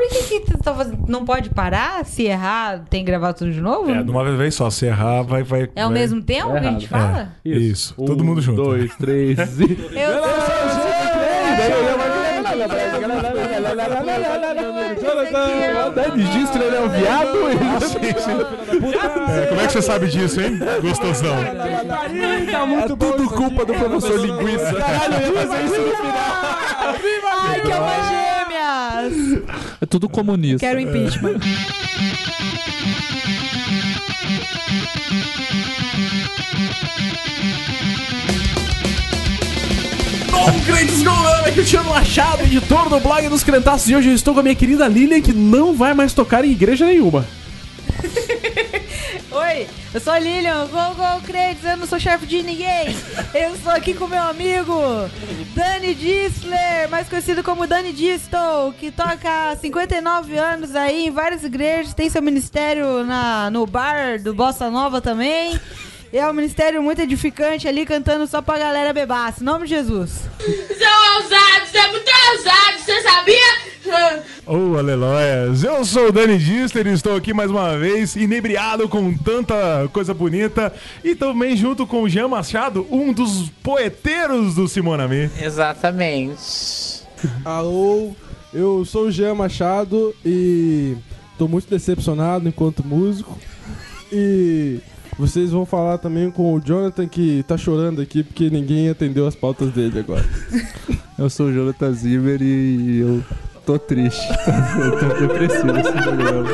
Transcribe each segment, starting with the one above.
por que, que tu tá fazendo? Não pode parar? Se errar, tem que gravar tudo de novo? É, de uma vez só. Se errar, vai. vai É ao vai- mesmo tempo É que a gente errado. fala? Isso. Todo mundo junto. Um, dois, três e... Eu Dani Gisler, ele é um viado? É, como é que você sabe disso, hein? Gostosão. Tá muito é tudo culpa do professor linguiça. Caralho, eu ia fazer isso no final. Ai, que alma gêmeas! É tudo comunista. Quero impeachment. Bom, crentes com nome, aqui é o Cristiano Machado, editor do blog dos Crentaços. E hoje eu estou com a minha querida Lilian, que não vai mais tocar em igreja nenhuma. Oi, eu sou a Lilian, Go Go Crentes, eu não sou chefe de ninguém. Eu estou aqui com meu amigo Dani Disler, mais conhecido como Dani Distel, que toca há 59 anos aí em várias igrejas, tem seu ministério na, no bar do Bossa Nova também. E é um ministério muito edificante ali, cantando só pra galera bebaça. Em nome de Jesus. São ousados, é muito ousado, você sabia? Oh, aleluias! Eu sou o Dani Dister e estou aqui mais uma vez, inebriado com tanta coisa bonita. E também junto com o Jean Machado, um dos poeteiros do Simonami. Exatamente. Alô, eu sou o Jean Machado e tô muito decepcionado enquanto músico. E vocês vão falar também com o Jonathan que tá chorando aqui porque ninguém atendeu as pautas dele agora. Eu sou o Jonathan Zimmer e eu tô triste. eu tô depressivo esse programa.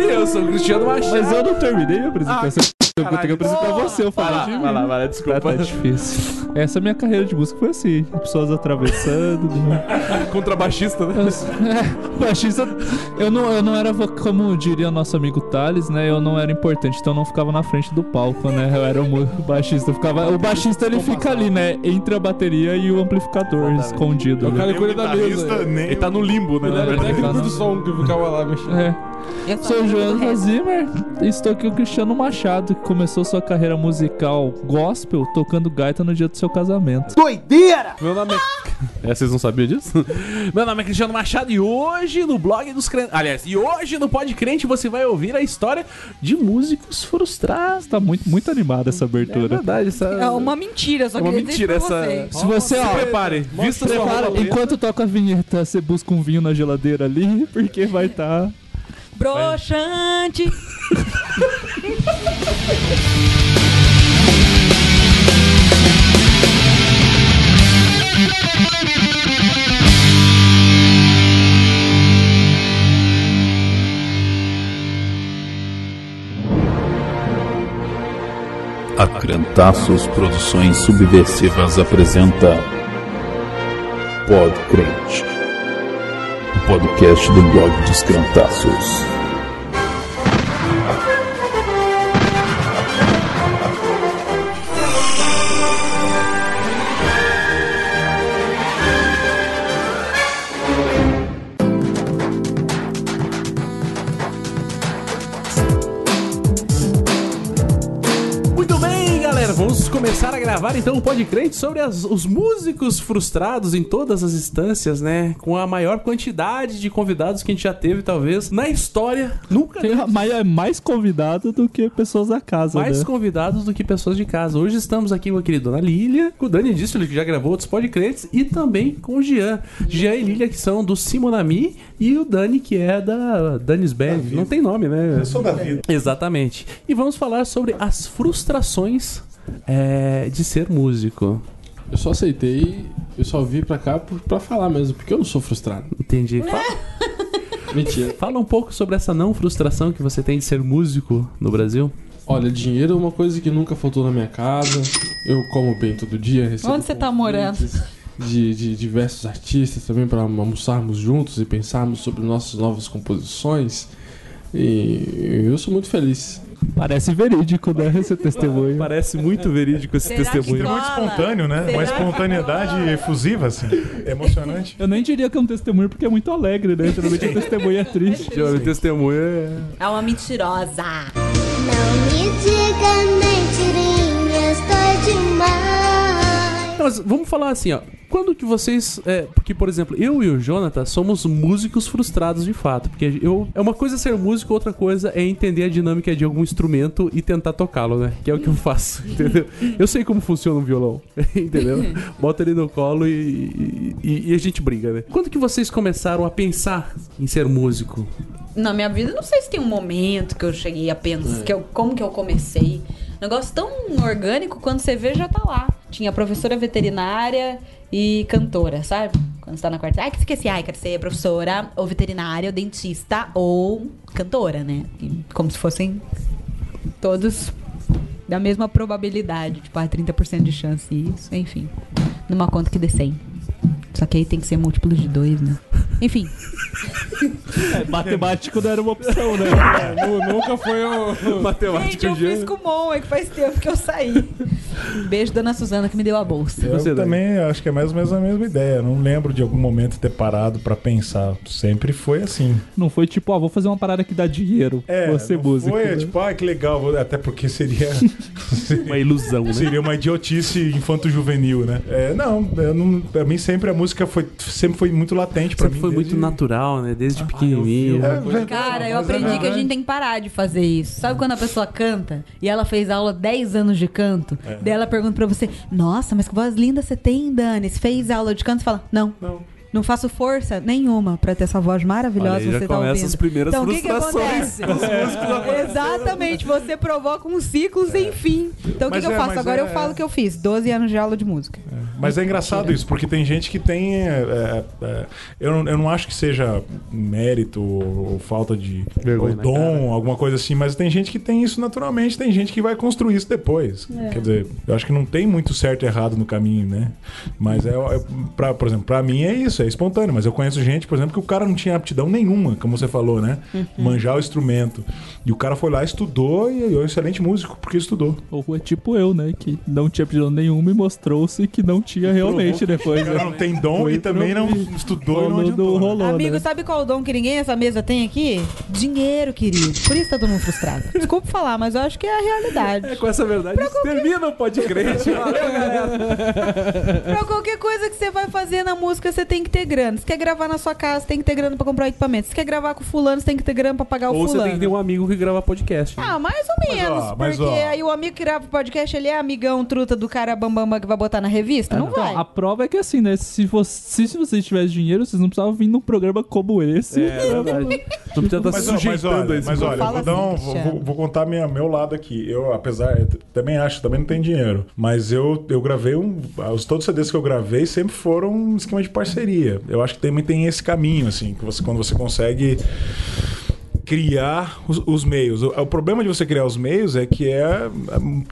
E eu sou o Cristiano Machado. Mas eu não terminei a apresentação. eu tenho que apresentar você, eu Vai falei lá, de mim. vai lá, vai lá, Ah, desculpa. tá difícil. Essa minha carreira de música foi assim. Pessoas atravessando. né? Contrabaixista, né? É, baixista. Eu não, eu não era, como diria nosso amigo Thales, né? Eu não era importante, então eu não ficava na frente do palco, né? Eu era o baixista. eu ficava, o baixista ele fica ali, né? Entre a bateria e o amplificador escondido. É da mesa. nem Ele tá no limbo, né? Ele na verdade. técnico do som que ficava lá mexendo. É. Eu Sou rap. Zimmer e estou aqui com o Cristiano Machado, que começou sua carreira musical gospel tocando gaita no dia do seu casamento. Meu nome é... é. Vocês não sabiam disso? Meu nome é Cristiano Machado e hoje no blog dos crentes... Aliás, e hoje no Pod Crente você vai ouvir a história de músicos frustrados. Tá muito, muito animada essa É abertura. verdade, essa... É uma mentira, só É uma mentira essa... você. Se você, Se ó, prepare, vista sua roupa preta. Enquanto toca a vinheta, você busca um vinho na geladeira ali, porque vai estar. Broxante. A Crentaços Produções Subversivas apresenta Pod Crente, o podcast do blog dos começar então um podcast sobre as- os músicos frustrados em todas as instâncias, né? Com a maior quantidade de convidados que a gente já teve, talvez, na história. Nunca Tem mais, é mais convidado do que pessoas da casa, mais né? convidados do que pessoas de casa. Hoje estamos aqui com a querida Dona Lília, com o Dani Dístolo, que já gravou outros podcasts, e também com o Jean. Jean e Lília, que são do Simonami, e o Dani, que é da Danis Band. Não tem nome, né? Eu sou da vida. Exatamente. E vamos falar sobre as frustrações é, de ser músico. Eu só aceitei, eu só vim pra cá por- pra falar mesmo, porque eu não sou frustrado. Entendi. Fala, Mentira. fala um pouco sobre essa não frustração que você tem de ser músico no Brasil. Olha, dinheiro é uma coisa que nunca faltou na minha casa. Eu como bem todo dia. Onde você tá morando? De, de diversos artistas também para almoçarmos juntos e pensarmos sobre nossas novas composições. E eu sou muito feliz. Parece verídico, né? Esse testemunho. Parece muito verídico esse Será testemunho. É muito espontâneo, né? Uma Será? espontaneidade efusiva, assim. Emocionante. Eu nem diria que é um testemunho porque é muito alegre, né? Geralmente o testemunho é triste. O testemunho é. É uma mentirosa. Não me diga mentirinhas, dói demais. Não, mas vamos falar assim, ó. quando que vocês. É, porque, por exemplo, eu e o Jonathan somos músicos frustrados de fato. Porque eu. É uma coisa ser músico, outra coisa é entender a dinâmica de algum instrumento e tentar tocá-lo, né? Que é o que eu faço, entendeu? Eu sei como funciona um violão, entendeu? Bota ele no colo e, e, e a gente briga, né? Quando que vocês começaram a pensar em ser músico? Na minha vida, não sei se tem um momento que eu cheguei a pensar, que eu, como que eu comecei. Negócio tão orgânico, quando você vê, já tá lá. Tinha professora veterinária e cantora, sabe? Quando você tá na quarta, ai, que ser? Ai, quero ser professora, ou veterinária, ou dentista, ou cantora, né? Como se fossem todos da mesma probabilidade. Tipo, ah, 30% de chance, isso, enfim. Numa conta que dê 100. Só que aí tem que ser múltiplo de 2, né? Enfim. É, matemático não era uma opção, né? Nu- Nunca foi o. Matemática Gente, eu fiz com o Mon, é que faz tempo que eu saí. Beijo, dona Suzana, que me deu a bolsa. Eu Você, também acho que é mais ou menos a mesma ideia. Não lembro de algum momento ter parado pra pensar. Sempre foi assim. Não foi tipo, ó, vou fazer uma parada que dá dinheiro. você não músico. Foi, né? tipo, ah, que legal. Até porque seria. Uma ilusão, né? Seria uma idiotice infanto-juvenil, né? É, não, eu não, pra mim sempre a música foi, sempre foi muito latente pra Sempre mim. foi desde- muito natural, né? Desde pequenininho. É, velho, Cara, eu mas é aprendi que a gente tem que parar de fazer isso. Sabe quando a pessoa canta e ela fez aula 10 anos de canto? É. Daí ela pergunta pra você: Nossa, mas que voz linda você tem, Dani? Você fez aula de canto? Você fala: Não. Não. Não faço força nenhuma pra ter essa voz maravilhosa Olha aí, que já você tá ouvindo. as primeiras então, o que que acontece? Exatamente, você provoca um ciclo sem fim. Então, o que, que eu é, faço? Agora é- eu falo o que eu fiz. 12 anos de aula de música. Mas é engraçado isso, porque tem gente que tem. é, é, é, eu, não, eu não acho que seja mérito ou, ou falta de Vergonha ou dom, alguma coisa assim, mas tem gente que tem isso naturalmente, tem gente que vai construir isso depois. Quer dizer, eu acho que não tem muito certo e errado no caminho, né? Mas é, é pra, por exemplo, pra mim é isso, é espontâneo. Mas eu conheço gente, por exemplo, que o cara não tinha aptidão nenhuma, como você falou, né? Manjar o instrumento. E o cara foi lá, estudou e é um excelente músico, porque estudou. Ou é tipo eu, né? Que não tinha aptidão nenhuma e mostrou-se que não tinha realmente depois. Né? não tem dom Foi e também não estudou e não Rolou adiantou. do né? Amigo, né? sabe qual o dom que ninguém nessa mesa tem aqui? Dinheiro, querido. Por isso tá todo mundo frustrado. Desculpa falar, mas eu acho que é a realidade. É, com essa verdade, termina o podcast. Valeu, galera. Pra qualquer coisa que você vai fazer na música, você tem que ter grana. Se quer gravar na sua casa, você tem que ter grana pra comprar equipamento. Se quer gravar com fulano, você tem que ter grana pra pagar o Ou você fulano. tem que ter um amigo que grava podcast. Ah, mais ou Mas, menos. ó, mas, porque ó. aí o amigo que grava o podcast, ele é amigão truta do cara bambamba que vai botar na revista? Não vai. Então, a prova é que assim, né? Se, você, se vocês tivessem dinheiro, vocês não precisavam vir num programa como esse. É verdade. Não precisa estar Mas, ó, mas sujeitando a olha, esse mas olha vou, dar um- assim, vou- vou contar minha, meu lado aqui. Eu, apesar, eu também acho, também não tenho dinheiro. Mas eu, eu gravei um. Os, todos os CDs que eu gravei sempre foram um esquema de parceria. Eu acho que também tem esse caminho, assim, que você, quando você consegue criar os, os meios. O, o problema de você criar os meios é que é, é,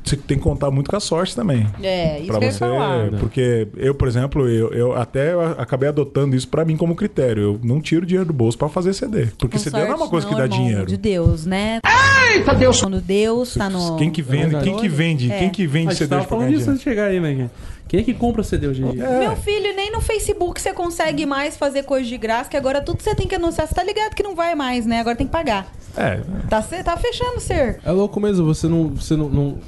você tem que contar muito com a sorte também. É, isso Pra que eu ia você, falar. porque eu, por exemplo, eu, eu até acabei adotando isso pra mim como critério. Eu não tiro dinheiro do bolso pra fazer CD, porque Com CD não é uma sorte, coisa que dá irmão, dinheiro. De Deus, né? Eita Deus! Quando Deus tá no. Quem que vende? Quem que vende? É. Quem que vende CD tava pra falando disso antes dinheiro? de chegar aí, né? Quem é que compra CD hoje em dia? É. Meu filho, nem no Facebook você consegue mais fazer coisa de graça, que agora tudo você tem que anunciar. Você tá ligado que não vai mais, né? Agora tem que pagar. É, Tá, tá fechando o cerco. É louco mesmo, você não. Você não, não-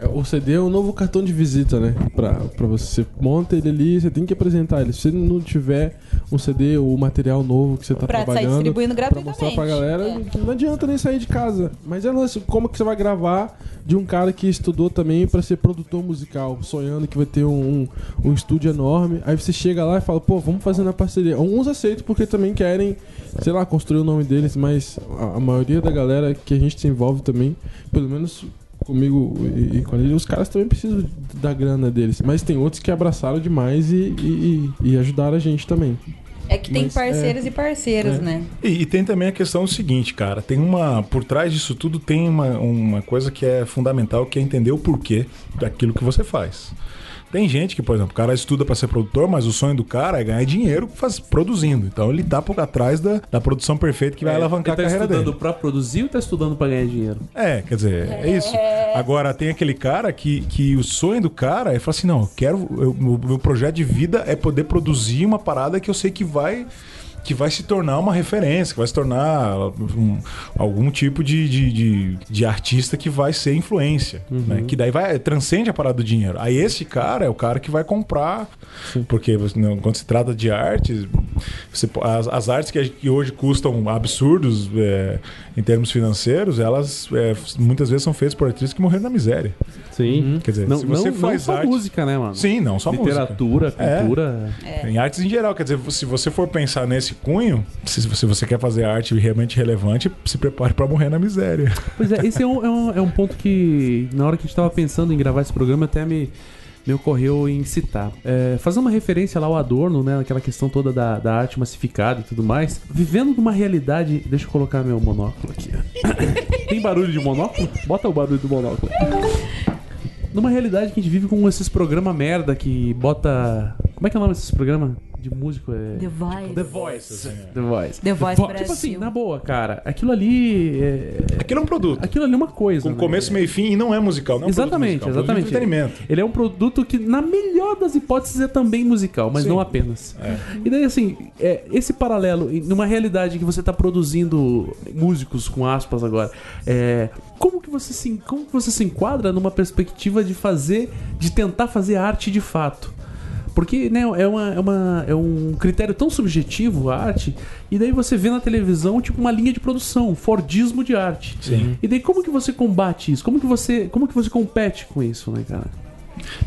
é, O CD é um novo cartão de visita, né? Pra, pra você. Você monta ele ali, você tem que apresentar ele. Se você não tiver um CD ou material novo que você tá Pra sair trabalhando. distribuindo Pra gratuitamente. mostrar pra galera, É. não adianta nem sair de casa. Mas é lance, como que você vai gravar de um cara que estudou também pra ser produtor musical, sonhando que vai ter um, um, um estúdio enorme. Aí você chega lá e fala, pô, vamos fazer na parceria. Uns aceitam porque também querem, sei lá, construir o nome deles, mas a, a maioria da galera que a gente se envolve também, pelo menos comigo e, e com ele, os caras também precisam da grana deles. Mas tem outros que abraçaram demais e, e- e ajudaram a gente também. É que tem Mas, parceiros e parceiras, É. né? E, e tem também a questão seguinte, cara. Tem uma. Por trás disso tudo tem uma, uma coisa que é fundamental, que é entender o porquê daquilo que você faz. Tem gente que, por exemplo, o cara estuda pra ser produtor, mas o sonho do cara é ganhar dinheiro faz, produzindo. Então ele tá por atrás da, da produção perfeita que vai alavancar Ele tá a carreira estudando dele. pra produzir ou tá estudando pra ganhar dinheiro? É, quer dizer, é, isso. Agora, tem aquele cara que, que o sonho do cara é falar assim: não, eu quero. eu- meu projeto de vida é poder produzir uma parada que eu sei que vai. Que vai se tornar uma referência, que vai se tornar um- algum tipo de, de, de, de artista que vai ser influência. né? Que daí vai transcende a parada do dinheiro. Aí esse cara é o cara que vai comprar. Porque você- não, quando se trata de arte, você as, as artes que, que hoje custam absurdos é, em termos financeiros, elas é, muitas vezes são feitas por artistas que morreram na miséria. Sim. Quer dizer, não, se você não, faz não só arte- música, né, mano? Sim, não só Literatura, música. É. cultura. Em artes em geral, quer dizer, se você for pensar nesse cunho, se, se você quer fazer arte realmente relevante, se prepare para morrer na miséria. Pois é, esse é um, é, um, é um ponto que, na hora que a gente tava pensando em gravar esse programa, até me, me ocorreu em citar. É, fazendo uma referência lá ao Adorno, né? Aquela questão toda da, da arte massificada e tudo mais. Vivendo numa realidade. Deixa eu colocar meu monóculo aqui. Tem barulho de monóculo? Bota o barulho do monóculo. Numa realidade que a gente vive com esses programas merda que bota. Como é que é o nome desses programas? De músico? É... The Voice. The Voice. The Voice. The Voice Tipo assim, na boa, cara. Aquilo ali. É... Aquilo é um produto. Aquilo ali é uma coisa. Com né? começo, meio e fim, e não é musical. Não é um produto Exatamente, musical, é um exatamente. entretenimento. Ele é um produto que, na melhor das hipóteses, é também musical, mas Sim. não apenas. E daí, assim, é, esse paralelo, numa realidade que você tá produzindo músicos, com aspas agora, é, como, que você se, como que você se enquadra numa perspectiva de fazer, de tentar fazer arte de fato? Porque né, é, uma, é, uma, é um critério tão subjetivo a arte, e daí você vê na televisão tipo uma linha de produção, um Fordismo de arte. Sim. E daí como que você combate isso? Como que você, como que você compete com isso, né, cara?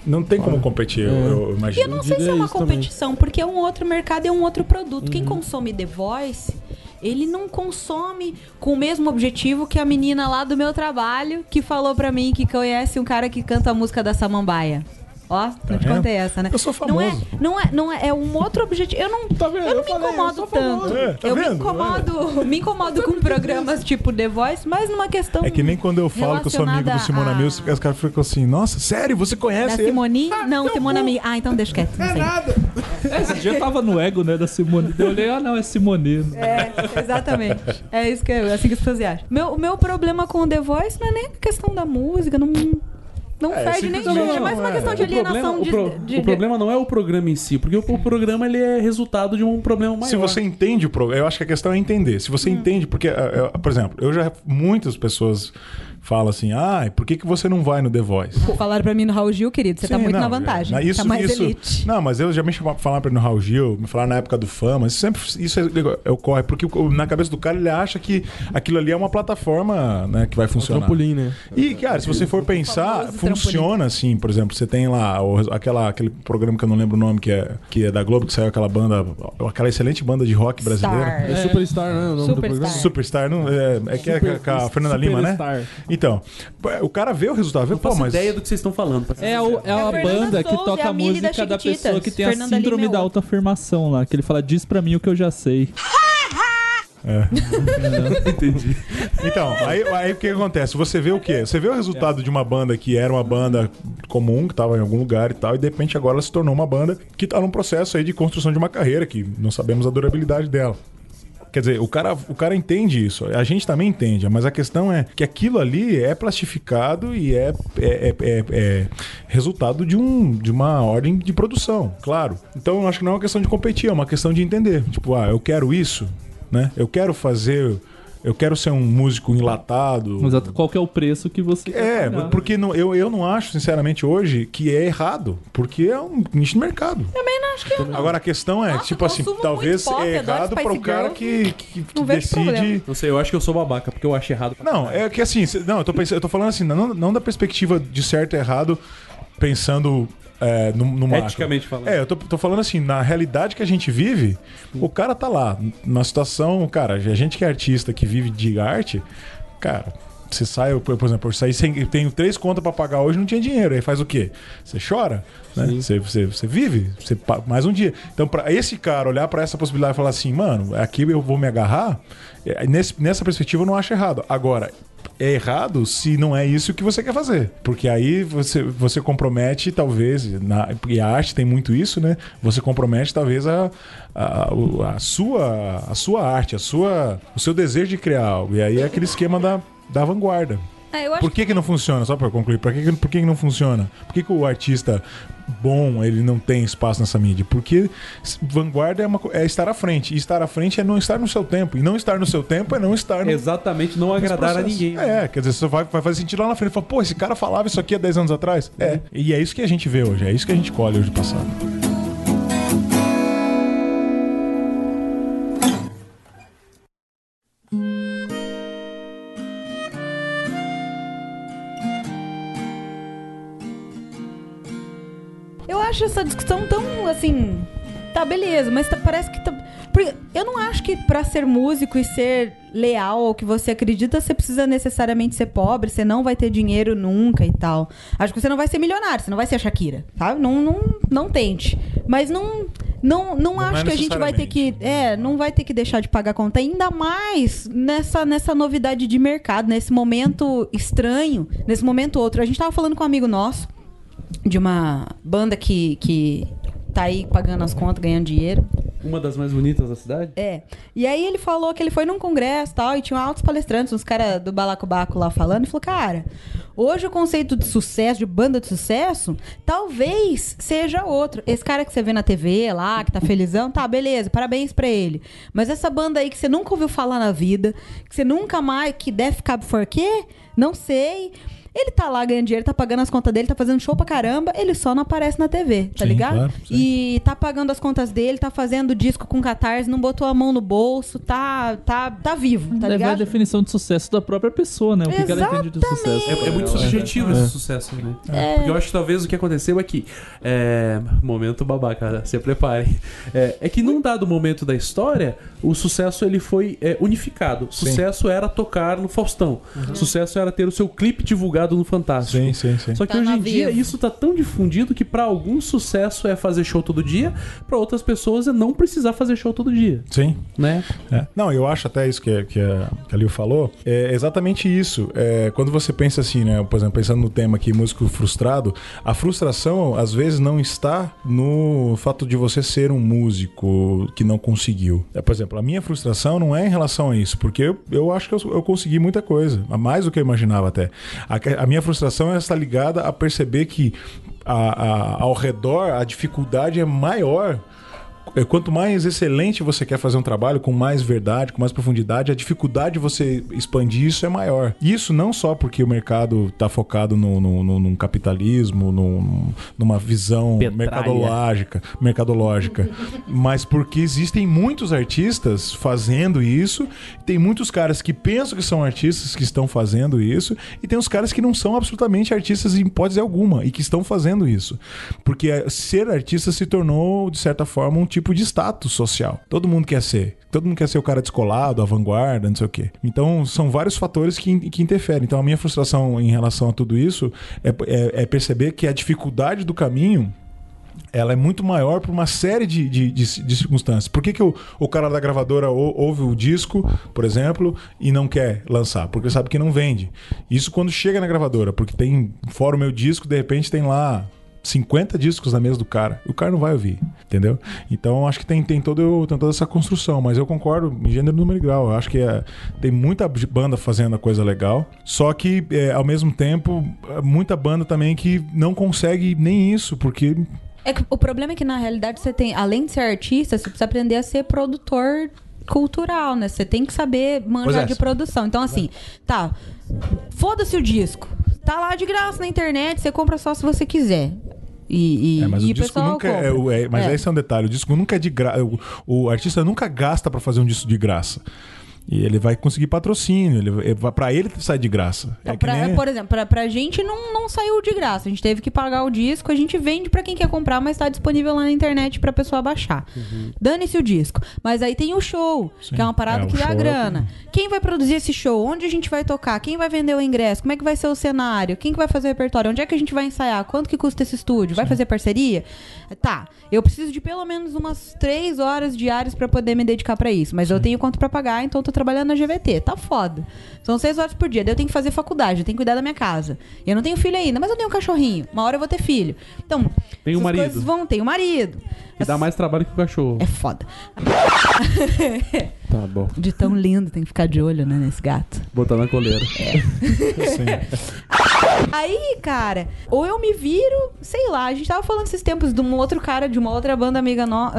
Não tem como competir, eu, eu E eu imagino. não sei se é uma isso também. competição, porque é um outro mercado, é um outro produto. Uhum. Quem consome The Voice, ele não consome com o mesmo objetivo que a menina lá do meu trabalho, que falou pra mim que conhece um cara que canta a música da Samambaia. Ó, não te vendo? contei essa, né? Eu sou Não é, famoso. não é, não é, é um outro objetivo. Eu não, Tá vendo? eu não Eu me falei, eu incomodo sou tanto. famoso. É, tá eu me vendo? incomodo, me incomodo com programas tipo The Voice, mas numa questão É que nem quando eu falo que eu sou amigo do Simona a- Mills, os caras ficam assim, nossa, sério, você da conhece ele? Simone? Não, Simone é minha. Ah, então deixa quieto. Não sei. Esse dia tava no ego, né, da Simone. Eu olhei, ah não, é Simone. É, exatamente. É isso que eu, assim que as pessoas acham. Meu, o meu problema com o The Voice não é nem a questão da música, não, não É, ferde nem é mais uma é. questão de O problema, alienação o de, pro- de- o de- problema não é o programa em si, porque o, o programa ele é resultado de um problema maior. Se você entende o problema, eu acho que a questão é entender. Se Hum. você entende, porque, eh, por exemplo, eu já muitas pessoas falam assim, ah, por que, que você não vai no The Voice? Falaram pra mim no Raul Gil, querido, você tá Sim, muito não, na vantagem. é, isso, tá mais isso- elite. Não, mas eu já me chamaram falaram pra mim no Raul Gil, me falaram na época do Fama, isso sempre isso é, é, ocorre, porque na cabeça do cara ele acha que aquilo ali é uma plataforma né, que vai funcionar. Trampolim, né? E, cara, se você for pensar, funciona assim, por exemplo, você tem lá o- aquela, aquele programa que eu não lembro o nome, que é, que é da Globo, que saiu aquela banda, aquela excelente banda de rock brasileira. Star. É Superstar, né? O nome do Superstar. programa. Superstar, não, é, é que é com a- com a Fernanda Lima, né? Então, o cara vê o resultado, vê, Não pô, faço mas. ideia do que vocês estão falando. É, o, é a É a banda que Souza, toca é a a música da da pessoa que tem a Fernanda síndrome Lima é da autoafirmação lá, que ele fala, diz pra mim o que eu já sei. Entendi. Então, aí, aí o que acontece? Você vê o quê? Você vê o resultado de uma banda que era uma banda comum, que tava em algum lugar e tal, e de repente agora ela se tornou uma banda que tá num processo aí de construção de uma carreira, que não sabemos a durabilidade dela. Quer dizer, o cara, o cara entende isso, a gente também entende, mas a questão é que aquilo ali é plastificado e é, é, é- é- é resultado de, um, de uma ordem de produção, claro. Então eu acho que não é uma questão de competir, é uma questão de entender. Tipo, ah, eu quero isso, né? Eu quero fazer. Eu quero ser um músico enlatado. Exato, qual que é o preço que você É, quer pagar. porque não- eu, eu não acho, sinceramente, hoje, que é errado. Porque é um nicho de mercado. Também não acho que é. Agora a questão é, Nossa, tipo eu assim, talvez muito pop, é errado para o cara que, que, que não decide. Não sei, eu acho que eu sou babaca, porque eu acho errado. pra Não, caralho. é que assim, não, eu tô, pensando, eu tô falando assim, não, não da perspectiva de certo e errado, pensando é, no, no macro. Eticamente falando. É, eu tô, tô falando assim, na realidade que a gente vive, o cara tá lá, numa situação, cara, a gente que é artista, que vive de arte, cara. Você sai, por exemplo, eu saí sem, tenho três contas pra pagar hoje não tinha dinheiro. Aí faz o quê? Você chora, né? Você, você, você vive, você, mais um dia. Então, pra esse cara olhar pra essa possibilidade e falar assim, mano, aqui eu vou me agarrar, é, nesse- nessa perspectiva eu não acho errado. Agora, é errado se não é isso que você quer fazer. Porque aí você, você compromete, talvez, na, e a arte tem muito isso, né? Você compromete, talvez, a, a, a sua, a sua arte, a sua, o seu desejo de criar algo. E aí é aquele esquema da, da vanguarda. É, eu acho Por que, que não funciona? Só pra concluir, por que, que- por que, que não funciona? Por que, que o artista bom ele não tem espaço nessa mídia? Porque vanguarda é, uma, é estar à frente. E estar à frente é não estar no seu tempo. E não estar no seu tempo é não estar no. Exatamente, não agradar a ninguém. né? É, quer dizer, você vai, vai fazer sentido lá na frente. Fala, pô, esse cara falava isso aqui há 10 anos atrás? É. E é isso que a gente vê hoje, é isso que a gente colhe hoje do passado. Acho essa discussão tão assim. Tá, beleza, mas tá- parece que tá. eu não acho que pra ser músico e ser leal ao que você acredita, você precisa necessariamente ser pobre, você não vai ter dinheiro nunca e tal. Acho que você não vai ser milionário, você não vai ser a Shakira, sabe? Não, não, não tente. Mas não. Não, não, é acho que a gente vai ter que. É, não vai ter que deixar de pagar conta. Ainda mais nessa, nessa novidade de mercado, nesse momento estranho, nesse momento outro. A gente tava falando com um amigo nosso de uma banda que, que tá aí pagando as contas, ganhando dinheiro. Uma das mais bonitas da cidade? É. E aí ele falou que ele foi num congresso e tal, e tinha altos palestrantes, uns caras do Balacobaco lá falando, e falou, cara, hoje o conceito de sucesso, de banda de sucesso, talvez seja outro. Esse cara que você vê na TV lá, que tá felizão, tá, beleza, parabéns pra ele. Mas essa banda aí que você nunca ouviu falar na vida, que você nunca mais, que deve ficar por quê? Não sei. Ele tá lá ganhando dinheiro, tá pagando as contas dele, tá fazendo show pra caramba, ele só não aparece na TV, tá Sim, ligado? claro, sim. E tá pagando as contas dele, tá fazendo disco com catarse, não botou a mão no bolso, tá, tá, tá vivo, tá Deve ver a ligado? definição de sucesso da própria pessoa, né? O que, que ela entende de sucesso. É, é muito subjetivo esse sucesso, né? É. Porque eu acho que talvez o que aconteceu é que. É, momento babaca, se preparem. É, é que num dado momento da história, o sucesso ele foi é, unificado. Sucesso era tocar no Faustão. Sucesso era ter o seu clipe divulgado no Fantástico. Sim, sim, sim. Só que Tá hoje em dia Vivo. isso tá tão difundido que pra alguns sucesso é fazer show todo dia, pra outras pessoas é não precisar fazer show todo dia, Sim. né? É. Não, eu acho até isso que, que, a, que a Liu falou. É exatamente isso. É, quando você pensa assim, né? Por exemplo, pensando no tema aqui, músico frustrado, a frustração às vezes não está no fato de você ser um músico que não conseguiu. É, por exemplo, a minha frustração não é em relação a isso, porque eu, eu acho que eu, eu consegui muita coisa, a mais do que eu imaginava até. A, a minha frustração está ligada a perceber que a- a- ao redor a dificuldade é maior é, Quanto mais excelente você quer fazer um trabalho, com mais verdade, com mais profundidade, a dificuldade de você expandir isso é maior. Isso não só porque o mercado está focado no, no, no- num capitalismo, num- numa visão Petralha. mercadológica, mercadológica, mas porque existem muitos artistas fazendo isso, tem muitos caras que pensam que são artistas que estão fazendo isso, e tem os caras que não são absolutamente artistas em hipótese alguma e que estão fazendo isso. Porque eh, ser artista se tornou, de certa forma, um tipo de status social. Todo mundo quer ser. Todo mundo quer ser o cara descolado, a vanguarda, não sei o quê. Então, são vários fatores que, que interferem. Então, a minha frustração em relação a tudo isso é, é- é perceber que a dificuldade do caminho ela é muito maior por uma série de, de, de- de circunstâncias. Por que, que o, o cara da gravadora ou- ouve o disco, por exemplo, e não quer lançar? Porque sabe que não vende. Isso quando chega na gravadora, porque tem, fora o meu disco, de repente tem lá 50 discos na mesa do cara. O cara não vai ouvir, entendeu? Então acho que tem, tem, todo, tem toda essa construção, mas eu concordo em gênero, número e grau. Eu acho que é, tem muita banda fazendo a coisa legal, só que é, ao mesmo tempo, é, muita banda também que não consegue nem isso, porque É que o problema é que, na realidade, você tem, além de ser artista, você precisa aprender a ser produtor cultural, né? Você tem que saber manjar é. de produção. Então, assim, tá. Foda-se o disco. Tá lá de graça na internet, você compra só se você quiser. E, e, É, mas e o disco nunca é, o- é- Mas É. esse é um detalhe: o disco nunca é de graça. O, o artista nunca gasta pra fazer um disco de graça. E ele vai conseguir patrocínio, ele, pra ele sai de graça. Então, é pra- nem- Por exemplo, pra, pra gente não, não saiu de graça. A gente teve que pagar o disco, a gente vende pra quem quer comprar, mas tá disponível lá na internet pra pessoa baixar. Dane-se o disco. Mas aí tem o show, que é uma parada Uhum. É, que dá é grana. Quem vai produzir esse show? Onde a gente vai tocar? Quem vai vender o ingresso? Como é que vai ser o cenário? Quem que vai fazer o repertório? Onde é que a gente vai ensaiar? Quanto que custa esse estúdio? Vai fazer parceria? Tá, eu preciso de pelo menos umas três horas diárias pra poder me dedicar pra isso. Mas eu tenho quanto pra pagar, então eu tô trabalhando na GVT. Tá foda. São seis horas por dia. Daí eu tenho que fazer faculdade, eu tenho que cuidar da minha casa. E eu não tenho filho ainda, mas eu tenho um cachorrinho. Uma hora eu vou ter filho. Então, Tem um marido. coisas vão, tem o marido. Que dá mais trabalho que o cachorro. É foda. Tá bom. De tão lindo, tem que ficar de olho, né, nesse gato. Botar na coleira. Aí, cara, ou eu me viro, sei lá, a gente tava falando esses tempos de um outro cara, de uma outra banda amiga no,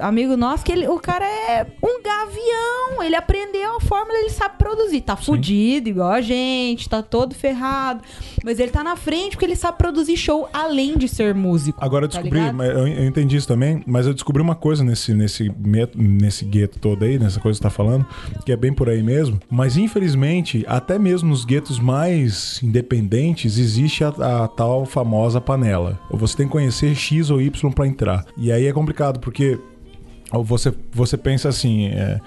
amigo nosso, que ele, o cara é um gavião, ele aprendeu a fórmula, ele sabe produzir. Tá fudido, igual a gente, tá todo ferrado, mas ele tá na frente porque ele sabe produzir show além de ser músico. Agora eu tá descobri, ligado? mas eu, eu entendi isso também, mas eu descobri uma coisa nesse, nesse, nesse gueto todo aí, nessa coisa que você tá falando, que é bem por aí mesmo. Mas infelizmente, até mesmo nos guetos mais independentes, existe a, a tal famosa panela. Ou você tem que conhecer X ou Y pra entrar. E aí é complicado, porque ou Você, você pensa assim, é,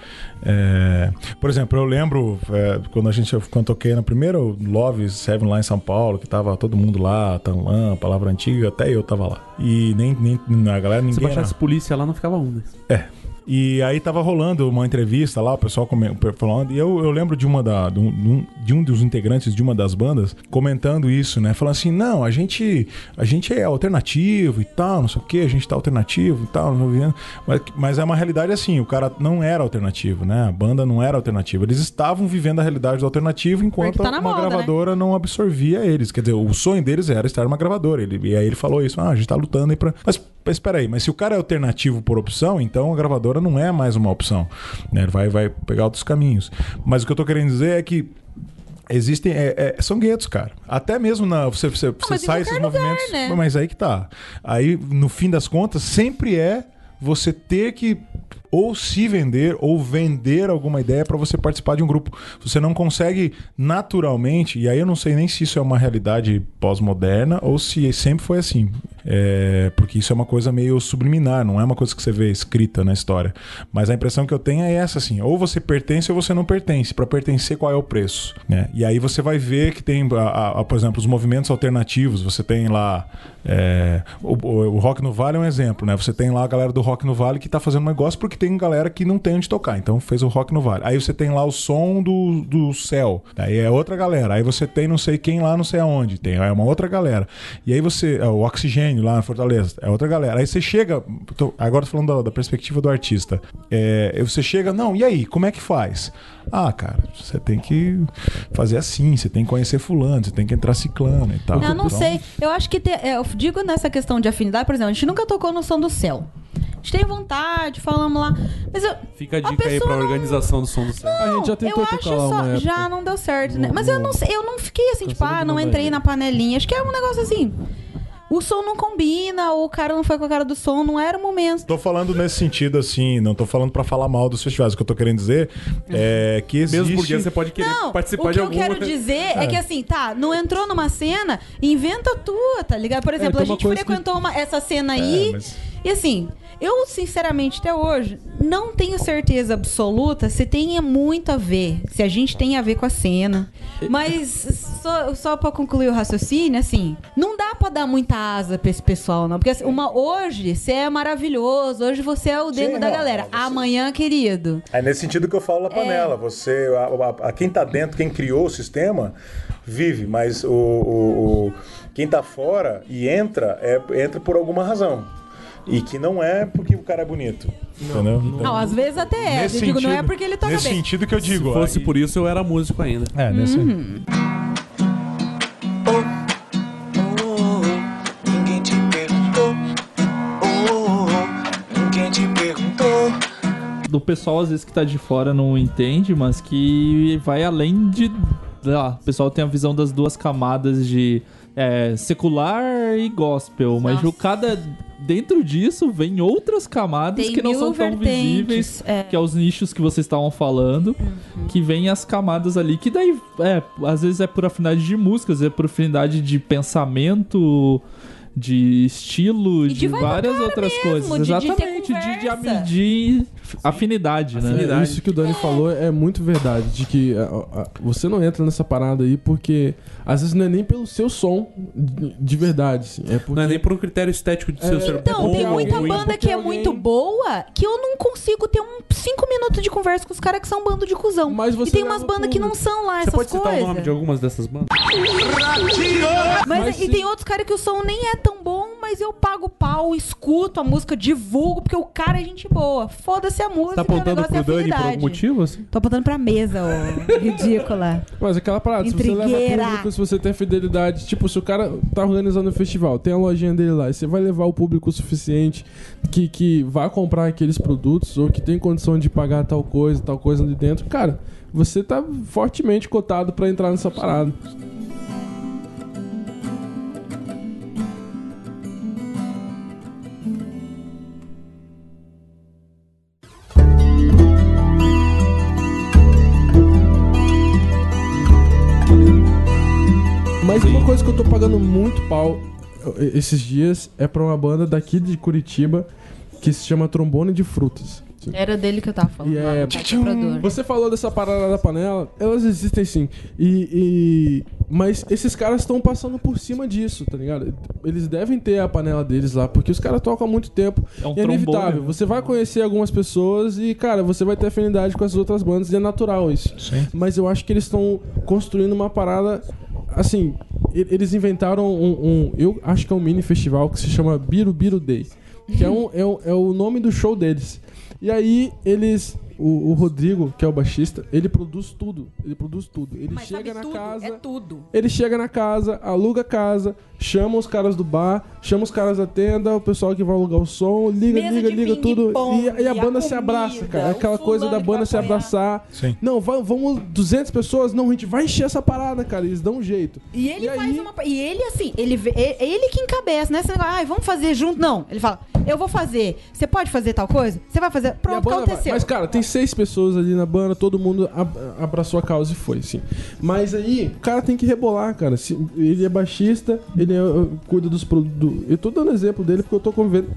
é, por exemplo, eu lembro é, quando a gente quando toquei na primeira Love Seven lá em São Paulo, que tava todo mundo lá, Tanlan, palavra antiga, até eu tava lá. E nem, nem a galera Se ninguém. baixasse polícia lá, não ficava um, né? É. E aí tava rolando uma entrevista lá, o pessoal falando, e eu, eu lembro de uma da, de, um, de um dos integrantes de uma das bandas comentando isso, né? Falando assim, não, a gente, a gente é alternativo e tal, não sei o que, a gente tá alternativo e tal, não vivendo. Mas, mas é uma realidade assim, o cara não era alternativo, né? A banda não era alternativa. Eles estavam vivendo a realidade do alternativo enquanto tá uma moda, né? gravadora não absorvia eles. Quer dizer, o sonho deles era estar numa gravadora. Ele, e aí ele falou isso, ah, a gente tá lutando aí pra. Mas, mas espera aí, mas se o cara é alternativo por opção, então a gravadora não é mais uma opção. Né? Ele vai, vai pegar outros caminhos. Mas o que eu tô querendo dizer é que. Existem. é- é- são guetos, cara. Até mesmo na. Você, você, você mas em sai esses lugar, movimentos. né? Mas aí que tá. Aí, no fim das contas, sempre é você ter que ou se vender ou vender alguma ideia para você participar de um grupo. Você não consegue naturalmente, e aí eu não sei nem se isso é uma realidade pós-moderna ou se sempre foi assim. É, porque isso é uma coisa meio subliminar, não é uma coisa que você vê escrita na história. Mas a impressão que eu tenho é essa assim: ou você pertence ou você não pertence. Para pertencer, qual é o preço? Né? E aí você vai ver que tem, a- a- a, por exemplo, os movimentos alternativos. Você tem lá. é, o, o- Rock no Vale é um exemplo, né? Você tem lá a galera do Rock no Vale que tá fazendo negócio porque tem galera que não tem onde tocar. Então fez o Rock no Vale. Aí você tem lá o som do, do céu. Aí é outra galera. Aí você tem não sei quem lá, não sei aonde. Tem é uma outra galera. E aí você. é, o Oxigênio lá na Fortaleza. É outra galera. Aí você chega. tô- agora tô falando da, da perspectiva do artista. É, você chega, não, e aí? Como é que faz? Ah, cara, você tem que fazer assim, você tem que conhecer fulano, você tem que entrar ciclano e tal. Eu não Então, sei. Eu acho que. te- é, eu digo nessa questão de afinidade, por exemplo, a gente nunca tocou no som do céu. A gente tem vontade, falamos lá. Mas eu. Fica a A dica aí pessoa pra não- organização do som do céu. A gente já eu tentou acho tocar só. uma época. Já não deu certo, né? Mas eu não sei, eu não fiquei assim, tipo, ah, de não entrei na panelinha. Acho que é um negócio assim. O som não combina, ou o cara não foi com a cara do som, não era o momento. Tô falando nesse sentido, assim, não tô falando pra falar mal dos festivais. O que eu tô querendo dizer é que existe... Mesmo porque você pode querer Não, participar o que de eu alguma. quero dizer é. que assim, tá, não entrou numa cena, inventa a tua, tá ligado? Por exemplo, tem a gente coisa que- frequentou uma- essa cena aí, mas- e assim, eu sinceramente até hoje não tenho certeza absoluta se tem muito a ver, se a gente tem a ver com a cena. Mas só, só pra concluir o raciocínio, assim, não dá pra dar muita asa pra esse pessoal, não. Porque assim, uma, hoje você é maravilhoso, hoje você é o dengo da não, galera. não, você- Amanhã, querido, É nesse sentido que eu falo da É. panela. Você, a, a- a- quem tá dentro, quem criou o sistema, vive, mas o, o- o- quem tá fora e entra, é, entra por alguma razão. E que não é porque o cara é bonito. entendeu? Então, Não, às vezes até é. Eu nesse digo, não é sentido- porque ele toca Nesse bem. sentido que eu digo. Se fosse aí- por isso, eu era músico ainda. É, nesse. Uhum. Perguntou. do pessoal às vezes que tá de fora não entende, mas que vai além de. lá, o pessoal tem a visão das duas camadas de é, secular e gospel, mas Nossa. o cada. Dentro disso vem outras camadas Tem que não são tão visíveis, é. que é os nichos que vocês estavam falando, Uhum. que vem as camadas ali, que daí, é, às vezes é por afinidade de músicas, é por afinidade de pensamento, de estilo, E de, de várias outras mesmo, coisas. de- Exatamente, de, de, afinidade, né? Afinidade. Isso que o Dani falou é muito verdade, de que a- a- você não entra nessa parada aí porque às vezes não é nem pelo seu som de, de verdade, assim, é porque Não é nem por um critério estético de seu É, ser Então, bom tem muita ruim. banda que é alguém- muito boa que eu não consigo ter um cinco minutos de conversa com os caras que são um bando de cuzão. Mas você e tem umas bandas que não são lá Você essas pode citar coisas. o nome de algumas dessas bandas? Mas, Mas e tem outros caras que o som nem é tão bom, mas eu pago pau, escuto a música, divulgo, porque o cara é gente boa. Foda-se a música, Tá o apontando negócio é pro Dani por algum motivo, assim? Tô apontando pra mesa, ô ridícula. Mas aquela parada, se você leva público, se você tem fidelidade, tipo, se o cara tá organizando um festival, tem a lojinha dele lá, e você vai levar o público suficiente que, que vai comprar aqueles produtos ou que tem condição de pagar tal coisa, tal coisa ali dentro, cara, você tá fortemente cotado pra entrar nessa parada. Mas uma coisa que eu tô pagando muito pau esses dias é pra uma banda daqui de Curitiba que se chama Trombone de Frutas. Era dele que eu tava falando. E lá, é-. Você falou dessa parada da panela, elas existem sim. E, e- Mas esses caras estão passando por cima disso, tá ligado? Eles devem ter a panela deles lá, porque os caras tocam há muito tempo. É um e é inevitável. né? Você vai conhecer algumas pessoas e, cara, você vai ter afinidade com as outras bandas e é natural isso. Sim. Mas eu acho que eles estão construindo uma parada. Assim, eles inventaram um, um- Eu acho que é um mini festival que se chama Biru Biru Day. Que é, um, é, um- é o nome do show deles. E aí, eles. O, o Rodrigo, que é o baixista, ele produz tudo. Ele produz tudo. Ele Mas chega sabe na tudo, casa. é tudo. Ele chega na casa, aluga a casa, chama os caras do bar, chama os caras da tenda, o pessoal que vai alugar o som, liga, Mesa liga, liga tudo. E, e a a banda se comida, abraça, cara. É aquela coisa da banda se abraçar. Sim. Não, va- vamos 200 pessoas? Não, a gente vai encher essa parada, cara. Eles dão um jeito. E ele E faz aí- uma. E ele, assim, ele, vê- é ele que encabeça, né? Esse negócio, ai, vamos fazer junto. Não. Ele fala, eu vou fazer. Você pode fazer tal coisa? Você vai fazer. Pronto, banda vai. aconteceu. Mas, cara, tem seis pessoas ali na banda, todo mundo ab- abraçou a causa e foi, sim. Mas aí, o cara tem que rebolar, cara. Ele é baixista, ele é- cuida dos produtos. Eu tô dando exemplo dele porque eu tô convivendo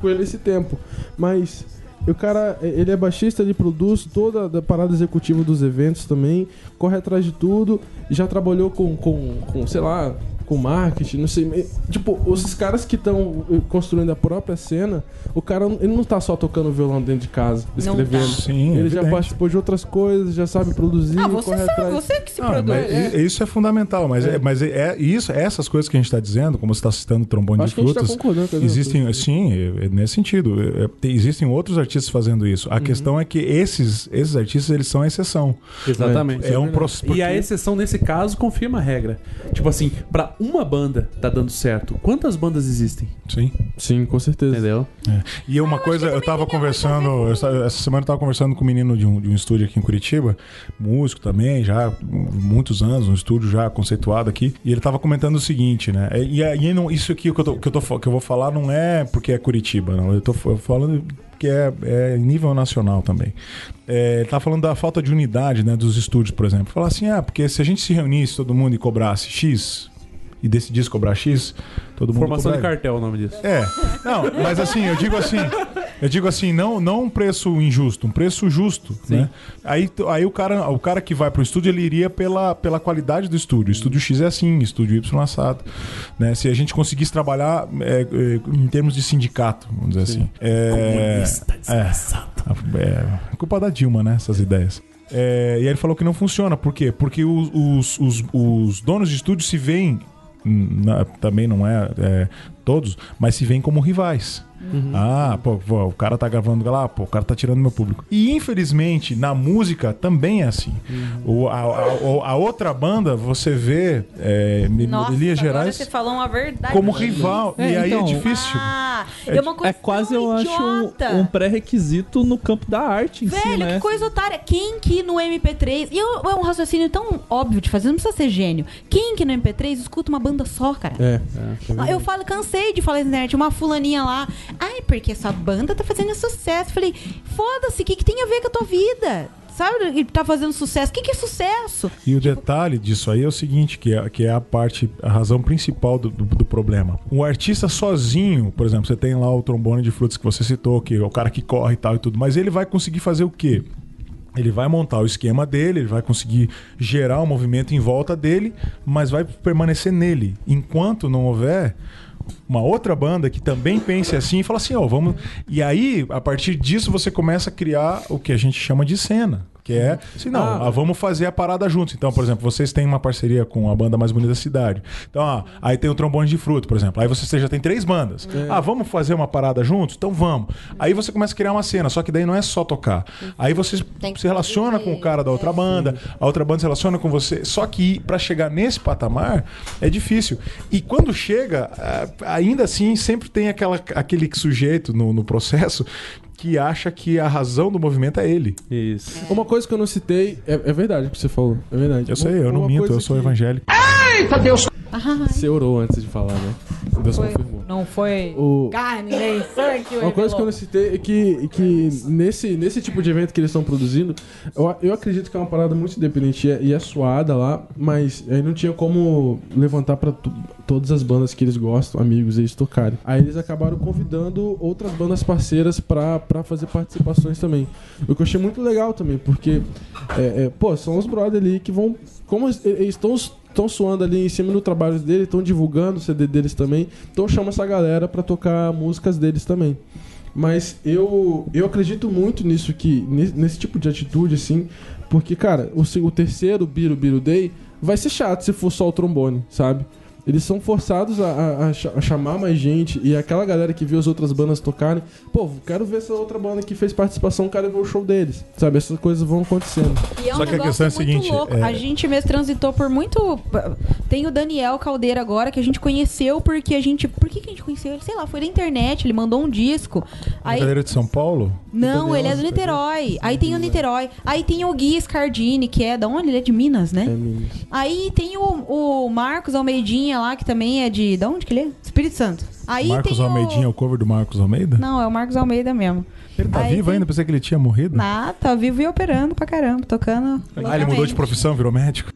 com ele esse tempo. Mas. O cara, ele é baixista, ele produz toda a parada executiva dos eventos também, corre atrás de tudo, já trabalhou com, com, com sei lá, com marketing, não sei. Tipo, esses caras que estão construindo a própria cena, o cara ele não tá só tocando violão dentro de casa, escrevendo. tá. Sim, ele já evidente. participou de outras coisas, já sabe produzir, ah, você sabe, atrás. você que se Ah, produz. mas i- isso é fundamental, mas é, mas é, é isso, essas coisas que a gente está dizendo, como você está citando o trombone Acho de que a gente tá frutas, as existem, sim, é- é nesse sentido, é- é- tem- existem outros artistas fazendo isso. Uhum. A questão é que esses, esses artistas eles são a exceção. Exatamente. É um processo. E a exceção nesse caso confirma a regra. Tipo assim, uma banda tá dando certo, quantas bandas existem? Sim. Sim, com certeza. Entendeu? E uma coisa, eu tava conversando, eu essa semana eu tava conversando com um menino de um, de um estúdio aqui em Curitiba, músico também, já há muitos anos, um estúdio já conceituado aqui, e ele tava comentando o seguinte, né? E aí não, isso aqui que eu, tô, que, eu tô, que eu vou falar não é porque é Curitiba, não. Eu tô falando que é, é em nível nacional também. É, ele tá falando da falta de unidade, né, dos estúdios, por exemplo. Falar assim, ah, porque se a gente se reunisse todo mundo e cobrasse X e decidisse cobrar X, todo mundo Formação de cobraria. cartel é o nome disso. É. Não, mas assim, eu digo assim, eu digo assim, não, não um preço injusto, um preço justo, né? Aí, aí o cara, o cara que vai pro estúdio, ele iria pela, pela qualidade do estúdio. Estúdio X é assim, estúdio Y assado, né? Se a gente conseguisse trabalhar é, é, em termos de sindicato, vamos dizer assim. É, é, é culpa da Dilma, né? Essas ideias. É, e aí ele falou que não funciona. Por quê? Porque os, os, os, os donos de estúdio se veem, também não é, é, todos, mas se veem como rivais. Ah, pô, pô, o cara tá gravando lá, pô, o cara tá tirando meu público. E infelizmente, na música também é assim. O, a, a- a outra banda, você vê, é, Nossa, agora gerais, você falou uma verdade. como rival. É, e aí então. é difícil. Ah, É, é, uma coisa é quase, eu acho, idiota. um, um pré-requisito no campo da arte em si, Velho, né? que coisa otária. Quem que no MP3. E eu- é um raciocínio tão óbvio de fazer, não precisa ser gênio. Quem que no MP3 escuta uma banda só, cara? É. Ah, Eu falo, cansei de falar na internet, uma fulaninha lá. Ai, porque essa banda tá fazendo sucesso. Falei, foda-se, o que, que tem a ver com a tua vida? Sabe? E tá fazendo sucesso. O que, que é sucesso? E o detalhe disso aí é o seguinte, que é, que é a parte, a razão principal do, do, do problema. O artista sozinho, por exemplo, você tem lá o trombone de frutas que você citou, que é o cara que corre e tal e tudo, mas ele vai conseguir fazer o quê? Ele vai montar o esquema dele, ele vai conseguir gerar um movimento em volta dele, mas vai permanecer nele. Enquanto não houver uma outra banda que também pense assim e fala assim, ó, vamos. E aí, a partir disso, você começa a criar o que a gente chama de cena. Que é, se não, Ah. ah, vamos fazer a parada juntos. Então, por exemplo, vocês têm uma parceria com a banda mais bonita da cidade. Então, ah, aí tem o trombone de fruto, por exemplo. Aí você já tem três bandas. Ah, vamos fazer uma parada juntos? Então vamos. Aí você começa a criar uma cena, só que daí não é só tocar. Aí você se relaciona com o cara da outra banda, a outra banda se relaciona com você. Só que pra chegar nesse patamar é difícil. E quando chega, ah, ainda assim, sempre tem aquela, aquele sujeito no, no processo que acha que a razão do movimento é ele. Isso. Uma coisa que eu não citei, é, é verdade o que você falou. É verdade. Eu sei, eu não Uma minto, coisa eu sou que evangélico. Você orou antes de falar, né? Deus Foi- confirmou. não foi O- carne, nem sangue. Uma coisa que eu não citei é que, que nesse, nesse tipo de evento que eles estão produzindo, eu, eu acredito que é uma parada muito independente e é, e é suada lá, mas aí não tinha como levantar pra todas as bandas que eles gostam, amigos, eles tocarem. Aí eles acabaram convidando outras bandas parceiras pra, pra fazer participações também. O que eu achei muito legal também, porque, é, é, pô, são os brothers ali que vão. Como eles estão estão suando ali em cima do trabalho dele, estão divulgando o CD deles também. Então chama essa galera pra tocar músicas deles também. Mas eu, eu acredito muito nisso que nesse, tipo de atitude assim, porque cara, o, o terceiro Biro Biro Day vai ser chato se for só o trombone, sabe? Eles são forçados a, a- a cha- a chamar mais gente e aquela galera que viu as outras bandas tocarem, pô, quero ver essa outra banda que fez participação, quero ver o show deles, sabe? Essas coisas vão acontecendo. E é um Só que a negócio questão é a muito seguinte, louco. é- A gente mesmo transitou por muito. Tem o Daniel Caldeira agora, que a gente conheceu porque a gente. Por que, que a gente conheceu ele? Sei lá, foi na internet, ele mandou um disco. Aí. Brincadeira de São Paulo? Não, Daniel, ele é do Niterói. Aí tem o Niterói. Aí tem o Gui Scardini, que é da onde? Ele é de Minas, né? É, meninos. Aí tem o, o Marcos Almeidinha lá, que também é de. Da onde que ele é? Espírito Santo. Aí Marcos tem Almeidinha, o... o cover do Marcos Almeida? Não, é o Marcos Almeida mesmo. Ele tá Aí vivo tem- ainda? Pensei que ele tinha morrido. Ah, tá vivo e operando pra caramba, tocando. Ah, ele mudou de profissão, virou médico?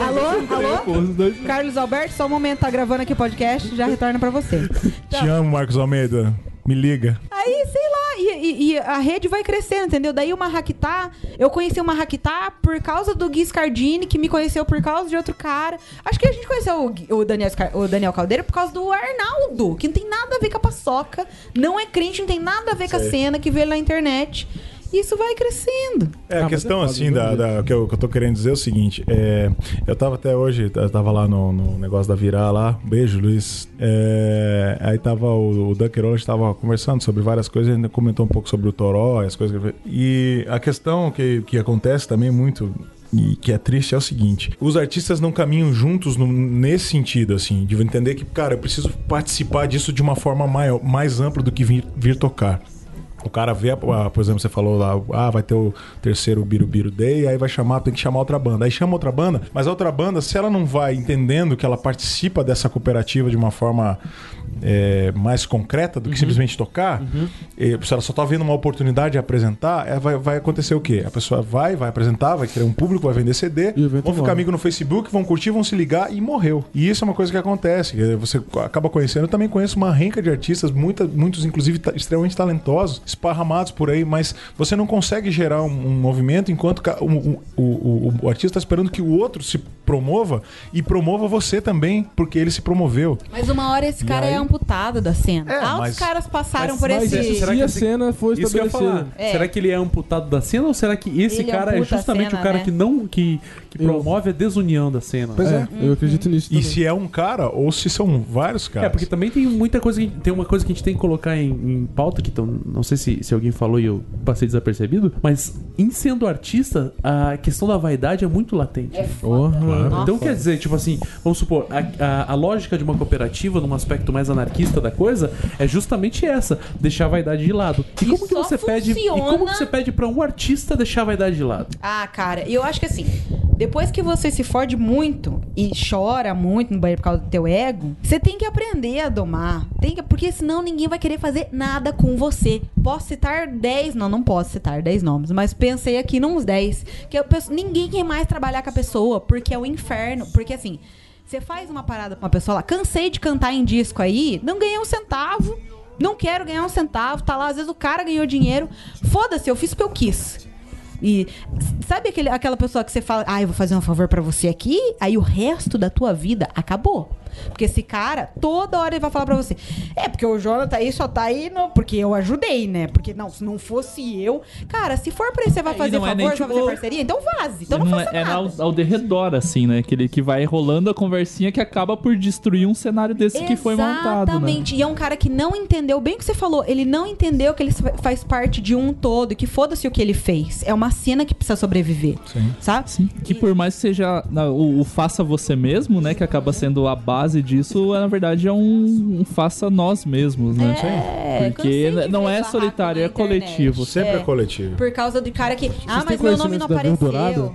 Alô? Alô? Carlos Alberto, só um momento, tá gravando aqui o podcast, já retorna pra você. Te amo, Marcos Almeida. Me liga. Aí, sei lá, e, e- a rede vai crescendo, entendeu? Daí o Marraquitá, eu conheci o Marraquitá por causa do Gui Scardini, que me conheceu por causa de outro cara. Acho que a gente conheceu o, o Daniel, o Daniel Caldeira por causa do Arnaldo, que não tem nada a ver com a paçoca, não é crente, não tem nada a ver com a Sei. cena que vê na internet. Isso vai crescendo. É, Ah, a questão, é foda, assim, da, da- que, eu, que eu tô querendo dizer é o seguinte: é, eu tava até hoje, eu tava lá no, no negócio da Virar lá, beijo, Luiz. É, aí tava o, o Dunker Orange tava conversando sobre várias coisas, ainda comentou um pouco sobre o Toró e as coisas que ele fez. E a questão que, que acontece também muito. E que é triste é o seguinte: os artistas não caminham juntos no- nesse sentido, assim, de entender que, cara, eu preciso participar disso de uma forma maior, mais ampla do que vir, vir tocar. O cara vê, a- por exemplo, você falou lá, ah, vai ter o terceiro Birubiru Day, aí vai chamar, tem que chamar outra banda. Aí chama outra banda, mas a outra banda, se ela não vai entendendo que ela participa dessa cooperativa de uma forma é, mais concreta do que simplesmente tocar, e se ela só tá vendo uma oportunidade de apresentar, é, vai, vai acontecer o quê? A pessoa vai, vai apresentar, vai criar um público, vai vender CD, vão ficar amigos no Facebook, vão curtir, vão se ligar e morreu. E isso é uma coisa que acontece. que Você acaba conhecendo. Eu também conheço uma renca de artistas, muita, muitos, inclusive, extremamente talentosos, esparramados por aí, mas você não consegue gerar um, um movimento enquanto o, o, o, o- o artista está esperando que o outro se promova e promova você também, porque ele se promoveu. Mas uma hora esse cara aí? é amputado da cena. É, Altos mas- caras passaram mas- por mas esse. será Se que a cena for Isso que eu ia falar. estabelecida. É. Será que ele é amputado da cena ou será que esse Ele cara é justamente cena, o cara né? que não que, que Eu- promove a desunião da cena? Pois é. eu acredito nisso E também. se é um cara ou se são vários caras. É, porque também tem muita coisa que tem uma coisa que a gente tem que colocar em, em pauta que então, não sei se, se alguém falou e eu passei desapercebido, mas em sendo artista, a questão da vaidade é muito latente. Porra. Então quer dizer, tipo assim, vamos supor, a, a, a lógica de uma cooperativa, num aspecto mais anarquista da coisa, é justamente essa, deixar a vaidade de lado. E E como que você pede? E como funciona- que você pede pra um artista deixar a vaidade de lado? Ah, cara, eu acho que assim, depois que você se fode muito e chora muito no banheiro por causa do teu ego, você tem que aprender a domar. Tem que, porque senão ninguém vai querer fazer nada com você. Posso citar 10, não, não posso citar 10 nomes, mas pensei aqui nos 10. Que eu penso, ninguém quer mais trabalhar com a pessoa, porque é o inferno. Porque assim, você faz uma parada com uma pessoa lá, cansei de cantar em disco aí, não ganhei um centavo. Não quero ganhar um centavo, tá lá, às vezes o cara ganhou dinheiro. Foda-se, eu fiz o que eu quis. E sabe aquele, aquela pessoa que você fala, ah, eu vou fazer um favor pra você aqui, aí o resto da tua vida acabou. Porque esse cara, toda hora ele vai falar pra você: é, porque o Jonathan aí só tá aí no, porque eu ajudei, né? Porque não, se não fosse eu. Cara, se for pra isso, você vai É, fazer é favor, nem, você vai tipo, fazer parceria, então vaze. Então não, Não faça é, é nada. ao, ao derredor, assim, né? Aquele que vai rolando a conversinha que acaba por destruir um cenário desse que foi montado, né? Exatamente. E é um cara que não entendeu bem o que você falou. Ele não entendeu que ele fa- faz parte de um todo e que foda-se o que ele fez. É uma cena que precisa sobreviver. Sim. Sabe? Sim, que por mais que seja o, o faça você mesmo, né? Que acaba sendo a base disso, é, na verdade é um, um faça nós mesmos, né? É, Porque não é solitário, é coletivo. Sempre é, É. coletivo. Por causa do cara que. Ah, têm mas meu nome não apareceu.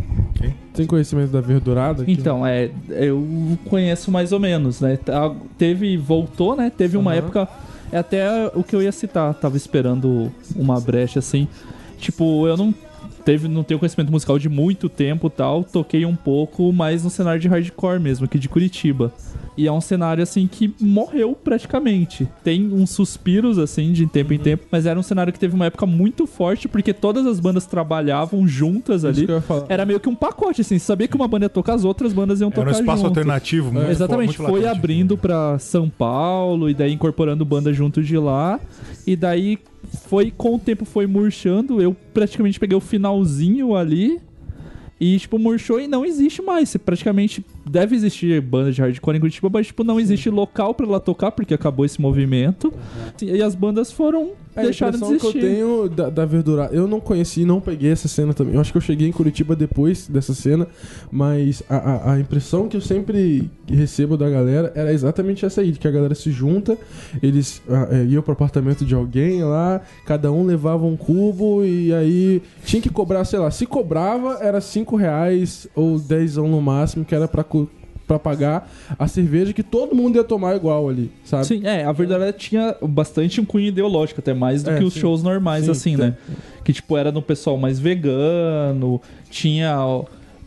Tem conhecimento da verdurada? aqui? Então, é, eu conheço mais ou menos, né? Tá- Teve, voltou, né? Teve uma Aham. época, é até o que eu ia citar, tava esperando uma brecha assim. Tipo, eu não teve, não tenho conhecimento musical de muito tempo e tal, toquei um pouco, mas no cenário de hardcore mesmo, aqui de Curitiba. E é um cenário assim que morreu praticamente. Tem uns suspiros assim de tempo em tempo, mas era um cenário que teve uma época muito forte porque todas as bandas trabalhavam juntas Isso ali. que eu ia falar. Era meio que um pacote, assim. Você sabia que uma banda ia tocar, as outras bandas iam Era um tocar espaço junto. alternativo. muito Exatamente, fo- muito foi latente. abrindo pra São Paulo e daí incorporando banda junto de lá. E daí foi, com o tempo foi murchando. Eu praticamente peguei o finalzinho ali. E, tipo, murchou e não existe mais. Você praticamente deve existir banda de hardcore em Curitiba, mas, tipo, não existe local pra ela tocar, porque acabou esse movimento. E as bandas foram É, a deixaram de impressão que existir. eu tenho da, da verdurada. Eu não conheci, não peguei essa cena também. Eu acho que eu cheguei em Curitiba depois dessa cena, mas a, a, a impressão que eu sempre recebo da galera era exatamente essa aí: que a galera se junta, eles ah, é, iam pro apartamento de alguém lá, cada um levava um cubo e aí tinha que cobrar, sei lá, se cobrava era 5 reais ou 10 no máximo, que era pra. Pra pagar a cerveja que todo mundo ia tomar igual ali, sabe? Sim, é, a verdade tinha bastante um cunho ideológico, até mais do É, que os sim. shows normais, Sim, assim, tem. né? Que, tipo, era no pessoal mais vegano, tinha,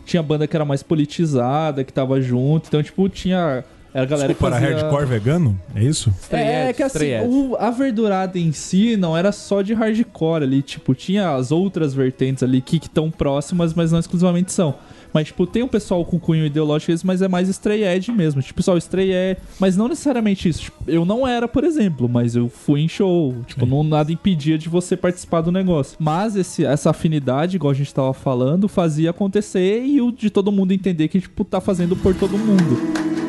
tinha banda que era mais politizada, que tava junto, então, tipo, tinha... Era a galera Desculpa, que era fazia... hardcore vegano? É isso? É, é que assim, o- a verdurada em si não era só de hardcore ali, tipo, tinha as outras vertentes ali que estão próximas, mas não exclusivamente são. Mas, tipo, tem um pessoal com cunho ideológico, mas é mais stray edge mesmo. Tipo, pessoal, stray é. Mas não necessariamente isso. Tipo, eu não era, por exemplo, mas eu fui em show. Tipo, não, nada impedia de você participar do negócio. Mas esse, essa afinidade, igual a gente tava falando, fazia acontecer e o de todo mundo entender que, tipo, tá fazendo por todo mundo.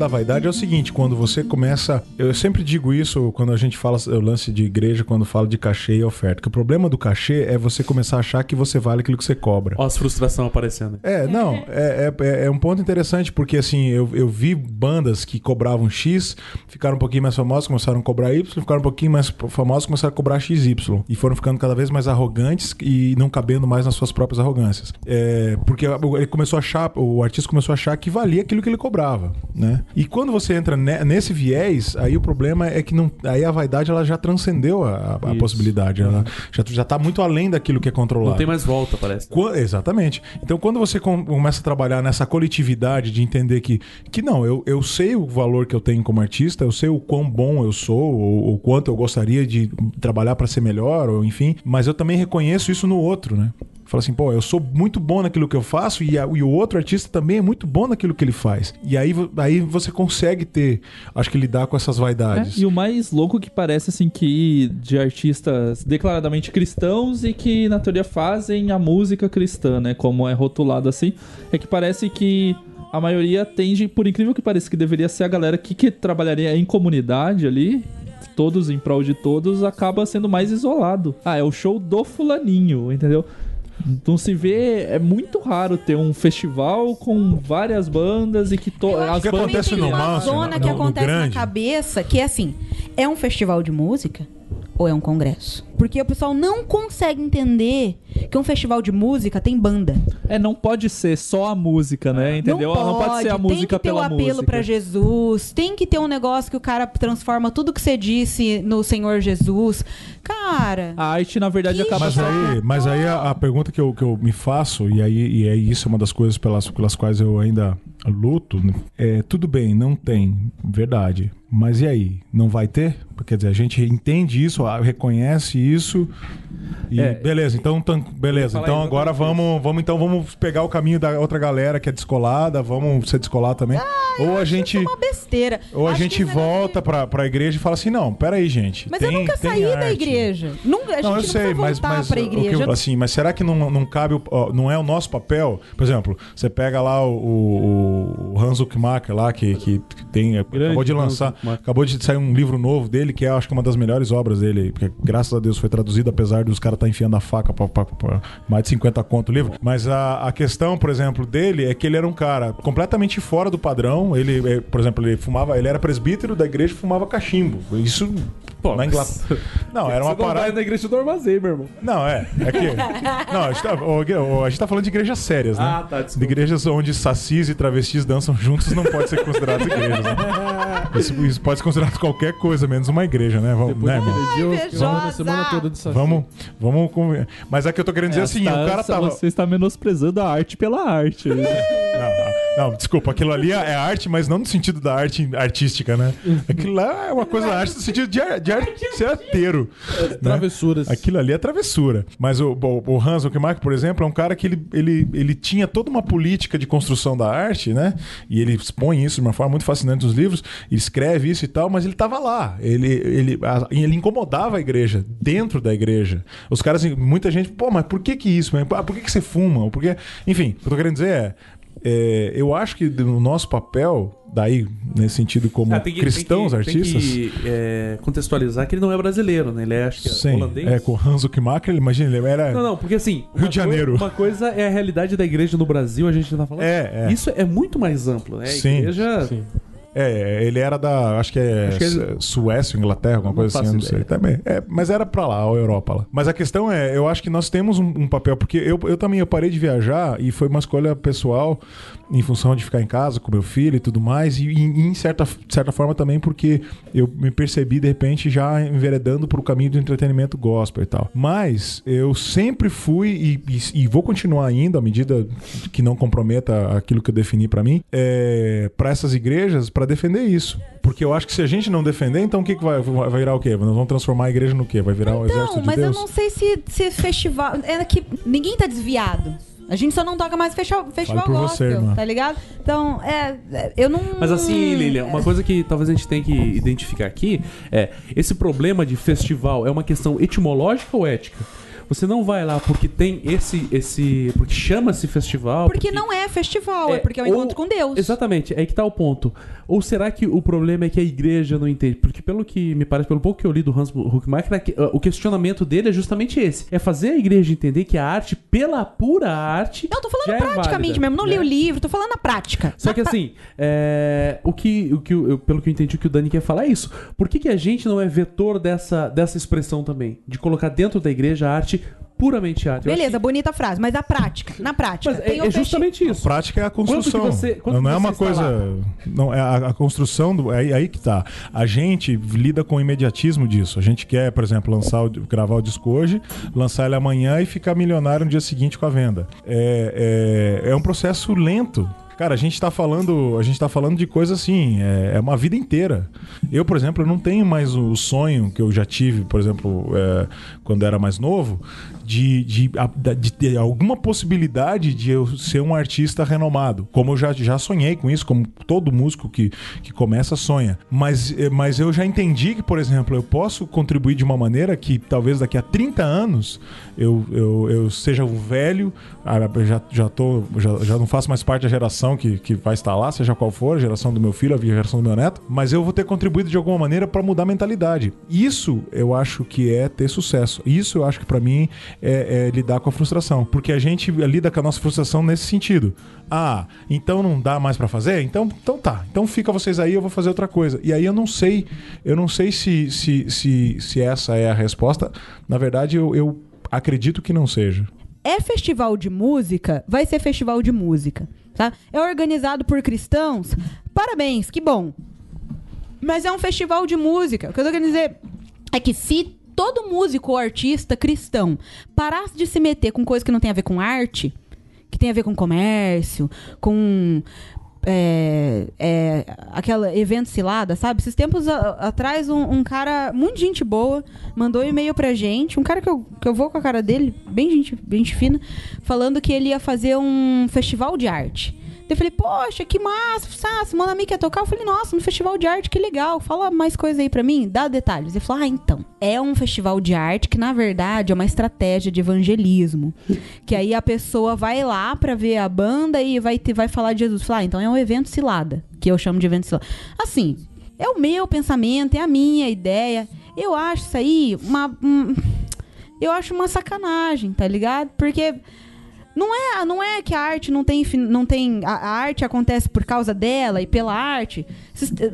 Da vaidade é o seguinte, quando você começa. Eu sempre digo isso quando a gente fala o lance de igreja, quando fala de cachê e oferta. Que o problema do cachê é você começar a achar que você vale aquilo que você cobra. Ó, as frustrações aparecendo. É, não, é, é, é um ponto interessante, porque assim, eu, eu vi bandas que cobravam X, ficaram um pouquinho mais famosas, começaram a cobrar Y, ficaram um pouquinho mais famosas, começaram a cobrar XY. E foram ficando cada vez mais arrogantes e não cabendo mais nas suas próprias arrogâncias. É, porque ele começou a achar, o artista começou a achar que valia aquilo que ele cobrava, né? E quando você entra ne- nesse viés, aí o problema é que não, aí a vaidade ela já transcendeu a, a possibilidade, ela já, já tá muito além daquilo que é controlado. Não tem mais volta, parece. Qua- Exatamente. Então, quando você com- começa a trabalhar nessa coletividade de entender que, que não, eu, eu sei o valor que eu tenho como artista, eu sei o quão bom eu sou, ou o quanto eu gostaria de trabalhar para ser melhor, ou enfim, mas eu também reconheço isso no outro, né? Fala assim, pô, eu sou muito bom naquilo que eu faço e, a- e o outro artista também é muito bom naquilo que ele faz. E aí, aí você consegue ter, acho que lidar com essas vaidades. É, e o mais louco que parece, assim, que de artistas declaradamente cristãos e que, na teoria, fazem a música cristã, né? Como é rotulado assim, é que parece que a maioria tende, por incrível que pareça, que deveria ser a galera que, que trabalharia em comunidade ali. Todos em prol de todos, acaba sendo mais isolado. Ah, é o show do fulaninho, entendeu? Então se vê, é muito raro ter um festival com várias bandas e que to, as que também acontece no uma zona no- que acontece na cabeça que é assim: é um festival de música ou é um congresso? Porque o pessoal não consegue entender que um festival de música tem banda. É, não pode ser só a música, né? Entendeu? Não não pode ser a tem música que ter pela o apelo música. pra Jesus, tem que ter um negócio que o cara transforma tudo que você disse no Senhor Jesus. Cara, A arte, na verdade, acaba Mas aí, mas aí a, a pergunta que eu, que eu me faço, e aí e é isso é uma das coisas pelas, pelas quais eu ainda luto, é tudo bem, não tem, verdade. Mas e aí? Não vai ter? Quer dizer, a gente entende isso, ah, reconhece isso. E É. beleza, então tan- beleza. Então agora vamos, vamos então vamos pegar o caminho da outra galera que é descolada, vamos ser descolado também. ou a gente isso é uma besteira. ou a Acho gente negócio volta de- pra, pra igreja e fala assim: "Não, pera aí, gente. Mas tem, eu nunca tem saí da arte. igreja. Nunca, a gente Não, eu não sei, mas, mas pra eu- igreja. assim, mas será que não, não cabe, o- ó, não é o nosso papel? Por exemplo, você pega lá o, o, o Hans Huckmacher lá que, que tem acabou de lançar, acabou de sair um livro novo dele que é acho que uma das melhores obras dele, porque graças a Deus foi traduzido apesar dos caras estar enfiando a faca pra mais de 50 conto o livro. Mas a, a questão, por exemplo, dele é que ele era um cara completamente fora do padrão. Ele, eh, por exemplo, ele fumava, ele era presbítero da igreja e fumava cachimbo. Isso Pô, na mas- Inglaterra. Não, era uma Você não parada. vai na igreja do armazém, meu irmão. Não, é. É que. Não, a gente, tá, a gente tá falando de igrejas sérias, né? Ah, tá, desculpa. De igrejas onde sacis e travestis dançam juntos não pode ser considerado igrejas, né? Isso, isso pode ser considerado qualquer coisa, menos uma igreja, né? Vamos, né, irmão? Aquele dia eu invejosa. ficava a semana toda de saci. Vamos, vamos. Mas é que eu tô querendo dizer assim, Tá- o cara tava. Você está menosprezando a arte pela arte. Não, não, desculpa, aquilo ali é arte, mas não no sentido da arte artística, né? Aquilo lá é uma coisa arte no sentido de, ar- de ser arteiro. né? Travessuras. Aquilo ali é travessura. Mas o, o, o Hans Huckmark, por exemplo, é um cara que ele, ele, ele tinha toda uma política de construção da arte, né? E ele expõe isso de uma forma muito fascinante nos livros, escreve isso e tal, mas ele tava lá. Ele, ele, a- ele incomodava a igreja, dentro da igreja. Os caras, muita gente, pô, mas por que que isso? Ah, Por que que você fuma? Ou Por que... Enfim, o que eu tô querendo dizer é, é, eu acho que no nosso papel, daí, nesse sentido como Ah, tem que- cristãos, tem que- tem artistas... que, é, contextualizar que ele não é brasileiro, né? Ele é, acho que é Sim, holandês. é, com o Hans Huckmacher, imagina, ele era... Não, não, porque assim. Rio uma de Janeiro. Coisa, uma coisa é a realidade da igreja no Brasil, a gente tá falando. É, é. Isso é muito mais amplo, né? A Sim, igreja. Sim. É, ele era da. Acho que é Acho que Su- Suécia, Inglaterra, alguma Não coisa assim, não sei. Também. É, mas era pra lá, a Europa lá. Mas a questão é, eu acho que nós temos um, um papel, porque eu, eu também eu parei de viajar e foi uma escolha pessoal em função de ficar em casa com meu filho e tudo mais, e, e em certa, certa forma também porque eu me percebi, de repente, já enveredando pro caminho do entretenimento gospel e tal. Mas eu sempre fui e, e- e vou continuar ainda, à medida que não comprometa aquilo que eu defini pra mim, é, para essas igrejas, pra defender isso. Porque eu acho que se a gente não defender, então o que, que vai, vai virar o quê? Nós vamos transformar a igreja no quê? Vai virar o exército Não, de mas Deus? eu não sei se, se festival. É que ninguém tá desviado. A gente só não toca mais festival, festival por gospel, você, irmã. tá ligado? Então, é, é, eu não. Mas assim, Lilian, uma coisa que talvez a gente tenha que identificar aqui é: esse problema de festival é uma questão etimológica ou ética? Você não vai lá porque tem esse. esse porque chama-se festival. Porque não é festival, é, porque é um ou- encontro com Deus. Exatamente, é aí que tá o ponto. Ou será que o problema é que a igreja não entende? Porque pelo que me parece, pelo pouco que eu li do Hans Huckmacher, é uh, o questionamento dele é justamente esse. É fazer a igreja entender que a arte, pela pura arte, Não, eu tô falando é praticamente válida, mesmo. Não li né? o livro, tô falando na prática. Só Na que pra- assim, é, o que, o que eu- pelo que eu entendi, o que o Dani quer falar é isso. Por que, que a gente não é vetor dessa, dessa expressão também? De colocar dentro da igreja a arte puramente arte. Eu Beleza, bonita frase, mas a prática, na prática. Mas tem é, é justamente isso. Prática é a construção. Quanto que você- quanto não que é você uma coisa. lá? Não, é a, a construção do. É, aí- aí que tá. A gente lida com o imediatismo disso. A gente quer, por exemplo, lançar o, gravar o disco hoje, lançar ele amanhã e ficar milionário no dia seguinte com a venda. É, é, é um processo lento. Cara, a gente tá falando, a gente tá falando de coisa assim, é, é uma vida inteira. Eu, por exemplo, não tenho mais o sonho que eu já tive, por exemplo, é, quando era mais novo, de, de, de ter alguma possibilidade de eu ser um artista renomado. Como eu já, já sonhei com isso, como todo músico que, que começa sonha. Mas, eh, mas eu já entendi que, por exemplo, eu posso contribuir de uma maneira que talvez daqui a 30 anos eu, eu, eu seja um velho, ah, já, já, tô, já, já não faço mais parte da geração geração que, que vai estar lá, seja qual for, a geração do meu filho, a geração do meu neto, mas eu vou ter contribuído de alguma maneira para mudar a mentalidade. Isso eu acho que é ter sucesso. Isso eu acho que para mim é, é lidar com a frustração, porque a gente lida com a nossa frustração nesse sentido. Ah, então não dá mais para fazer? Então, então tá. Então fica vocês aí, eu vou fazer outra coisa. E aí eu não sei, eu não sei se se, se, se essa é a resposta. Na verdade, eu, eu acredito que não seja. É festival de música, vai ser festival de música, tá? É organizado por cristãos. Parabéns, que bom. Mas é um festival de música. O que eu tô querendo dizer é que se todo músico ou artista cristão parasse de se meter com coisa que não tem a ver com arte, que tem a ver com comércio, com é, é, aquela evento cilada, sabe? Esses tempos a- atrás, um, um cara, muito gente boa, mandou um e-mail pra gente, um cara que eu, que eu vou com a cara dele, bem gente, bem gente fina, falando que ele ia fazer um festival de arte. Eu falei, poxa, que massa, ah, Simona Mi quer tocar? Eu falei, nossa, um festival de arte, que legal. Fala mais coisa aí pra mim, dá detalhes. Ele falou, ah, então, é um festival de arte que, na verdade, é uma estratégia de evangelismo. que aí a pessoa vai lá pra ver a banda e vai, ter, vai falar de Jesus. Falar, ah, então é um evento cilada, que eu chamo de evento cilada. Assim, é o meu pensamento, é a minha ideia. Eu acho isso aí uma... um- eu acho uma sacanagem, tá ligado? Porque... Não é, não é que a arte não tem, não tem a, a arte acontece por causa dela e pela arte.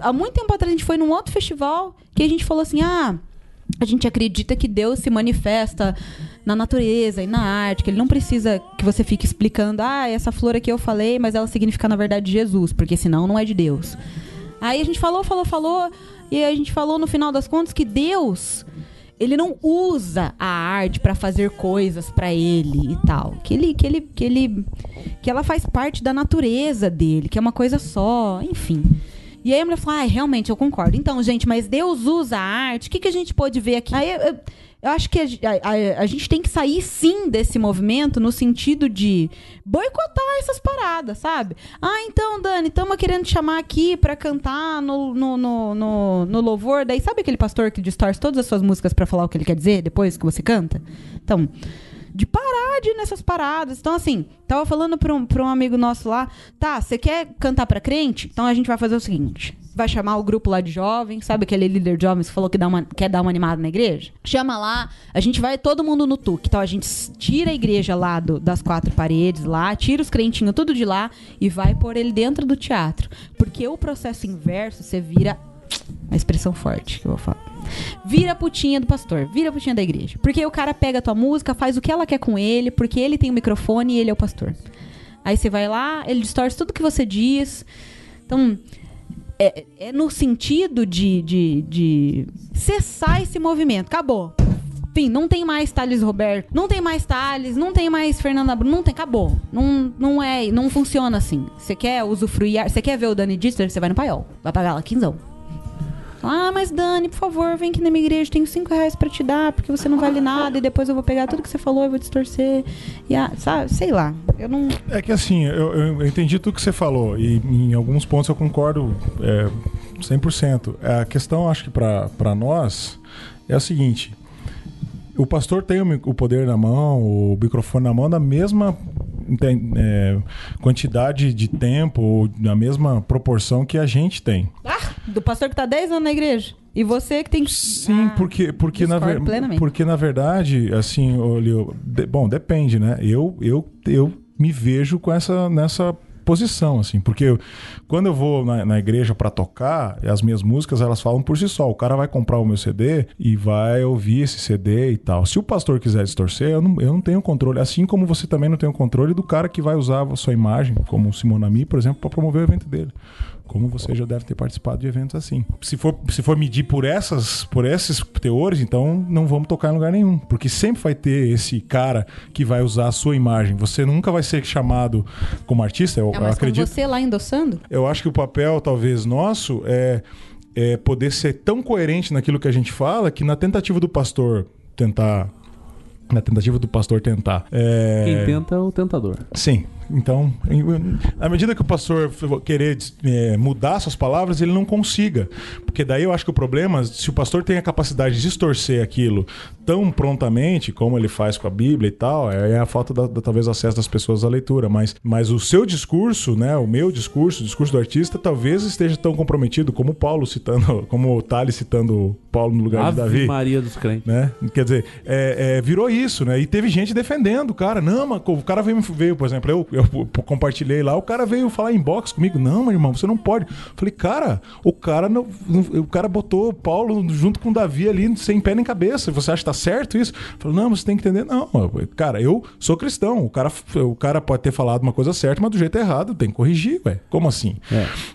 Há muito tempo atrás a gente foi num outro festival que a gente falou assim: "Ah, a gente acredita que Deus se manifesta na natureza e na arte, que ele não precisa que você fique explicando: "Ah, essa flor aqui eu falei, mas ela significa na verdade Jesus, porque senão não é de Deus". Aí a gente falou, falou, falou, e a gente falou no final das contas que Deus ele não usa a arte pra fazer coisas pra ele e tal. Que ele, que ele, que ele, que ela faz parte da natureza dele, que é uma coisa só, enfim. E aí a mulher falou, ah, realmente, eu concordo. Então, gente, mas Deus usa a arte, o que, que a gente pode ver aqui? Aí eu- eu acho que a, a- a gente tem que sair sim desse movimento no sentido de boicotar essas paradas, sabe? Ah, então, Dani, estamos querendo te chamar aqui pra cantar no, no, no, no, no louvor. Daí sabe aquele pastor que distorce todas as suas músicas pra falar o que ele quer dizer depois que você canta? Então, de parar de ir nessas paradas. Então, assim, tava falando pra um, um amigo nosso lá, tá, você quer cantar pra crente? Então a gente vai fazer o seguinte. Vai chamar o grupo lá de jovens, sabe aquele líder de jovens que falou que dá uma- quer dar uma animada na igreja? Chama lá, a gente vai todo mundo no tuque. Então a gente tira a igreja lá do- das quatro paredes lá, tira os crentinhos tudo de lá e vai pôr ele dentro do teatro. Porque o processo inverso, você vira uma expressão forte que eu vou falar. Vira a putinha do pastor, vira a putinha da igreja. Porque o cara pega a tua música, faz o que ela quer com ele, porque ele tem o microfone e ele é o pastor. Aí você vai lá, ele distorce tudo que você diz. Então, é, é no sentido de, de, de cessar esse movimento. Acabou. Enfim, não tem mais Thales Roberto, não tem mais Thales, não tem mais Fernanda Bruno, não tem, acabou. Não, não é, não funciona assim. Você quer usufruir, você quer ver o Dani Dister, você vai no paiol. Vai pagar lá quinzão. Ah, mas Dani, por favor, vem aqui na minha igreja, tenho cinco reais pra te dar, porque você não vale nada, e depois eu vou pegar tudo que você falou e vou distorcer. E ah, sabe, sei lá. Eu não. É que assim, eu, eu- entendi tudo que você falou e em alguns pontos eu concordo é, 100%. A questão, acho que pra pra nós é o seguinte: o pastor tem o, poder na mão, o microfone na mão, da mesma é, quantidade de tempo, ou na mesma proporção que a gente tem. Ah, do pastor que tá 10 anos na igreja. E você que tem que. Sim, Ah, porque, porque, na ver- plenamente. porque na verdade, assim, de- bom, depende, né? Eu, eu, eu me vejo com essa, nessa posição, assim, porque eu- quando eu vou na, na igreja pra tocar, as minhas músicas, elas falam por si só. O cara vai comprar o meu CD e vai ouvir esse CD e tal. Se o pastor quiser distorcer, eu não, eu não tenho controle. Assim como você também não tem o controle do cara que vai usar a sua imagem, como o Simonami, por exemplo, pra promover o evento dele. Como você já deve ter participado de eventos assim. Se for, se for medir por essas, por esses teores, então não vamos tocar em lugar nenhum, porque sempre vai ter esse cara que vai usar a sua imagem. Você nunca vai ser chamado como artista. Eu, É, mas acredito. você lá endossando? Eu acho que o papel, talvez, nosso é, é poder ser tão coerente naquilo que a gente fala que na tentativa do pastor tentar. Na tentativa do pastor tentar. é, Quem tenta é o tentador. Sim, Então, em- à medida que o pastor querer é, mudar suas palavras, ele não consiga. Porque daí eu acho que o problema, se o pastor tem a capacidade de distorcer aquilo tão prontamente, como ele faz com a Bíblia e tal, é é a falta, da, da- talvez, acesso das pessoas à leitura. Mas, mas o seu discurso, né, o meu discurso, o discurso do artista, talvez esteja tão comprometido como Paulo citando, como o Thales citando Paulo no lugar de Ave Davi Maria dos crentes. né? Quer dizer, é, é, virou isso, né? E teve gente defendendo o cara. Não, mas o cara veio, veio por exemplo, eu, eu compartilhei lá, o cara veio falar em box comigo. Não, meu irmão, você não pode. Falei, cara, o cara não, o cara botou Paulo junto com Davi ali sem pé nem cabeça. Você acha que tá certo isso? Falei, não, você tem que entender. Não, cara, eu sou cristão. O cara, o cara pode ter falado uma coisa certa, mas do jeito errado, tem que corrigir, ué. Como assim?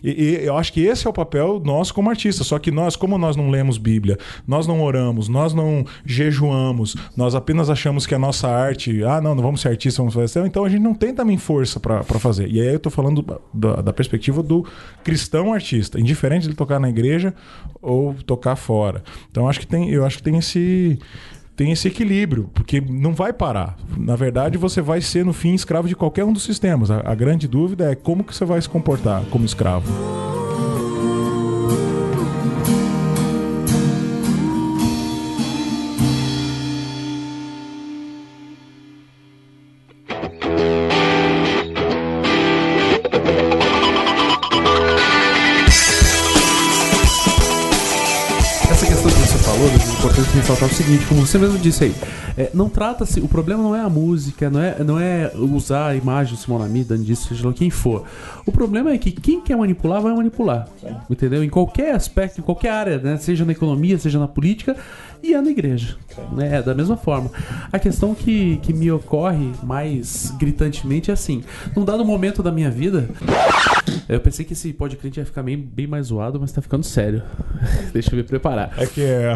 E, e eu acho que esse é o papel nosso como artista. Só que nós, como nós não lemos Bíblia, nós não oramos, nós não jejuamos, nós apenas achamos que a nossa arte, ah, não, não vamos ser artistas, vamos fazer. Então a gente não tem também força pra fazer. E aí eu tô falando da, da perspectiva do cristão artista, indiferente de tocar na igreja ou tocar fora. Então acho que tem, eu acho que tem esse tem esse equilíbrio, porque não vai parar. Na verdade, você vai ser, no fim, escravo de qualquer um dos sistemas. A, a grande dúvida é como que você vai se comportar como escravo. Importante ressaltar o seguinte, como você mesmo disse aí, é, não trata-se, o problema não é a música, não é, não é usar a imagem do Simone Ami, Dani disso, seja lá quem for. O problema é que quem quer manipular, vai manipular. Entendeu? Em qualquer aspecto, em qualquer área, né? seja na economia, seja na política, e é na igreja. Né? É da mesma forma. A questão que, que me ocorre mais gritantemente é assim: num dado momento da minha vida, eu pensei que esse podcast ia ficar bem, bem mais zoado, mas tá ficando sério. Deixa eu me preparar. É que é,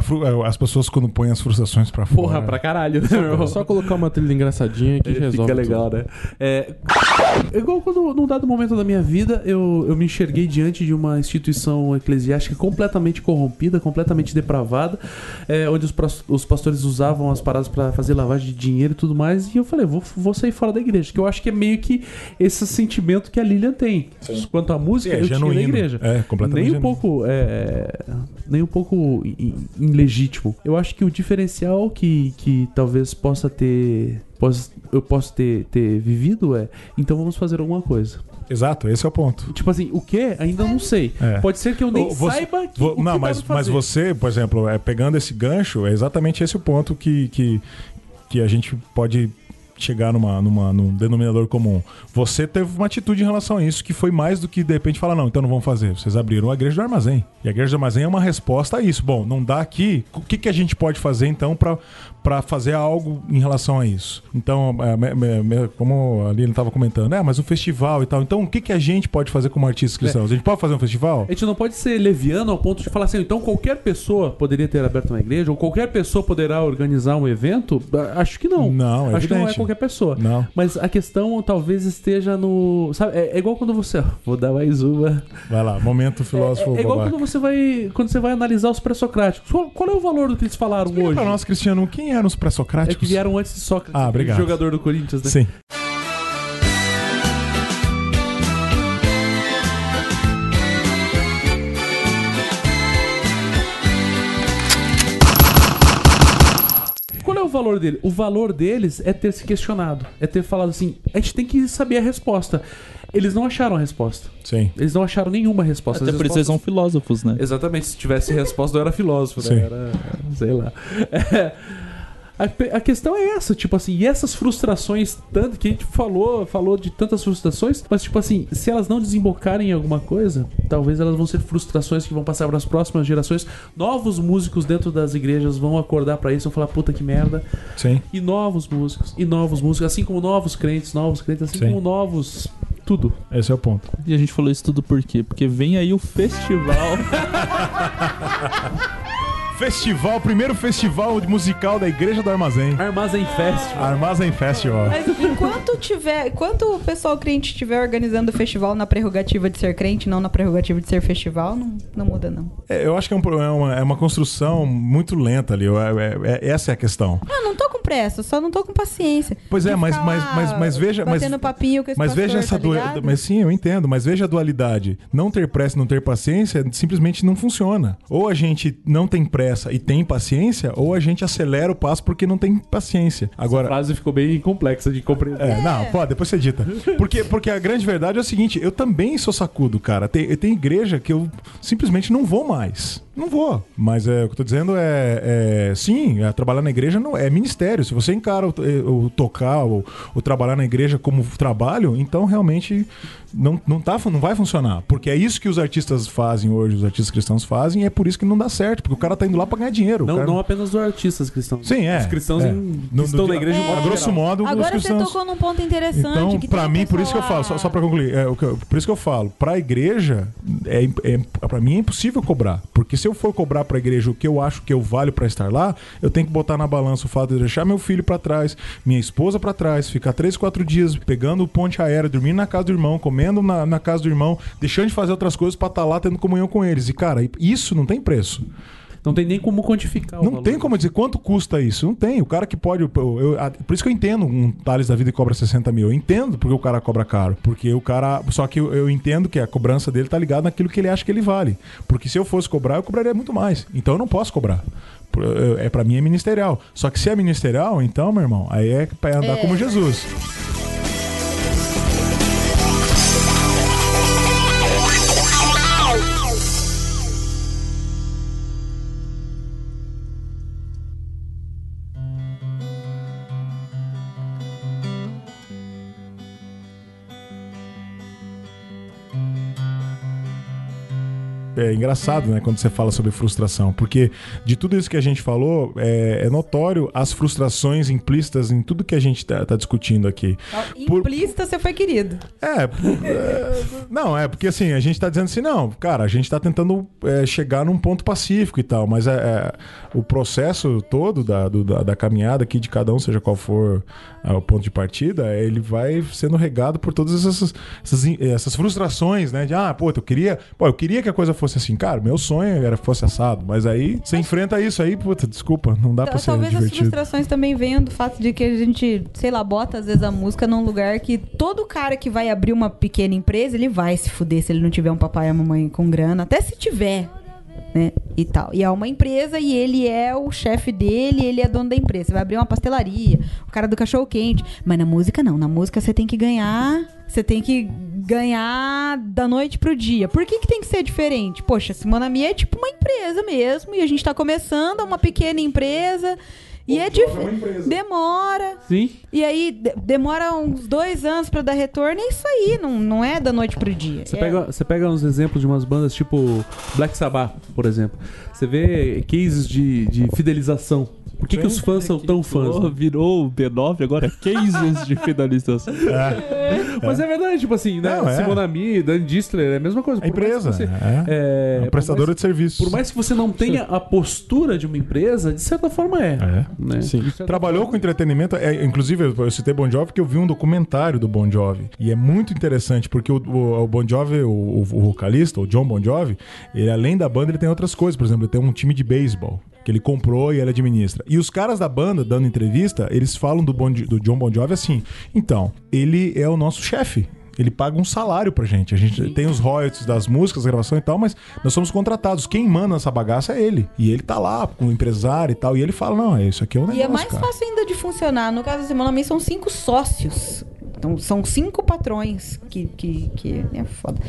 as pessoas quando põem as frustrações pra fora. Porra, pra caralho, né, meu irmão? É só colocar uma trilha engraçadinha que É, resolve. Fica legal, tudo. né? É, é igual quando, num dado momento da minha vida, eu, eu me enxerguei diante de uma instituição eclesiástica completamente corrompida, completamente depravada, é, onde os, os pastores usavam as paradas pra fazer lavagem de dinheiro e tudo mais, e eu falei, vou, vou sair fora da igreja, que eu acho que é meio que esse sentimento que a Lilian tem. Quanto à música, Sim, é eu tinha na genuíno. igreja. É, completamente Nem um genuíno. pouco, é, nem um pouco ilegítimo. Eu acho que o diferencial que, que talvez possa ter. Possa, eu posso ter, ter vivido é. Então vamos fazer alguma coisa. Exato, esse é o ponto. Tipo assim, o que? Ainda não sei. É. Pode ser que eu nem você- saiba que, vo- o que não, dá mas, mas você, por exemplo, é, pegando esse gancho, é exatamente esse o ponto que, que, que a gente pode chegar numa, numa, num denominador comum. Você teve uma atitude em relação a isso que foi mais do que de repente falar, não, então não vamos fazer. Vocês abriram a igreja do armazém. E a igreja do armazém é uma resposta a isso. Bom, não dá aqui. O que, que a gente pode fazer então para para fazer algo em relação a isso? Então, é, como a Lilian estava comentando, é, mas o festival e tal. Então, o que, que a gente pode fazer como artistas cristãos? A gente pode fazer um festival? A gente não pode ser leviano ao ponto de falar assim, então qualquer pessoa poderia ter aberto uma igreja, ou qualquer pessoa poderá organizar um evento? Acho que não. Não, é Acho que não é evidente. qualquer pessoa. Não. Mas a questão talvez esteja no. Sabe, é, é igual quando você. Vou dar mais uma. Vai lá, momento filósofo É, é igual babaca. quando você vai. Quando você vai analisar os pré-socráticos. Qual, qual é o valor do que eles falaram Explica hoje? pra nós, Cristiano, quem eram os É pré-socráticos? que vieram antes de Sócrates, Ah, obrigado. jogador do Corinthians, né? Sim. Qual é o valor dele? O valor deles é ter se questionado. É ter falado assim: a gente tem que saber a resposta. Eles não acharam a resposta. Sim. Eles não acharam nenhuma resposta. Até As por isso eles são filósofos, né? Exatamente, se tivesse resposta, eu era filósofo, Sim. né? Era. sei lá. É, a, a questão é essa, tipo assim, e essas frustrações, tanto que a gente falou, falou de tantas frustrações, mas tipo assim, se elas não desembocarem em alguma coisa, talvez elas vão ser frustrações que vão passar para as próximas gerações. Novos músicos dentro das igrejas vão acordar para isso, vão falar, puta que merda. Sim. E novos músicos, e novos músicos, assim como novos crentes, novos crentes, assim Sim. como novos. Tudo. Esse é o ponto. E a gente falou isso tudo por quê? Porque vem aí o festival. Festival, primeiro festival musical da Igreja do Armazém. Armazém Festival. Armazém Festival. Mas enquanto tiver, enquanto o pessoal crente estiver organizando o festival na prerrogativa de ser crente, não na prerrogativa de ser festival, não, não muda não. É, eu acho que é, um é uma, é uma construção muito lenta ali. eu- é- é- essa é a questão. Eu não tô com pressa, só não tô com paciência. Pois é, De mas, mas, mas, mas veja. Mas, papinho com esse mas veja pastor, essa tá dualidade. Mas sim, eu entendo, mas veja a dualidade. Não ter pressa e não ter paciência simplesmente não funciona. Ou a gente não tem pressa e tem paciência, ou a gente acelera o passo porque não tem paciência. A Agora. frase ficou bem complexa de compreender. É, não, pô, depois você dita. Porque, porque a grande verdade é o seguinte: eu também sou sacudo, cara. Tem, tem igreja que eu simplesmente não vou mais. Não vou. Mas é, o que eu tô dizendo é. é sim, é, trabalhar na igreja não é ministério. Se você encara o, o tocar ou o trabalhar na igreja como trabalho, então realmente não, não, tá, não vai funcionar. Porque é isso que os artistas fazem hoje, os artistas cristãos fazem, e é por isso que não dá certo. Porque o cara tá indo lá pra ganhar dinheiro. Não, cara- não apenas dos artistas cristãos. Sim, é. Os cristãos é. em- No- estão no- na igreja modo grosso modo, os Agora você cristãos. tocou num ponto interessante. Então, que pra tem mim, por isso que eu falo, só, só pra concluir, é, por isso que eu falo, pra igreja, é, é, pra mim é impossível cobrar. Porque se eu for cobrar pra igreja o que eu acho que eu valho pra estar lá, eu tenho que botar na balança o fato de deixar meu filho pra trás, minha esposa pra trás, ficar três, quatro dias pegando o ponte aérea, dormindo na casa do irmão, comendo na, na casa do irmão, deixando de fazer outras coisas pra estar lá tendo comunhão com eles. E, cara, isso não tem preço. Não tem nem como quantificar o Não valor. tem como dizer quanto custa isso. Não tem. O cara que pode. eu- eu- a- por isso que eu entendo um Thales da vida que cobra 60 mil. Eu entendo porque o cara cobra caro. Porque o cara. Só que eu, eu entendo que a cobrança dele tá ligada naquilo que ele acha que ele vale. Porque se eu fosse cobrar, eu cobraria muito mais. Então eu não posso cobrar. É para mim é ministerial. Só que se é ministerial, então, meu irmão, aí é pra andar como Jesus. É engraçado, né, quando você fala sobre frustração, porque de tudo isso que a gente falou, é, é notório as frustrações implícitas em tudo que a gente tá, tá discutindo aqui. Por- Implícita, você foi querido. É, é, não, é porque assim, a gente tá dizendo assim, não, cara, a gente tá tentando é, chegar num ponto pacífico e tal, mas é, é, o processo todo da, do- da, da caminhada aqui de cada um, seja qual for é, o ponto de partida, ele vai sendo regado por todas essas, essas, essas frustrações, né? De, ah, pô, eu queria, pô, eu queria que a coisa fosse assim, cara, meu sonho era que fosse assado, mas aí você enfrenta isso aí, puta, desculpa, não dá pra ser Talvez as divertido. frustrações também venham do fato de que a gente, sei lá, bota às vezes a música num lugar que todo cara que vai abrir uma pequena empresa, ele vai se fuder se ele não tiver um papai e uma mamãe com grana, até se tiver, né? E tal. E é uma empresa e ele é o chefe dele, ele é dono da empresa. Você vai abrir uma pastelaria, o cara do cachorro quente. Mas na música não, na música você tem que ganhar, você tem que ganhar da noite pro dia. Por que que tem que ser diferente? Poxa, Simona Mia é tipo uma empresa mesmo e a gente tá começando, é uma pequena empresa. E é difícil. Demora. Sim. E aí de- demora uns dois anos pra dar retorno. É isso aí, não, não é da noite pro dia. Você É- pega, você pega uns exemplos de umas bandas tipo Black Sabbath, por exemplo. Você vê cases de, de fidelização. Por que, que os fãs são tão fãs? Porra, virou o B9 agora, cases de finalização. Mas é verdade, tipo assim, né? Não, é. Simona Mi, Dan Distler, é a mesma coisa. A Por mais que empresa, você- é. é, É um por prestadora mais- de serviços. Por mais que você não tenha a postura de uma empresa, de certa forma é. É. né? Sim. De certa Trabalhou com entretenimento, é, inclusive eu eu citei Bon Jovi porque eu vi um documentário do Bon Jovi e é muito interessante porque o, o- o Bon Jovi, o, o- o vocalista, o John Bon Jovi, ele além da banda ele tem outras coisas, por exemplo, ele tem um time de beisebol que ele comprou e ele administra. E os caras da banda dando entrevista, eles falam do, bon, do John Bon Jovi assim: então ele é o nosso chefe. Ele paga um salário pra gente. A gente tem os royalties das músicas, gravação e tal, mas nós somos contratados. Quem manda essa bagaça é ele. E ele tá lá com o empresário e tal. E ele fala: não, é isso aqui é um negócio. E é mais cara. fácil ainda de funcionar. No caso da Simona Mia, são cinco sócios. Então, são cinco patrões que, que, que é foda.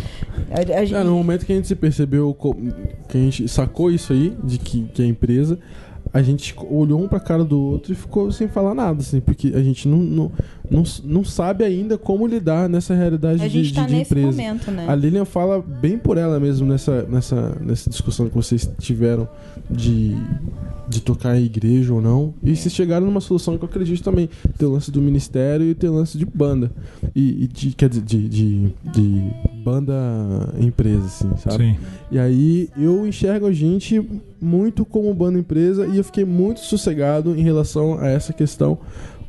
A, a gente- É, no momento que a gente se percebeu, que a gente sacou isso aí, de que, que a empresa, a gente olhou um pra cara do outro e ficou sem falar nada, assim, porque a gente não, não, não, não sabe ainda como lidar nessa realidade a de, gente tá de, de nesse empresa. momento, né? A Lilian fala bem por ela mesmo nessa, nessa, nessa discussão que vocês tiveram de, de tocar em igreja ou não. E vocês chegaram numa solução que eu acredito também. Tem o lance do ministério e tem o lance de banda. E, e de, quer dizer, de, de, de banda empresa, assim, sabe? Sim. E aí eu enxergo a gente muito como banda empresa e eu fiquei muito sossegado em relação a essa questão,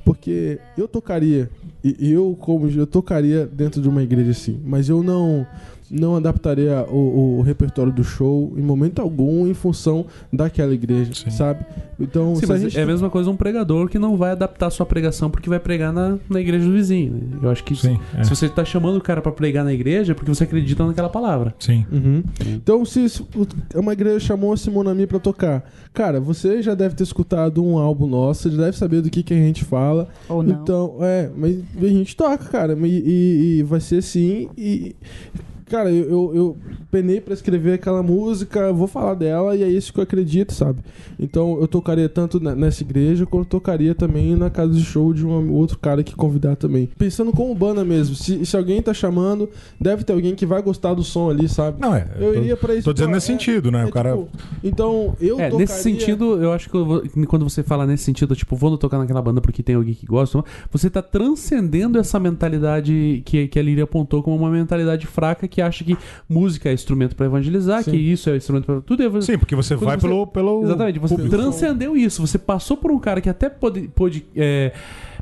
porque eu tocaria, e eu como eu tocaria dentro de uma igreja assim, mas eu não não adaptaria o, o repertório do show em momento algum em função daquela igreja, sabe? Então, Sim, se a gente é a mesma coisa um pregador que não vai adaptar a sua pregação porque vai pregar na, na igreja do vizinho. né? Eu acho que Sim, é. se você tá chamando o cara pra pregar na igreja é porque você acredita naquela palavra. Sim. Uhum. Então, se se uma igreja chamou a Simonami pra tocar, cara, você já deve ter escutado um álbum nosso, você já deve saber do que, que a gente fala. Ou não. Então, é, mas a gente toca, cara, e, e- e vai ser assim. E, cara, eu, eu, eu penei pra escrever aquela música, vou falar dela e é isso que eu acredito, sabe? Então, eu tocaria tanto nessa igreja quanto tocaria também na casa de show de um outro cara que convidar também. Pensando como banda mesmo, se, se alguém tá chamando, deve ter alguém que vai gostar do som ali, sabe? Não, é. Eu tô- iria pra isso. Tô dizendo nesse é- sentido, né? é o cara. tipo, então, eu É, tocaria... nesse sentido, eu acho que eu vou- quando você fala nesse sentido, tipo, vou tocar naquela banda porque tem alguém que gosta, você tá transcendendo essa mentalidade que, que a Líria apontou como uma mentalidade fraca que acha que música é instrumento pra evangelizar, Sim. que isso é instrumento pra tudo. É, Sim, porque você vai você- pelo, pelo. Exatamente, você público. transcendeu isso. Você passou por um cara que até pôde, pôde, é,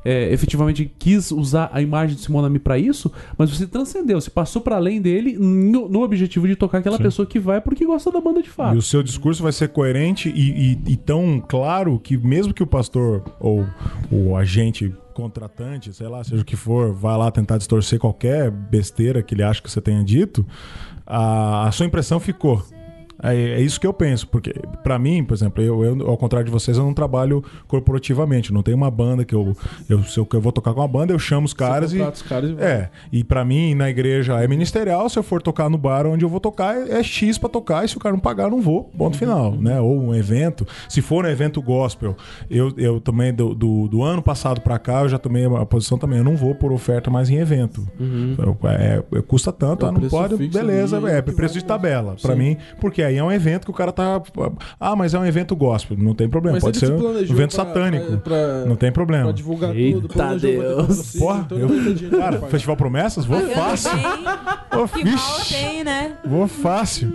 é, efetivamente quis usar a imagem de Simonami pra isso, mas você transcendeu, você passou pra além dele no, no objetivo de tocar aquela Sim. pessoa que vai porque gosta da banda de E fato. o seu discurso vai ser coerente e, e- e tão claro que mesmo que o pastor ou o agente contratante, sei lá, seja o que for, vai lá tentar distorcer qualquer besteira que ele acha que você tenha dito, a, a sua impressão ficou. É, é isso que eu penso, porque pra mim, por exemplo, eu, eu, ao contrário de vocês, eu não trabalho corporativamente, não tenho uma banda que eu, eu se eu, eu vou tocar com uma banda, eu chamo os caras e os caras e é, e pra mim na igreja é ministerial, se eu for tocar no bar onde eu vou tocar é é X pra tocar, e se o cara não pagar não vou, ponto final, né? Ou um evento, se for um evento gospel, eu, eu também do, do, do ano passado pra cá eu já tomei a posição também, eu não vou por oferta mais em evento. Eu- é, é, custa tanto, É ah, não pode, beleza, ali, é que preço de tabela. Pra Sim. mim, porque aí é um evento que o cara tá ah, mas é um evento gospel, não tem problema, Mas pode ser se um evento pra- satânico. pra- pra- não tem problema. Pra divulgar Eita tudo, planejou, vai ter Deus. Porra, então eu... Cara. Festival Promessas? Vou fácil. Vou, Que tem, né? vou fácil.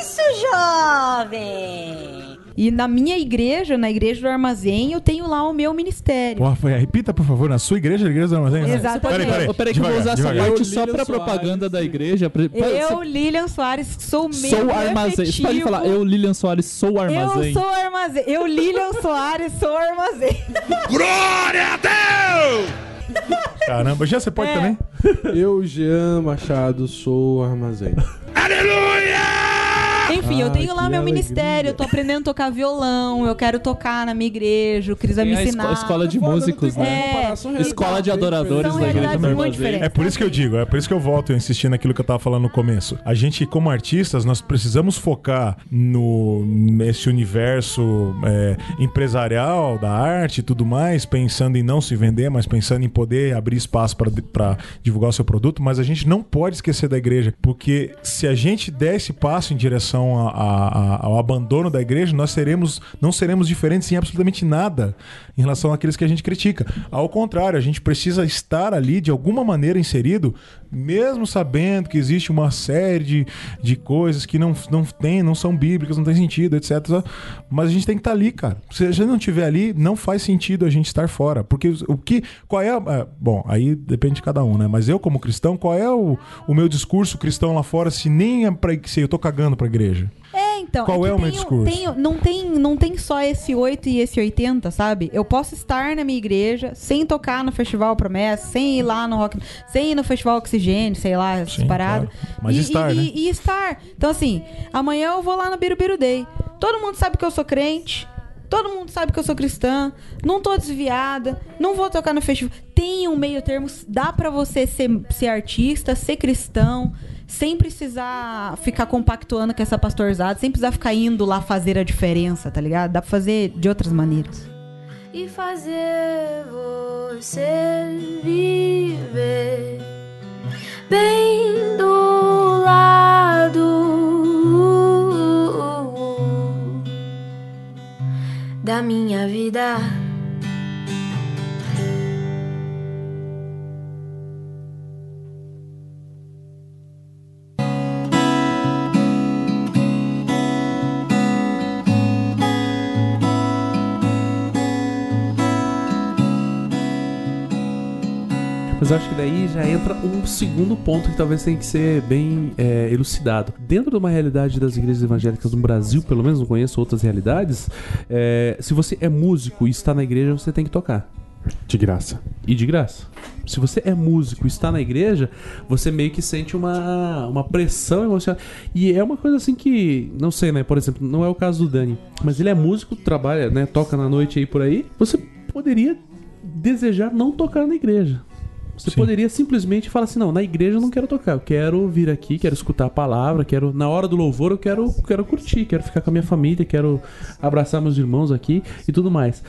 Isso, jovem! E na minha igreja, na igreja do armazém, eu tenho lá o meu ministério. Porra, foi- repita, por favor, na sua igreja, a igreja do armazém? né? Exatamente. Peraí, peraí. Peraí que eu vou usar devagar, essa parte só pra Soares, propaganda da igreja. Pra- pra- Eu, Lilian Soares, sou meio sou armazém. Você pode falar, eu, Lilian Soares, sou armazém. Eu sou armazém. Eu, Lilian Soares, sou armazém. Caramba, já você pode É. também? Eu, Jean Machado, sou armazém. Enfim, eu tenho lá meu alegria. ministério, eu tô aprendendo a tocar violão, eu quero tocar na minha igreja, o Cris vai me a ensinar. escola, escola de músicos, né? É, Escola de adoradores São da igreja muito. É por isso que eu digo, é por isso que eu volto a insistir naquilo que eu tava falando no começo. A gente, como artistas, nós precisamos focar no nesse universo é, empresarial da arte e tudo mais, pensando em não se vender, mas pensando em poder abrir espaço para divulgar o seu produto. Mas a gente não pode esquecer da igreja, porque se a gente der esse passo em direção a- a- a- ao abandono da igreja, nós seremos, não seremos diferentes em absolutamente nada em relação àqueles que a gente critica. Ao contrário, a gente precisa estar ali de alguma maneira inserido, mesmo sabendo que existe uma série de, de coisas que não, não tem, não são bíblicas, não tem sentido, etc. Mas a gente tem que estar ali, cara. Se a gente não estiver ali, não faz sentido a gente estar fora. Porque o que. Qual é. a- é, bom, aí depende de cada um, né? Mas eu, como cristão, qual é o, o meu discurso cristão lá fora se nem é pra. Se eu tô cagando pra igreja? É, então. Qual que é o meu discurso? não, tem, não tem só esse 8 e esse 80, sabe? Eu posso estar na minha igreja sem tocar no Festival Promessa, sem ir lá no Rock, sem ir no Festival Oxigênio, sei lá, essas Sim, paradas. claro. Mas e, estar, e, né? e, e estar. Então, assim, amanhã eu vou lá no Birubiru Day. Todo mundo sabe que eu sou crente. Todo mundo sabe que eu sou cristã, não tô desviada, não vou tocar no festival. Tem um meio termo, dá pra você ser, ser artista, ser cristão, sem precisar ficar compactuando com essa pastorzada, sem precisar ficar indo lá fazer a diferença, tá ligado? Dá pra fazer de outras maneiras. e fazer você viver bem do lado da minha vida. Mas acho que daí já entra um segundo ponto que talvez tenha que ser bem é, elucidado. Dentro de uma realidade das igrejas evangélicas no Brasil, pelo menos não conheço outras realidades, é, se você é músico e está na igreja, você tem que tocar. De graça. E de graça. Se você é músico e está na igreja, você meio que sente uma, uma pressão emocional. E é uma coisa assim que, não sei, né? Por exemplo, não é o caso do Dani, mas ele é músico, trabalha, né? Toca na noite aí por aí. Você poderia desejar não tocar na igreja. Você Sim. poderia simplesmente falar assim: não, na igreja eu não quero tocar, eu quero vir aqui, quero escutar a palavra, quero, na hora do louvor, eu quero, quero curtir, quero ficar com a minha família, quero abraçar meus irmãos aqui e tudo mais.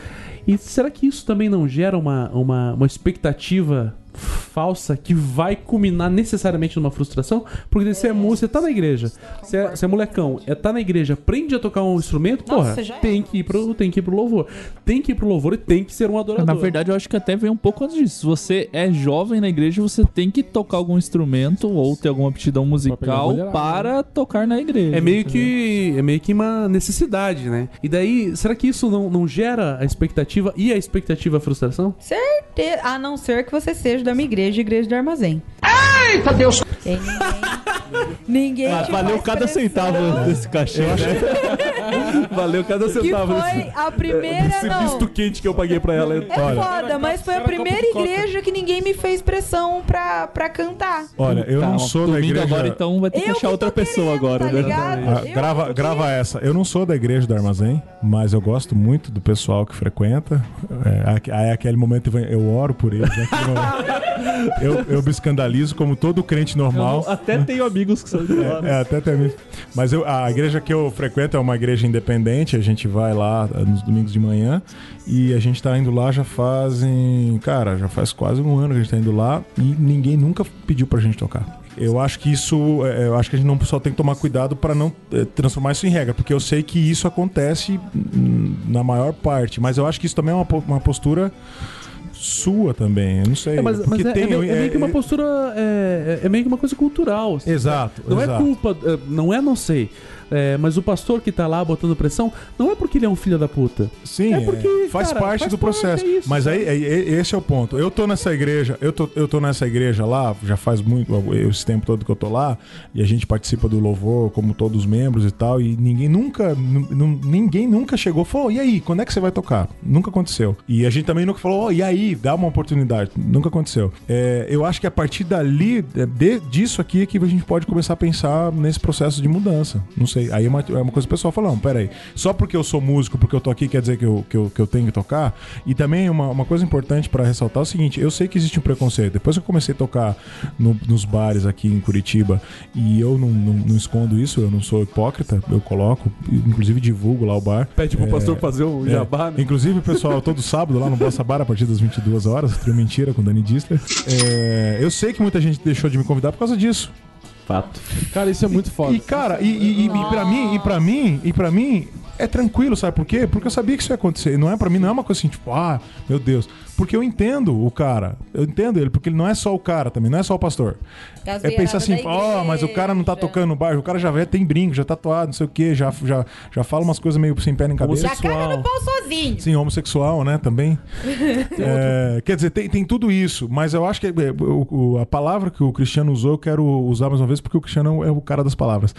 E será que isso também não gera uma, uma, uma expectativa falsa que vai culminar necessariamente numa frustração? Porque você é músico, você tá na igreja, você é, você é molecão, é, tá na igreja, aprende a tocar um instrumento, Nossa, porra, é. tem que, ir pro, tem que ir pro louvor. Tem que ir pro louvor e tem que ser um adorador. Na verdade, eu acho que até vem um pouco antes disso. Se você é jovem na igreja, você tem que tocar algum instrumento ou ter alguma aptidão musical mulherada, para tocar na igreja. É meio que é meio que uma necessidade, né? E daí, será que isso não, não gera a expectativa e a expectativa a frustração? Certeza. A não ser que você seja da minha igreja, igreja do armazém. Eita Deus! Ninguém. ninguém Ah, valeu cada centavo desse cachê, né? Valeu cada Que centavo foi a primeira, desse não. misto quente que eu paguei pra ela. É foda, mas foi a primeira igreja que ninguém me fez pressão pra, pra cantar. Olha, eu não Calma, sou da igreja. agora, então vai ter que Eu achar que outra pessoa agora, tá né? Ah, grava, grava essa. Eu não sou da igreja do armazém, mas eu gosto muito do pessoal que frequenta. É, aí aquele momento eu- eu oro por eles. né? eu, eu me escandalizo como todo crente normal. Até tenho amigos que são de lá. né? É, até tem mesmo. Mas eu- a igreja que eu frequento é uma igreja independente. A gente vai lá eh, nos domingos de manhã e a gente tá indo lá já fazem. Cara, já faz quase um ano que a gente tá indo lá e ninguém nunca pediu pra gente tocar. Eu acho que isso. eh, Eu acho que a gente não só tem que tomar cuidado pra não transformar isso em regra, porque eu sei que isso acontece hum, na maior parte. Mas eu acho que isso também é uma, uma postura sua também. Eu não sei. É, mas, mas porque é, tem. é meio, é meio que uma é- postura. É, é meio que uma coisa cultural. assim. Exato. Não exato. é culpa, é, não é, não sei. É, mas o pastor que tá lá botando pressão, não é porque ele é um filho da puta. Sim, É é porque, faz cara, parte faz do parte, processo. é isso, Mas aí, sabe? é- é- esse é o ponto. Eu tô nessa igreja, eu tô, eu tô nessa igreja lá, já faz muito, esse tempo todo que eu tô lá, e a gente participa do louvor, como todos os membros e tal, e ninguém nunca, nu- nu- ninguém nunca chegou e falou, e aí, quando é que você vai tocar? Nunca aconteceu. E a gente também nunca falou, "Oh, e aí, dá uma oportunidade. Nunca aconteceu. É, eu acho que a partir dali, é, de- disso aqui, é que a gente pode começar a pensar nesse processo de mudança. Não sei. Aí é uma, é uma coisa que o pessoal fala, não, peraí, só porque eu sou músico, porque eu tô aqui, quer dizer que eu, que eu, que eu tenho que tocar? E também uma, uma coisa importante pra ressaltar é o seguinte, eu sei que existe um preconceito. Depois que eu comecei a tocar no- nos bares aqui em Curitiba, e eu não, não, não escondo isso, eu não sou hipócrita, eu coloco, inclusive divulgo lá o bar. Pede pro É, pastor fazer um é. jabá, né? Inclusive, pessoal, todo sábado lá no Bossa Bar, a partir das 22 horas, Trio Mentira com Dani Distler. É, eu sei que muita gente deixou de me convidar por causa disso. Fato. Cara, isso é muito foda. E, cara, e, e, e, e pra mim, e pra mim, e pra mim, é tranquilo, sabe por quê? Porque eu sabia que isso ia acontecer. Não é para mim, não é uma coisa assim, tipo, ah, meu Deus. Porque eu entendo o cara. Eu entendo ele, porque ele não é só o cara também, não é só o pastor. As É pensar assim, ó, mas o cara não tá tocando no bairro, o cara já vê, tem brinco, já tatuado, não sei o quê, já, já, já fala umas coisas meio sem pé nem cabeça. Já caga no pau sozinho. Sim, homossexual, né, também. É, quer dizer, tem, tem tudo isso, mas eu acho que é, a palavra que o Cristiano usou, eu quero usar mais uma vez, porque o Cristiano é o cara das palavras.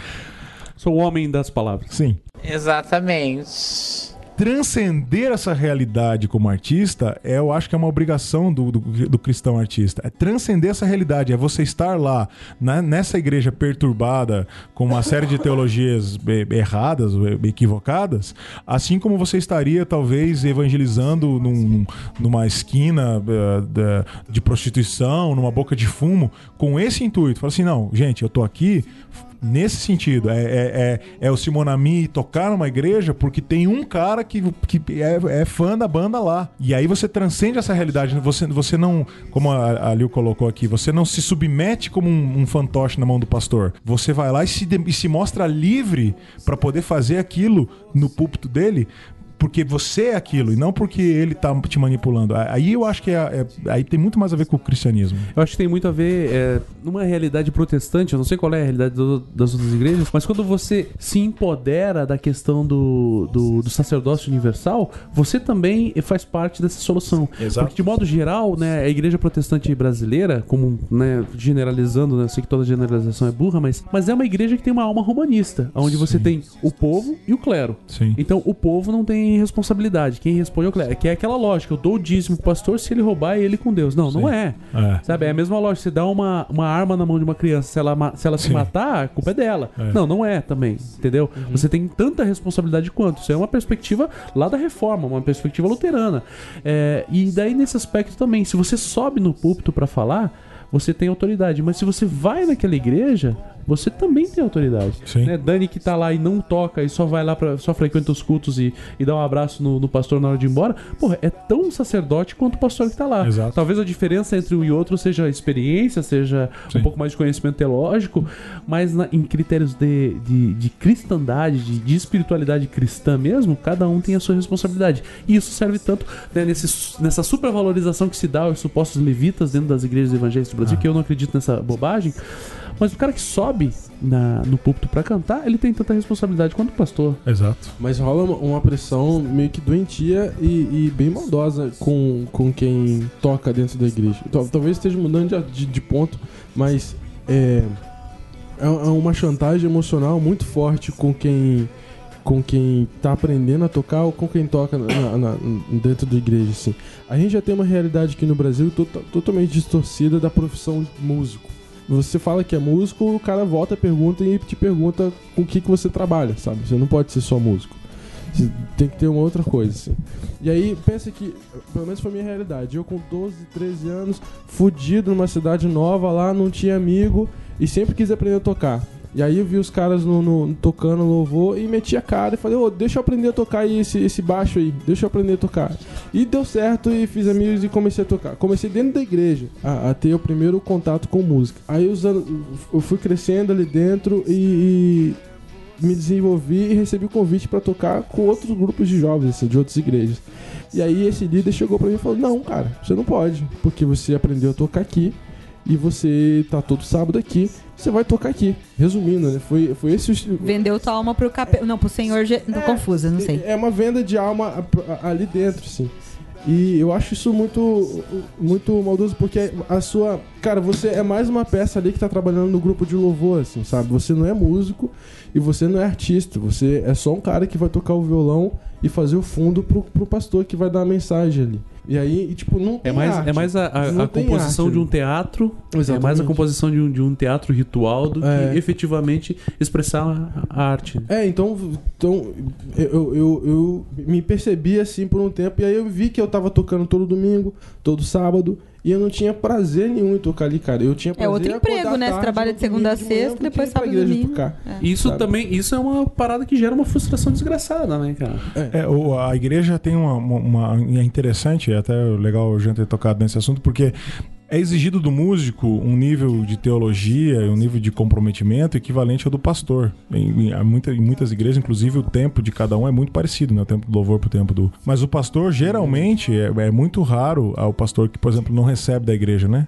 Sou o homem das palavras. Sim. Exatamente. Transcender essa realidade como artista, é, eu acho que é uma obrigação do, do, do cristão artista. É transcender essa realidade, é você estar lá, na- nessa igreja perturbada, com uma série de teologias erradas, equivocadas, assim como você estaria, talvez, evangelizando num- num- numa esquina eh, de prostituição, numa boca de fumo, com esse intuito. Fala assim, não, gente, eu tô aqui nesse sentido. É, é, é, é o Simonami tocar numa igreja porque tem um cara que, que é, é fã da banda lá. E aí você transcende essa realidade. Você, você não, como a, a Liu colocou aqui, você não se submete como um, um fantoche na mão do pastor. Você vai lá e se, e se mostra livre para poder fazer aquilo no púlpito dele. Porque você é aquilo e não porque ele tá te manipulando. Aí eu acho que é, é- aí tem muito mais a ver com o cristianismo. Eu acho que tem muito a ver é, numa realidade protestante, eu não sei qual é a realidade do- das outras igrejas, mas quando você se empodera da questão do, do, do sacerdócio universal, você também faz parte dessa solução. Exato. Porque, de modo geral, né, a igreja protestante brasileira, como né, generalizando, né, eu sei que toda generalização é burra, mas, mas é uma igreja que tem uma alma romanista, onde você tem o povo e o clero. Sim. Então o povo não tem responsabilidade. Quem responde é o clero. Que é aquela lógica, eu dou o dízimo pro pastor, se ele roubar, é ele com Deus. Não, não é. É. Sabe, é a mesma lógica. Você dá uma, uma arma na mão de uma criança, se ela, se, ela se Sim. matar, a culpa é dela. É. Não, não é também. Entendeu? Você tem tanta responsabilidade quanto. Isso é uma perspectiva lá da reforma, uma perspectiva luterana. É, e daí, nesse aspecto também, se você sobe no púlpito pra falar, você tem autoridade. Mas se você vai naquela igreja, você também tem autoridade. Sim. Né? Dani que tá lá e não toca e só vai lá para só frequenta os cultos e, e dá um abraço no, no pastor na hora de ir embora, porra, é tão sacerdote quanto o pastor que tá lá. Exato. Talvez a diferença entre um e outro seja a experiência, seja Sim. um pouco mais de conhecimento teológico, mas na- em critérios de, de, de cristandade, de, de espiritualidade cristã mesmo, cada um tem a sua responsabilidade. E isso serve tanto né, nesse, nessa supervalorização que se dá aos supostos levitas dentro das igrejas evangélicas do Ah. Brasil, que eu não acredito nessa bobagem. Mas o cara que sobe na- no púlpito pra cantar, ele tem tanta responsabilidade quanto o pastor. Exato. Mas rola uma, pressão meio que doentia e, e bem maldosa com, com quem toca dentro da igreja. Tal- Talvez esteja mudando de, de- de ponto, mas é, é é uma chantagem emocional muito forte com quem com quem tá aprendendo a tocar ou com quem toca na- na- dentro da igreja, assim. A gente já tem uma realidade aqui no Brasil tota- totalmente distorcida da profissão de músico. Você fala que é músico, o cara volta, pergunta e te pergunta com o que, que você trabalha, sabe? Você não pode ser só músico. Você tem que ter uma outra coisa, assim. E aí, pensa que, pelo menos foi a minha realidade. Eu com 12, 13 anos, fudido numa cidade nova lá, não tinha amigo e sempre quis aprender a tocar. E aí eu vi os caras no, no- tocando louvor e meti a cara e falei, ô, deixa eu aprender a tocar esse, esse baixo aí, deixa eu aprender a tocar. E deu certo e fiz amigos e comecei a tocar. Comecei dentro da igreja a, a ter o primeiro contato com música. Aí os anos, eu fui crescendo ali dentro e, e me desenvolvi e recebi o convite pra tocar com outros grupos de jovens, assim, de outras igrejas. E aí esse líder chegou pra mim e falou: Não, cara, você não pode, porque você aprendeu a tocar aqui e você tá todo sábado aqui, você vai tocar aqui. Resumindo, né? Foi, foi esse o. Vendeu tua alma pro capeta. Não, pro senhor. Ge... Tô confusa, não sei. É uma venda de alma ali dentro, assim. E eu acho isso muito, muito maldoso, porque a sua. Cara, você é mais uma peça ali que tá trabalhando no grupo de louvor, assim, sabe? Você não é músico e você não é artista. Você é só um cara que vai tocar o violão e fazer o fundo pro, pro pastor que vai dar a mensagem ali. E aí, e, tipo, não tem É mais, arte. é mais a, a- a composição arte de um teatro, é mais a Exatamente. composição de um, de um teatro ritual do É. que efetivamente expressar a, a arte. É, então, então eu, eu, eu me percebi assim por um tempo, e aí eu vi que eu tava tocando todo domingo, todo sábado, e eu não tinha prazer nenhum em tocar ali, cara. Eu tinha É prazer outro em acordar emprego, né? Você trabalha de segunda a sexta, depois sábado e domingo. tocar. É. Isso Sabe? também, isso é uma parada que gera uma frustração desgraçada, né, cara? É, o- a igreja tem uma, uma- uma- É interessante, é até legal a gente ter tocado nesse assunto, porque é exigido do músico um nível de teologia, um nível de comprometimento equivalente ao do pastor. Em, em- em muitas igrejas, inclusive, o tempo de cada um é muito parecido, né? O tempo do louvor pro tempo do. Mas o pastor, geralmente, é, é muito raro ao pastor que, por exemplo, não recebe da igreja, né?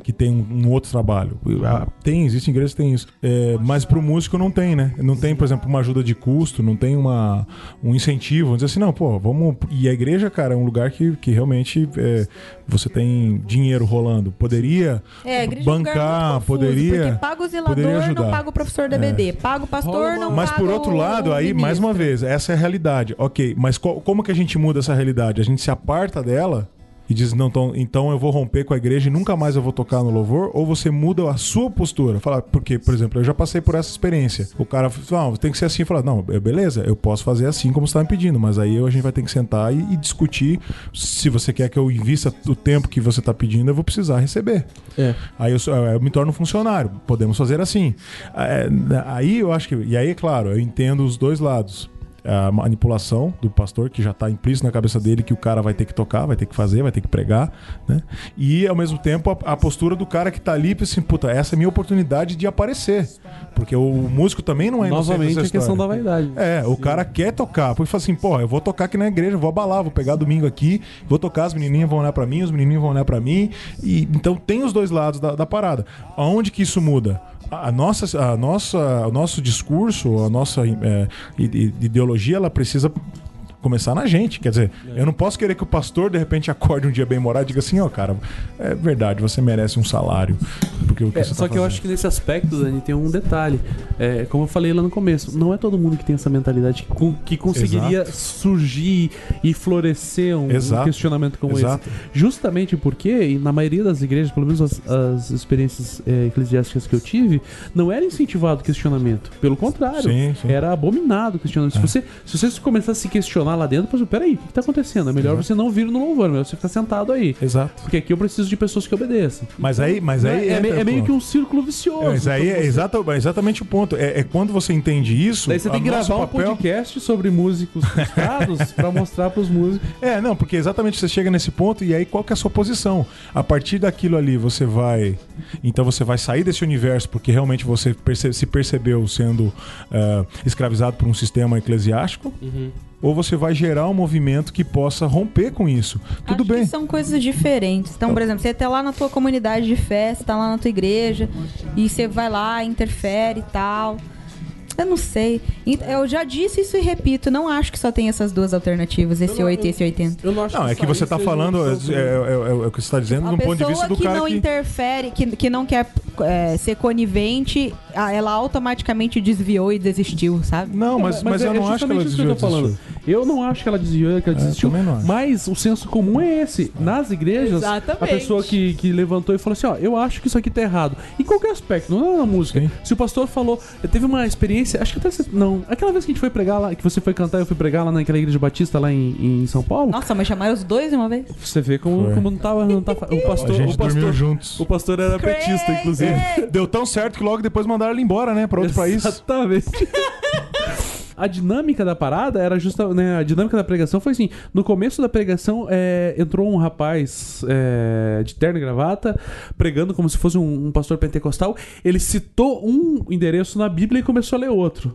Que tem um, um outro trabalho. Ah, Tem, existem igrejas que tem isso. É, mas pro músico não tem, né? Não tem, por exemplo, uma ajuda de custo, não tem uma, um incentivo. Vamos dizer assim, não, pô, vamos. E a igreja, cara, é um lugar que, que realmente é, você tem dinheiro rolando. Poderia É, igreja é bancar, confuso, poderia. Porque paga o zelador, poderia não ajudar. É. paga o professor da BD. Paga o pastor, não Mas por outro lado, aí, mais uma ministro. vez, essa é a realidade. Ok, mas co- como que a gente muda essa realidade? A gente se aparta dela e diz, não, então, então eu vou romper com a igreja e nunca mais eu vou tocar no louvor? Ou você muda a sua postura? Fala, porque, por exemplo, eu já passei por essa experiência. O cara fala, tem que ser assim. Fala, não, é, beleza, eu posso fazer assim como você está me pedindo, mas aí a gente vai ter que sentar e, e discutir se você quer que eu invista o tempo que você está pedindo, eu vou precisar receber. É. Aí eu, eu me torno funcionário. Podemos fazer assim. É, aí eu acho que. E aí, é claro, eu entendo os dois lados. A manipulação do pastor, que já tá implícito na cabeça dele que o cara vai ter que tocar, vai ter que fazer, vai ter que pregar, né? E ao mesmo tempo a, a postura do cara que tá ali, assim, puta, essa é a minha oportunidade de aparecer. Porque o músico também não é Novamente nessa a questão da vaidade. É, o cara quer tocar. Porque fala assim, porra, eu vou tocar aqui na igreja, vou abalar, vou pegar domingo aqui, vou tocar, as menininhas vão olhar pra mim, os menininhos vão olhar pra mim. E, então tem os dois lados da, da parada. Aonde que isso muda? A nossa, a nossa, o nosso discurso, a nossa é, ide- ideologia, ela precisa começar na gente. Quer dizer, eu não posso querer que o pastor de repente acorde um dia bem morado e diga assim, ó, cara, é verdade, você merece um salário. Porque o que É, você só tá que eu fazendo. acho que nesse aspecto, Dani, tem um detalhe. É, como eu falei lá no começo, não é todo mundo que tem essa mentalidade que, que conseguiria surgir e florescer um, um Exato. questionamento como Exato. esse. Justamente porque, na maioria das igrejas, pelo menos as, as experiências é, eclesiásticas que eu tive, não era incentivado o questionamento. Pelo contrário, Sim, sim. era abominado o questionamento. É. Se, você, se você começar a se questionar lá dentro, você, peraí, o que está acontecendo? É melhor você não vir no louvor, é melhor você ficar sentado aí. Exato. Porque aqui eu preciso de pessoas que obedeçam. Mas aí, mas aí é, é, me- é meio que um círculo vicioso. É, mas aí é exata- é exatamente o ponto. É, é quando você entende isso. Daí você tem que gravar um papel- podcast sobre músicos frustrados pra mostrar pros músicos. É, não, porque exatamente você chega nesse ponto e aí qual que é a sua posição? A partir daquilo ali você vai. Então você vai sair desse universo porque realmente você perce- se percebeu sendo ah, escravizado por um sistema eclesiástico. Ou você vai gerar um movimento que possa romper com isso. Tudo Acho bem. são coisas diferentes. Então, por exemplo, você tá lá na tua comunidade de fé, você tá lá na tua igreja, e você vai lá, interfere e tal. Eu não sei. Eu já disse isso e repito, não acho que só tem essas duas alternativas, esse 8 e esse 80. Eu não acho Não, é que você tá falando, é, é- é- é o que você está dizendo do ponto de pessoa vista do que cara não que. interfere, que, que não quer é, ser conivente, ela automaticamente desviou e desistiu, sabe? Não, mas, mas, eu é não acho que ela isso que eu desviou. tô falando. Eu não acho que ela desviou, que ela É, desistiu. Mas o senso comum é esse. Nas igrejas, Exatamente. a pessoa que, que levantou e falou assim: ó, eu acho que isso aqui tá errado. Em qualquer aspecto, não é na música. Sim. Se o pastor falou, teve uma experiência, acho que até você, não, aquela vez que a gente foi pregar lá, que você foi cantar, eu fui pregar lá naquela igreja batista lá em, em São Paulo. Nossa, mas chamaram os dois de uma vez? Você vê como, Foi. como não tava, não tava. O pastor, A gente o pastor, dormiu juntos. o pastor era petista, inclusive. Deu tão certo que logo depois mandaram ele embora, né? Pra outro país. Exatamente. A dinâmica da parada era justa, né? A dinâmica da pregação foi assim: no começo da pregação é, entrou um rapaz é, de terno e gravata pregando como se fosse um, um pastor pentecostal. Ele citou um endereço na Bíblia e começou a ler outro.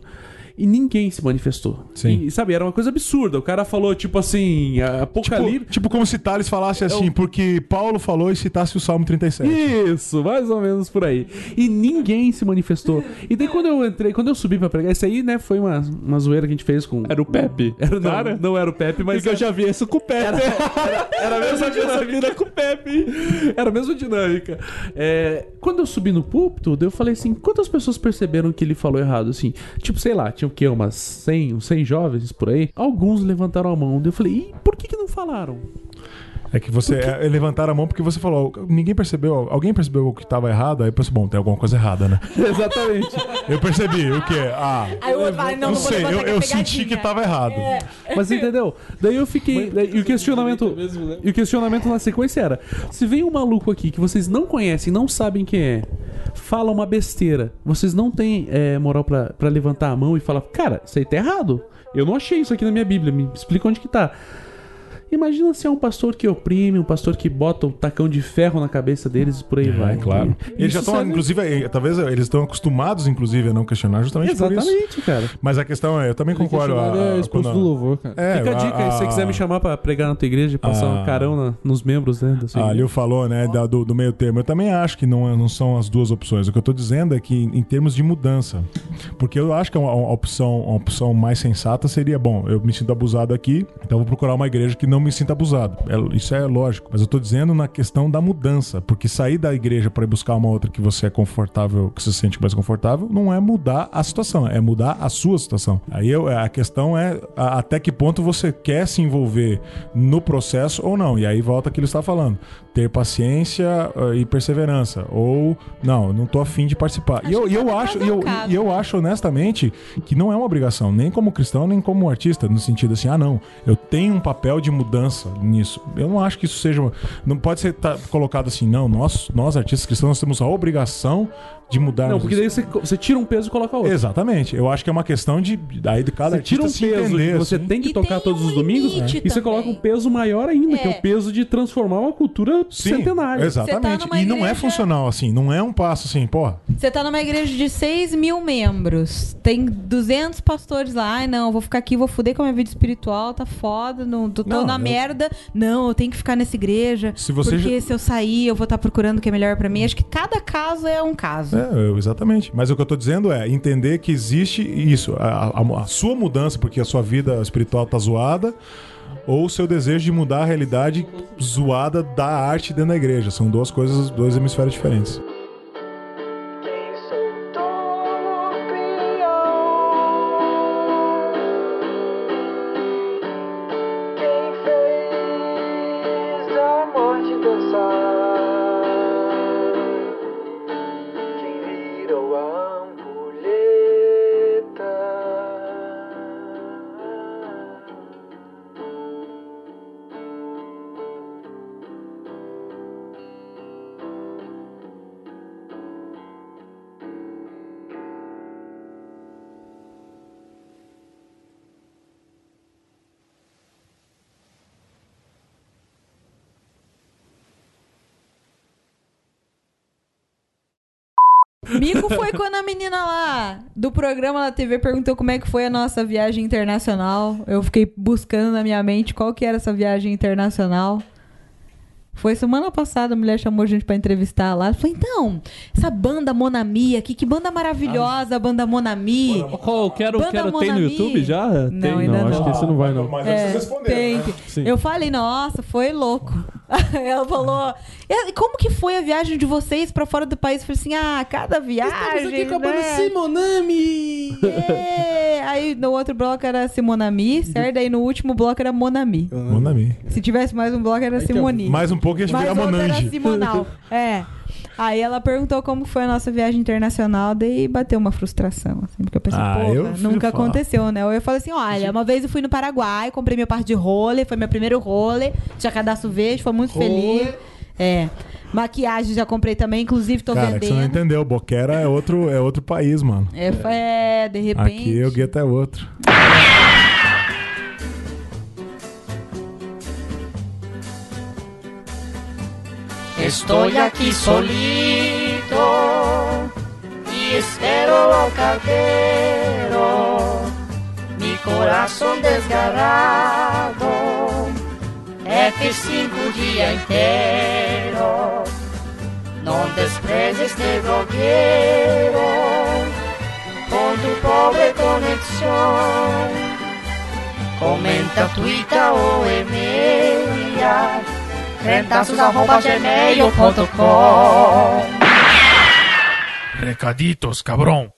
E ninguém se manifestou. Sim. E, sabe, era uma coisa absurda. O cara falou, tipo assim, Apocalipse. Tipo, tipo como se Thales falasse assim, porque Paulo falou e citasse o Salmo 37. Isso, mais ou menos por aí. E ninguém se manifestou. E daí quando eu entrei, quando eu subi pra pregar, isso aí, né, foi uma, uma zoeira que a gente fez com. Era o Pepe. Era, não, Cara? não era o Pepe, mas. Porque eu já vi isso com o Pepe. Era a mesma dinâmica com o Pepe. Era a mesma dinâmica. É, quando eu subi no púlpito, daí eu falei assim: quantas pessoas perceberam que ele falou errado? Assim, tipo, sei lá, tinha o quê? Umas 100, uns 100 jovens por aí. Alguns levantaram a mão. Eu falei: e por que, que não falaram? É que você é, levantaram a mão porque você falou, ninguém percebeu, alguém percebeu o que estava errado, aí pensou, bom, tem alguma coisa errada, né? Exatamente. Eu percebi, o quê? Ah, Aí outro fala, não, não, sei, levantar eu, é eu senti que estava errado. Mas entendeu? Daí eu fiquei. daí- e o questionamento. E o questionamento na sequência era: se vem um maluco aqui que vocês não conhecem, não sabem quem é, fala uma besteira, vocês não têm é, moral pra levantar a mão e falar, cara, isso aí tá errado. Eu não achei isso aqui na minha Bíblia, me explica onde que tá. Imagina se é um pastor que oprime, um pastor que bota o tacão de ferro na cabeça deles e por aí vai. É, claro. E eles já estão, serve- inclusive, eh, talvez eles estão acostumados, inclusive, a não questionar justamente isso. Exatamente, cara. Mas a questão é, eu também concordo. A- é a- quando- do louvor, cara. É, Fica a dica aí, se você quiser me chamar pra pregar na tua igreja e passar um Ah. carão na- nos membros, né? Da sua A igreja. Liu falou, né, da- do, do meio termo. Eu também acho que não, é- não são as duas opções. O que eu tô dizendo é que em termos de mudança, porque eu acho que uma, uma opção, uma opção mais sensata seria, bom, eu me sinto abusado aqui, então vou procurar uma igreja que não me sinta abusado. É- isso é lógico. Mas eu tô dizendo na questão da mudança, porque sair da igreja para ir buscar uma outra que você é confortável, que você se sente mais confortável, não é mudar a situação, é mudar a sua situação. Aí eu- a questão é a- até que ponto você quer se envolver no processo ou não. E aí volta aquilo que está falando. Ter paciência uh, e perseverança. Ou, não, não tô afim de participar. E eu, e eu acho, e eu, e eu acho honestamente que não é uma obrigação, nem como cristão, nem como artista, no sentido assim, ah, não, eu tenho um papel de mudança nisso. Eu não acho que isso seja. Não pode ser colocado assim, não, nós, nós artistas cristãos, nós temos a obrigação de mudar. Não, porque daí você, você tira um peso e coloca outro. Exatamente. Eu acho que é uma questão de. Daí de cada Você tira um peso entender, você assim. tem que E tocar tem todos um os domingos limite e você coloca um peso maior ainda, que é É. o peso de transformar uma cultura Sim, centenária. Exatamente. Tá e não é funcional assim. Não é um passo assim, pô. Você tá numa igreja de 6 mil membros. Tem 200 pastores lá. Ai, não, vou ficar aqui, vou fuder com a minha vida espiritual. Tá foda, não, tô, tô Não, na eu- merda. Não, eu tenho que ficar nessa igreja. Se você porque se eu sair, eu vou estar procurando o que é melhor pra mim. Acho que cada caso é um caso. É, exatamente. Mas o que eu tô dizendo é entender que existe isso, a, a- a sua mudança, porque a sua vida espiritual tá zoada, ou o seu desejo de mudar a realidade zoada da arte dentro da igreja. São duas coisas, dois hemisférios diferentes. Quando a menina lá do programa da TV perguntou como é que foi a nossa viagem internacional. Eu fiquei buscando na minha mente qual que era essa viagem internacional. Foi semana passada, a mulher chamou a gente pra entrevistar lá. Falei, então, essa banda Monami aqui, que banda maravilhosa, a banda Monami. Qual, quero, Banda quero, tem no Monami. YouTube já? Não, tem, ainda Não, acho não. que esse não vai, não. Mas É, vocês responderam, tem. né? Eu falei, nossa, foi louco. Ela falou, "E como que foi a viagem de vocês pra fora do país? Eu falei assim, ah, cada viagem, né? Simonami! É. Aí no outro bloco era Simonami, certo? Aí no último bloco era Monami. Monami. Se tivesse mais um bloco era Simoni. Mais um pouco a gente mais virar Monange. Simonal. É. Aí ela perguntou como foi a nossa viagem internacional, daí bateu uma frustração, assim, porque eu pensei, Ah, porra, eu nunca falar. aconteceu, né? Eu falei assim, olha, uma vez eu fui no Paraguai, comprei meu par de roller, foi meu primeiro roller, tinha cadastro verde, foi muito feliz. É. Maquiagem já comprei também, inclusive tô Cara, que você não vendendo. entendeu. Boquera é outro, é outro país, mano. É, é, de repente. Aqui o gueto é outro. Estoy aquí solito y espero al cartero. Mi corazón desgarrado, F5 día entero. No desprecies este bloguero con tu pobre conexión. Comenta, tuita o email Recaditos, cabrón.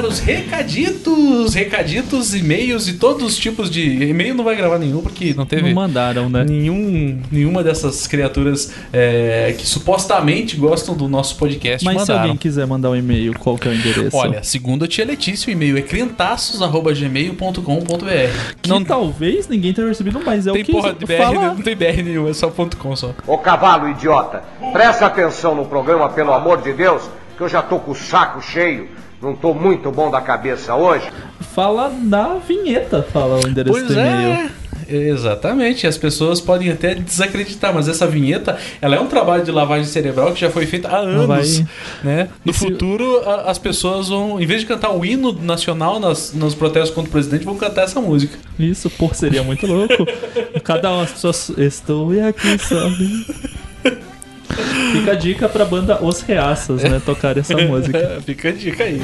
Gravar os recaditos. Recaditos, e-mails e todos os tipos de. E-mail não vai gravar nenhum, porque não teve. Não mandaram, né? Nenhum, nenhuma dessas criaturas é, que supostamente gostam do nosso podcast Mas se mandaram. alguém quiser mandar um e-mail, qual que é o endereço? Olha, segundo a tia Letícia, o e-mail é crentaços.gmail.com.br. que talvez ninguém tenha recebido, mas é Tem o que porra de BR, fala. não tem BR nenhum, é só ponto .com só. Ô cavalo idiota, presta atenção no programa, pelo amor de Deus, que eu já tô com o saco cheio, não tô muito bom da cabeça hoje. Fala na vinheta, fala o endereço Pois do e-mail. é. Exatamente, as pessoas podem até desacreditar, mas essa vinheta ela é um trabalho de lavagem cerebral que já foi feito há anos. vai- Né? No E se- futuro, a- as pessoas vão, em vez de cantar o hino nacional nas, nos protestos contra o presidente, vão cantar essa música. Isso, pô, seria muito louco. Cada uma das pessoas. Estou aqui, sabe? Fica a dica pra banda Os Reaças, né? Tocar essa música. Fica a dica aí.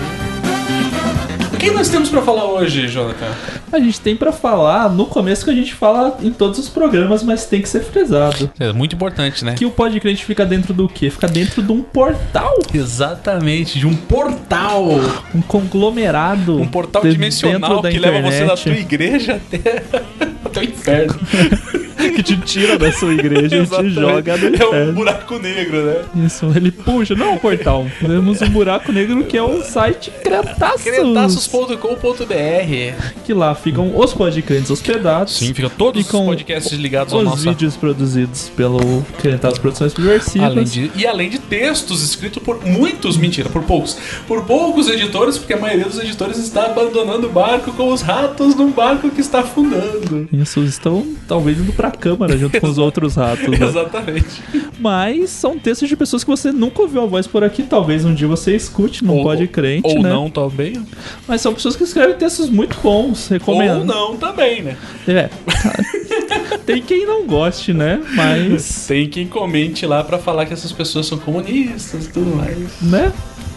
O que nós temos pra falar hoje, Jonathan? A gente tem pra falar no começo que a gente fala em todos os programas, mas tem que ser frisado. É muito importante, né? Que o podcast fica dentro do quê? Fica dentro de um portal. Exatamente, de um portal. Um conglomerado. Um portal de- dimensional que leva você da internet. tua igreja até, até o inferno. que te tira da sua igreja e te joga no É um inferno. buraco negro, né? Isso, ele puxa, não é um portal. Temos um buraco negro que é o site Cretaços. Cretaços.com.br Que lá ficam os podcasts hospedados. Sim, fica todos com os podcasts ligados ao Os nosso... vídeos produzidos pelo Cretaços Produções Subversivas. Além de, e além de textos escritos por muitos, mentira, por poucos. Por poucos editores, porque a maioria dos editores está abandonando o barco com os ratos num barco que está afundando. Isso, estão talvez indo pra câmara junto com os outros ratos. né? Exatamente. Mas são textos de pessoas que você nunca ouviu a voz por aqui. Talvez um dia você escute, não Ou- pode crente, Ou né? não também. Mas são pessoas que escrevem textos muito bons, recomendo. Ou não também, né? É. Tem quem não goste, né? Mas, Tem quem comente lá pra falar que essas pessoas são comunistas e tudo mais. né?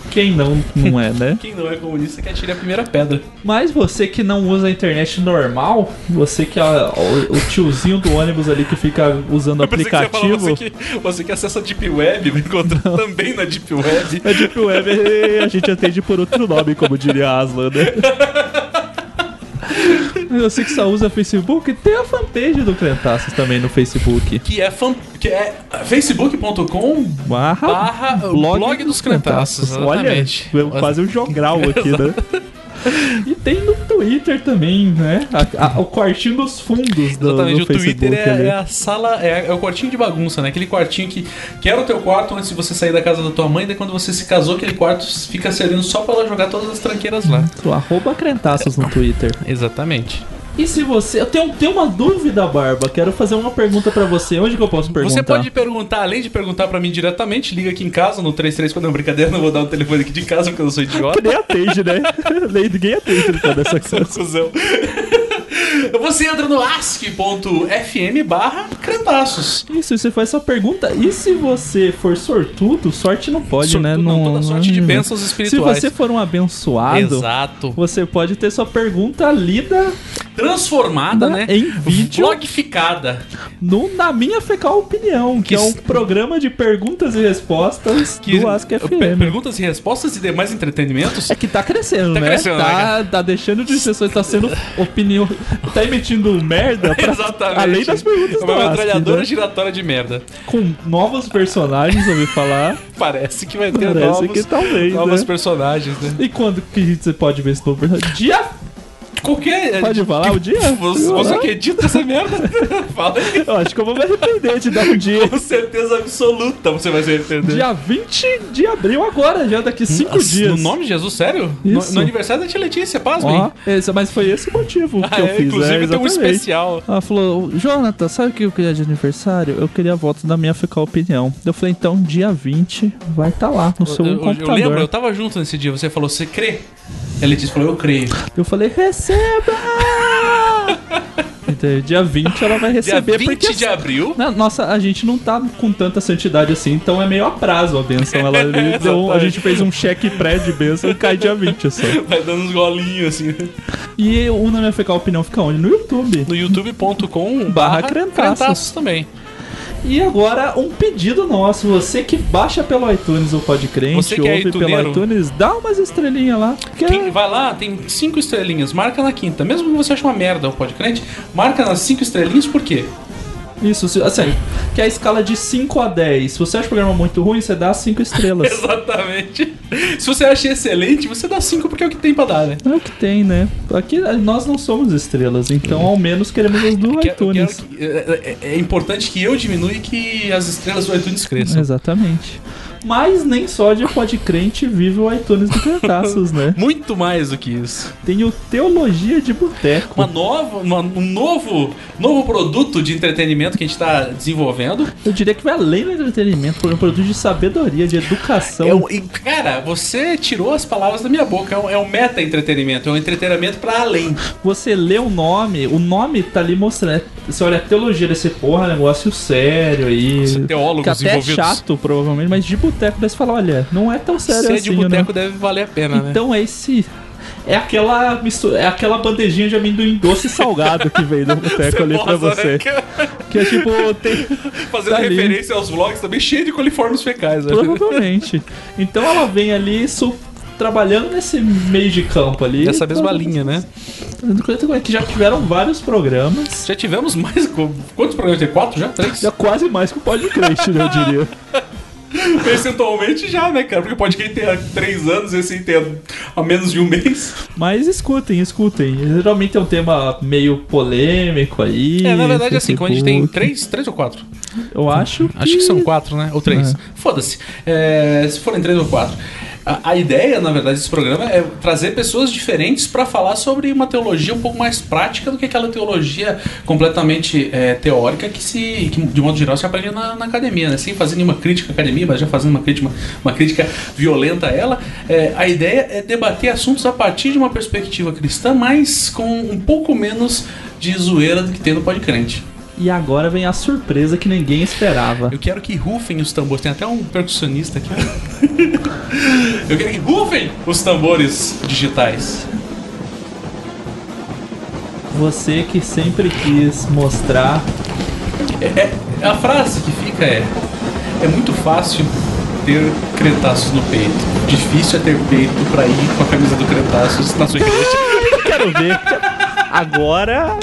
Quem não, não é, né? Quem não é comunista que atire a primeira pedra. Mas você que não usa a internet normal, você que é o, o tiozinho do ônibus ali que fica usando o Eu pensei que você aplicativo. você que, você que acessa a Deep Web, vai encontrar também na Deep Web. A Deep Web a gente atende por outro nome, como diria Aslan, né? Você que só usa Facebook, tem a fanpage do Crentaços também no Facebook. Que é, fan, que é facebook.com Barra, barra blog, dos crentaços. Olha, quase um jogral aqui, né? E tem no Twitter também, né? A- a- o quartinho dos fundos do, Exatamente, do o Facebook Twitter é, é a sala, é, é o quartinho de bagunça, né? Aquele quartinho que, que era o teu quarto antes de você sair da casa da tua mãe, daí quando você se casou, aquele quarto fica servindo só pra ela jogar todas as tranqueiras lá. Tu Arroba Crentaços no Twitter. Exatamente. E se você. Eu tenho, tenho uma dúvida, Barba. Quero fazer uma pergunta pra você. Onde que eu posso perguntar? Você pode perguntar, além de perguntar pra mim diretamente, liga aqui em casa no 33, não, brincadeira, não vou dar o telefone aqui de casa porque eu não sou idiota. Que nem atende, né? Nem Ninguém atende depois dessa Sou coisa. Você entra no ask.fm barra crentaços. Isso, você faz essa pergunta. E se você for sortudo, sorte não pode, né? Sortudo não, toda sorte de bênçãos espirituais. Se você for um abençoado, Exato. você pode ter sua pergunta lida Transformada, né? em vídeo Vlogificada. no Na Minha Fecal Opinião, que, Que é um programa de perguntas e respostas do Ask FM. Perguntas e respostas e demais entretenimentos. É que tá crescendo, Tá né? crescendo, né, tá, cara? tá deixando de ser só, tá sendo opinião. Tá emitindo merda pra, Exatamente. além das perguntas É uma metralhadora né? giratória de merda. Com novos personagens, ouvi falar. Parece que vai ter Parece novos, que talvez, novos né? personagens, né? E quando que você pode ver esse novo personagem? Dia! Qualquer. Pode falar o dia? Você, você que edita essa merda? Fala aí. Eu acho que eu vou me arrepender de dar um dia. Com certeza absoluta você vai se arrepender. Dia 20 de abril agora, já daqui 5 Nossa, dias. No nome de Jesus, sério? No, Isso. no aniversário da tia Letícia, pasmem. Ó, esse, mas foi esse o motivo Ah, que eu é, fiz. inclusive é, tem um especial. Ela falou, Jonathan, sabe o que eu queria de aniversário? Eu queria a volta da minha fecal opinião. Eu falei, então dia 20 vai estar lá no seu eu, eu- eu computador. lembro, eu tava junto nesse dia. Você falou, você crê? E a Letícia falou, eu creio. Eu falei, receba! Então, dia 20 ela vai Dia receber 20 porque de abril. Na- Nossa, a gente não tá com tanta santidade assim, então é meio a prazo a benção. Ela deu, a gente fez um cheque pré de benção e cai dia 20 só. Vai dando uns golinhos assim. E o Na Minha Fecal Opinião fica onde? No YouTube. No youtube.com Barra crentaços também. E agora, um pedido nosso. Você que baixa pelo iTunes o Podcrente, Você que é ouve pelo iTunes, dá umas estrelinhas lá. Que Quem vai lá, tem cinco estrelinhas, marca na quinta. Mesmo que você ache uma merda o podcast, marca nas cinco estrelinhas, por quê? Isso, assim, que é a escala de 5 a 10. Se você acha o programa muito ruim, você dá 5 estrelas. Exatamente. Se você acha excelente, você dá cinco porque é o que tem pra dar, né? É o que tem, né? Aqui eh, nós não somos estrelas, então ao menos queremos as do Que- eu iTunes. quero que- é, é- é importante que eu diminua e que as estrelas do iTunes cresçam. Exatamente. Mas nem só de podcrente vive o iTunes do Cretaços, né? Muito mais do que isso. Tem o Teologia de Boteco. Uma nova, uma- um novo, novo produto de entretenimento que a gente tá desenvolvendo. Eu diria que vai além do entretenimento, foi um produto de sabedoria, de educação. É um- cara, você tirou as palavras da minha boca. É um, é um meta-entretenimento, é um entretenimento pra além. Você lê o nome, o nome tá ali mostrando. é- Você olha a teologia desse porra, negócio sério aí. Teólogos que até é envolvidos. chato, provavelmente, mas de boteco daí você fala, olha, não é tão sério Ser assim, de né? boteco deve valer a pena, né? Então é esse. É aquela mistura, é aquela bandejinha de amendoim doce e salgado que veio do boteco ali pra você. né? Que é tipo, tem. Fazendo tá ali. referência aos vlogs também cheio de coliformes fecais, né? Provavelmente. Então ela vem ali, su- trabalhando nesse meio de campo ali. Nessa mesma Então, linha, né? Que já tiveram vários programas. Já tivemos mais. Quantos programas tem? Quatro já? Três? Já quase mais que o podcast, né, eu diria. Percentualmente já, né, cara? Porque o podcast tem há três anos e esse tem há menos de um mês. Mas escutem, escutem. Geralmente é um tema meio polêmico aí. É, na verdade, assim, como a gente tem Facebook. três, três ou quatro? Eu acho. Acho que são quatro, né? Ou três. É. Foda-se. É, se forem três ou quatro. A, a ideia, na verdade, desse programa é trazer pessoas diferentes para falar sobre uma teologia um pouco mais prática do que aquela teologia completamente é, teórica que, se, que, de modo geral, se aprende na, na academia, né? Sem fazer nenhuma crítica à academia, mas já fazendo uma crítica, uma crítica violenta a ela. É, a ideia é debater assuntos a partir de uma perspectiva cristã, mas com um pouco menos de zoeira do que tem no Podcrente. E agora vem a surpresa que ninguém esperava. Eu quero que rufem os tambores. Tem até um percussionista aqui. Eu quero que rufem os tambores digitais. Você que sempre quis mostrar. É, é- a frase que fica é: É muito fácil ter cretaços no peito. Difícil é ter peito pra ir com a camisa do cretaços na sua igreja. Quero ver. Agora.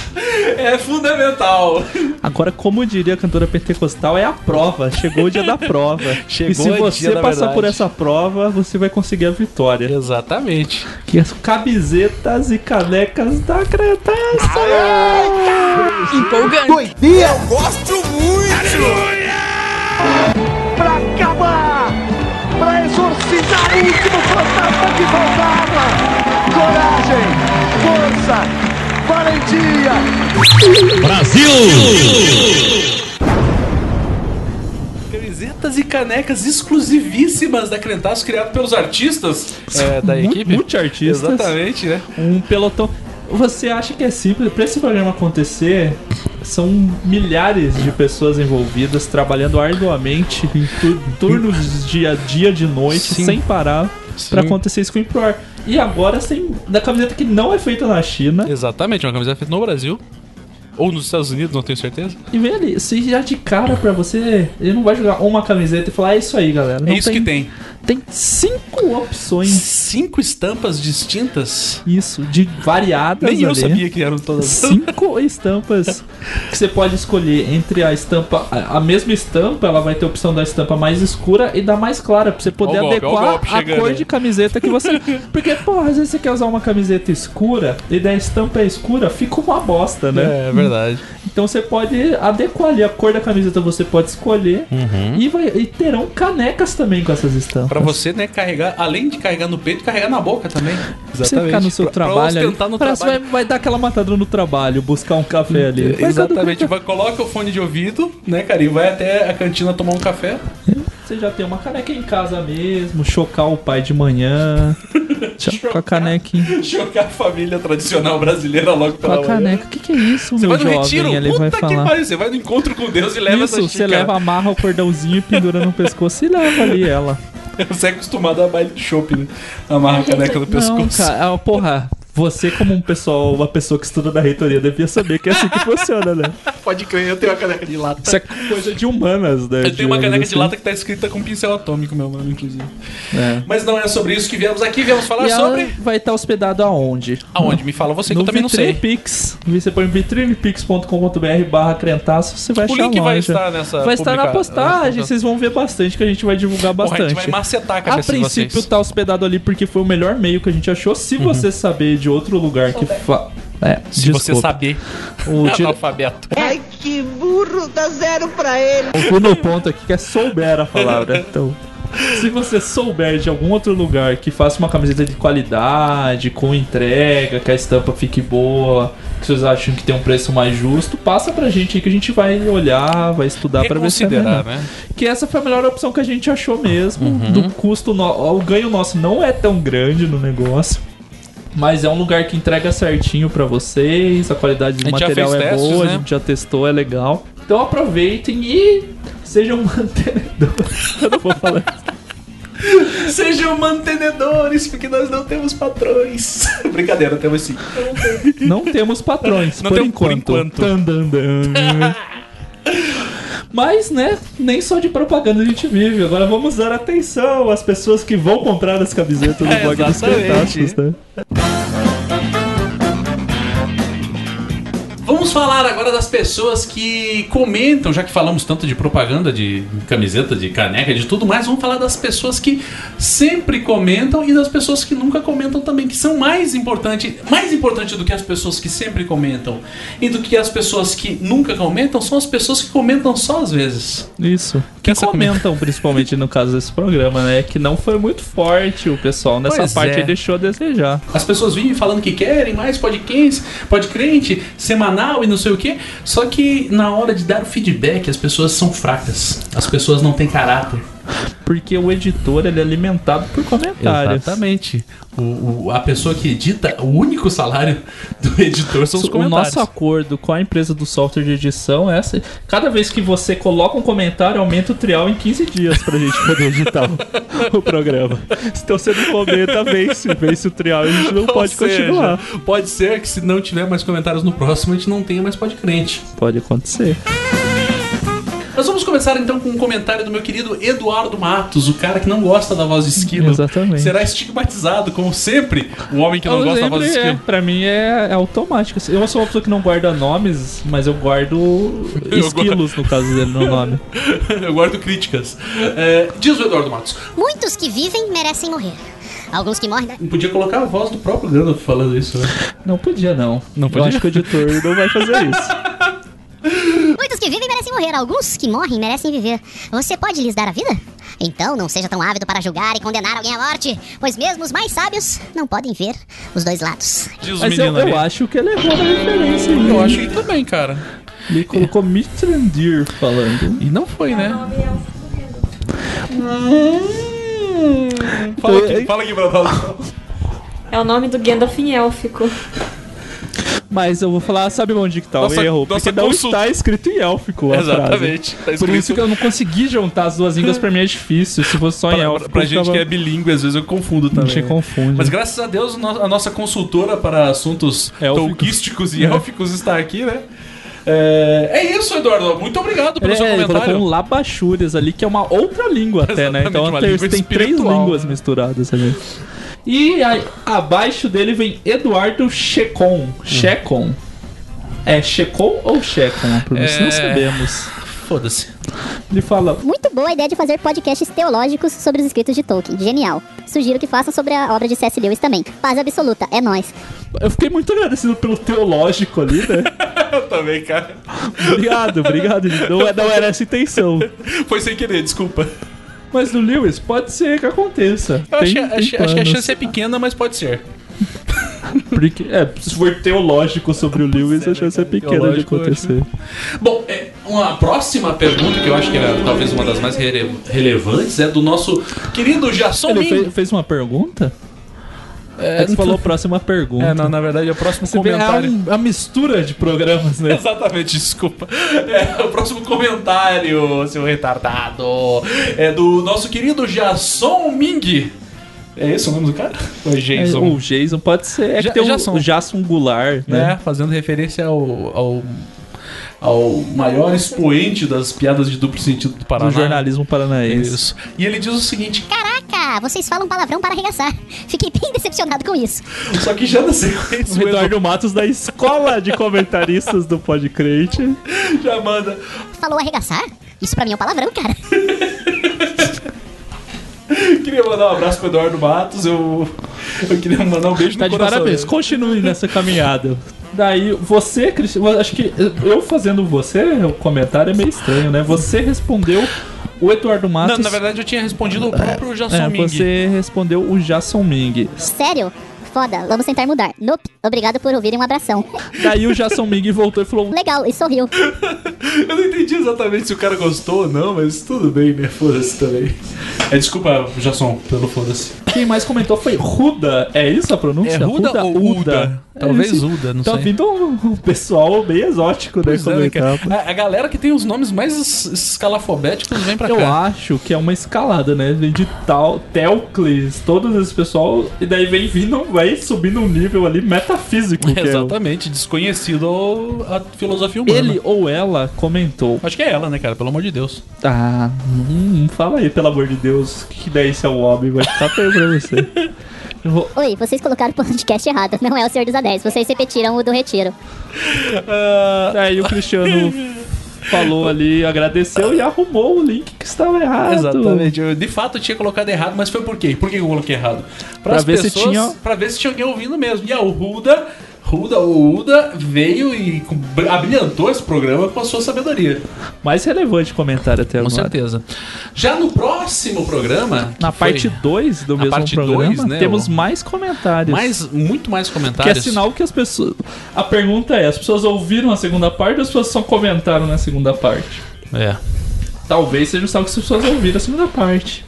É fundamental. Agora, como diria a cantora pentecostal, é a prova. Chegou o dia da prova. Chegou e se você passar por essa prova, você vai conseguir a vitória. Exatamente. Que as camisetas e canecas da Cretaça. Empolgante. Doidinha! Eu gosto muito! Pra acabar! Pra exorcizar o último fantasma que faltava! Coragem! Força! Valentia! Camisetas e canecas exclusivíssimas da Crentaço, criado pelos artistas é, da equipe. multi-artistas. Exatamente, né? Um pelotão. Você acha que é simples? Pra esse programa acontecer, são milhares de pessoas envolvidas trabalhando arduamente em tu- turnos de dia, dia de noite, Sim. sem parar, Pra acontecer isso com o Improar. E agora tem da camiseta que não é feita na China. Exatamente, uma camiseta feita no Brasil. Ou nos Estados Unidos, não tenho certeza. E ali, se já de cara pra você, ele não vai jogar uma camiseta e falar, é isso aí, galera. Não é isso que tem. Tem cinco opções. Cinco estampas distintas. Isso, de variadas Nem eu ali. sabia que eram todas. Cinco estampas que você pode escolher entre a estampa, a mesma estampa, ela vai ter a opção da estampa mais escura e da mais clara, pra você poder golpe, adequar a chegando cor de camiseta que você. Porque, porra, às vezes você quer usar uma camiseta escura e da estampa é escura, fica uma bosta, né? É verdade. Então você pode adequar ali a cor da camiseta, você pode escolher. E, vai, e terão canecas também com essas estampas. Pra você, né, carregar, além de carregar no peito, carregar na boca também. Pra você ficar no seu Pra- pra trabalho. ali. ostentar no Parece trabalho. Vai, vai dar aquela matada no trabalho, buscar um café ali. Vai Exatamente. Vai, coloca o fone de ouvido, né, cara? E vai até a cantina tomar um café. Você já tem uma caneca em casa mesmo, chocar o pai de manhã. já com a canequinha. Jogar a família tradicional brasileira logo Com pela a manhã. caneca. O que, que é isso, Você meu vai no jovem? retiro? Ele vai Puta que falar. pariu. Você vai no encontro com Deus e leva Isso, essa você xícara. leva, amarra o cordãozinho e pendura no pescoço e leva ali ela. Você é acostumado a baile de chopp, né? Amarra a caneca no pescoço. Não, cara, porra, você como um pessoal, uma pessoa que estuda na reitoria devia saber que é assim que funciona, né? Pode crer, eu tenho uma caneca de lata. Isso é coisa de humanas, né? Eu tenho uma caneca de assim. lata que tá escrita com pincel atômico, meu nome, inclusive. É. Mas não é sobre isso que viemos aqui, viemos falar E ela sobre. vai estar hospedado aonde? Aonde? Me fala você que no eu também não sei. Vitrinepix. Você põe vitrinepix.com.br barra crentaço, você vai O achar link a vai estar nessa Vai estar na postagem, vocês vão ver bastante, que a gente vai divulgar Porra, a bastante. gente vai macetar a A cabeça de princípio vocês. tá hospedado ali porque foi o melhor meio que a gente achou. Se você saber de outro lugar que fa... É, Se você desculpa. saber. O dire- Analfabeto. Ai, que burro, dá zero pra ele. Fui no ponto aqui que é souber a palavra. Então, se você souber de algum outro lugar que faça uma camiseta de qualidade, com entrega, que a estampa fique boa, que vocês acham que tem um preço mais justo, passa pra gente aí que a gente vai olhar, vai estudar pra ver se é melhor. né? Que essa foi a melhor opção que a gente achou mesmo. Uhum. Do custo, no... o ganho nosso não é tão grande no negócio. Mas é um lugar que entrega certinho pra vocês, a qualidade A do já material é testes, boa, né? a gente já testou, é legal. Então aproveitem e sejam mantenedores. Eu não vou falar isso. Sejam mantenedores, porque nós não temos patrões. Brincadeira, temos sim. Não temos patrões, Não por, por enquanto. enquanto. Tan, dan, dan. Mas, né, nem só de propaganda a gente vive. Agora vamos dar atenção às pessoas que vão comprar as camisetas do É, blog dos exatamente. Fantásticos, né? Vamos falar agora das pessoas que comentam, já que falamos tanto de propaganda, de camiseta, de caneca, de tudo mais, vamos falar das pessoas que sempre comentam e das pessoas que nunca comentam também, que são mais importantes, mais importante do que as pessoas que sempre comentam e do que as pessoas que nunca comentam, são as pessoas que comentam só às vezes. Isso. Que comentam, principalmente no caso desse programa, né? Que não foi muito forte o pessoal nessa Pois parte é. aí deixou a desejar. As pessoas vivem falando que querem mais podcast, podcrente, semanal e não sei o que. Só que na hora de dar o feedback, as pessoas são fracas. As pessoas não têm caráter. Porque o editor ele é alimentado por comentários. Exatamente. O, o- a pessoa que edita, o único salário do editor são os o comentários. nosso acordo com a empresa do software de edição é essa. Cada vez que você coloca um comentário, aumenta o trial em 15 dias pra gente poder editar o, o programa. Então você não comenta, vence. Vence o trial a gente não Ou pode seja, continuar. Pode ser que se não tiver mais comentários no próximo, a gente não tenha mais podcrente. Pode acontecer. Nós vamos começar então com um comentário do meu querido Eduardo Matos, o cara que não gosta da voz de esquilo. Exatamente. Será estigmatizado, como sempre, o homem que não Eu gosta da voz de sempre, é, esquilo. pra mim é, é automático. Eu sou uma pessoa que não guarda nomes, mas eu guardo esquilos, no caso dele, no nome. Eu guardo críticas. É, diz o Eduardo Matos. Muitos que vivem merecem morrer. Alguns que morrem. Não podia colocar a voz do próprio Gandalf falando isso, né? Não podia, não. Não Eu podia? acho que o editor não vai fazer isso. Muitos que vivem merecem morrer. Alguns que morrem merecem viver. Você pode lhes dar a vida? Então não seja tão ávido para julgar e condenar alguém à morte, pois mesmo os mais sábios não podem ver os dois lados. Diz Mas eu, eu acho que ele errou na referência. aí. Eu acho que também, cara. Ele colocou Mitrandir falando. E não foi, né? Fala aqui, fala aqui, Bradal. É o nome do Gandalf em élfico. Mas eu vou falar, sabe onde que tá Nossa- o erro? Porque não consulta- está escrito em élfico a Exatamente, frase. tá Por escrito- isso que eu não consegui juntar as duas línguas, pra mim é difícil. Se fosse só em Pra, élfico, pra eu gente ficava- que é bilíngue, às vezes eu confundo A também. gente né? confunde. Mas graças a Deus, a nossa consultora para assuntos tolquísticos e élficos está aqui, né? É, é isso, Eduardo. Muito obrigado pelo Ele, seu é, ele comentário. colocou um labachúrias ali, que é uma outra língua até, né? Então uma língua tem três línguas né? misturadas ali. E aí, abaixo dele vem Eduardo Checon. Checon. É Checon ou Checon? É. não sabemos. Foda-se. Ele fala, Muito boa a ideia de fazer podcasts teológicos sobre os escritos de Tolkien. Genial. Sugiro que façam sobre a obra de C.S. Lewis também. Paz absoluta. É nóis. eu fiquei muito agradecido pelo teológico ali, né? Eu também, cara. obrigado, obrigado. Não, é- não era essa a intenção. Foi sem querer, desculpa. Mas no Lewis, pode ser que aconteça. Eu Tem- achei, tem achei- acho que a chance é pequena, mas pode ser. Porque, é, se for teológico sobre o Lewis, a chance é pequena de acontecer. Bom, é, uma próxima pergunta, que eu acho que é talvez uma das mais rele- relevantes, é do nosso querido Jason Ele fez, fez uma pergunta? É, É, você falou próxima pergunta. É, não, na verdade é o próximo Você vê, é comentário. um- a mistura de programas, né? Exatamente, desculpa. É, o próximo comentário, seu retardado, é do nosso querido Jason Ming. É esse o nome do cara? Ou é É, Jason? o Jason pode ser. É Ja- que tem o Jason. o Jason Goulart, né? né? Fazendo referência ao, ao, ao maior expoente das piadas de duplo sentido do Paraná. Do jornalismo paranaense. Isso. E ele diz o seguinte: Caraca, vocês falam palavrão para arregaçar. Fiquei bem decepcionado com isso. só que já na sequência O Eduardo Matos da escola de comentaristas do Podcrate. já manda. Falou arregaçar? Isso pra mim é um palavrão, cara. Queria mandar um abraço pro Eduardo Matos. Eu, eu queria mandar um beijo Tá no de coração. parabéns, dele. continue nessa caminhada. Daí, você, Cristiano, acho que eu fazendo você, o comentário é meio estranho, né? Você respondeu o Eduardo Matos. Não, na verdade eu tinha respondido o próprio Jason é, Ming. você respondeu o Jason Ming. Sério? Foda, vamos tentar mudar. Nope, obrigado por ouvirem um abração. Daí o Jason Ming voltou e falou: Legal, e sorriu. Eu não entendi exatamente se o cara gostou ou não, mas tudo bem, né? Foda-se também. É, desculpa, Jason, pelo foda-se. Quem mais comentou foi Ruda. É isso a pronúncia? É Ruda ou Uda? Talvez esse- Uda, não tá sei. vindo um, um pessoal bem exótico, né? Pois é, né, a, a galera que tem os nomes mais es- escalafobéticos vem pra Eu cá. acho que é uma escalada, né? Vem de tal, Telcles, todos esse pessoal, e daí vem vindo, vai subindo um nível ali metafísico. que é o- Exatamente, desconhecido ao- a filosofia humana. Ele ou ela comentou. Acho que é ela, né, cara? Pelo amor de Deus. Ah, hum, fala aí, pelo amor de Deus, que daí se é o homem, vai ficar feio pra você. Vou- Oi, vocês colocaram o podcast errado. Não é o Senhor dos Anéis. Vocês repetiram o do Retiro. Aí o Cristiano falou ali, agradeceu e arrumou o link que estava errado. Exatamente. Eu, de fato, eu tinha colocado errado, mas foi por quê? Por que eu coloquei errado? Pra as ver se tinha- Pra ver se tinha alguém ouvindo mesmo. E a Ruda, Ruda, o Uda veio e com- abrilhantou esse programa com a sua sabedoria. Mais relevante comentário até Com agora. certeza. Já no próximo programa. Na parte 2 do Na mesmo parte programa, dois, né, temos mais comentários. Mais, muito mais Que é comentários. sinal que as pessoas. A pergunta é: as pessoas ouviram a segunda parte ou as pessoas só comentaram na segunda parte? É. Talvez seja o sinal que as pessoas ouviram a segunda parte.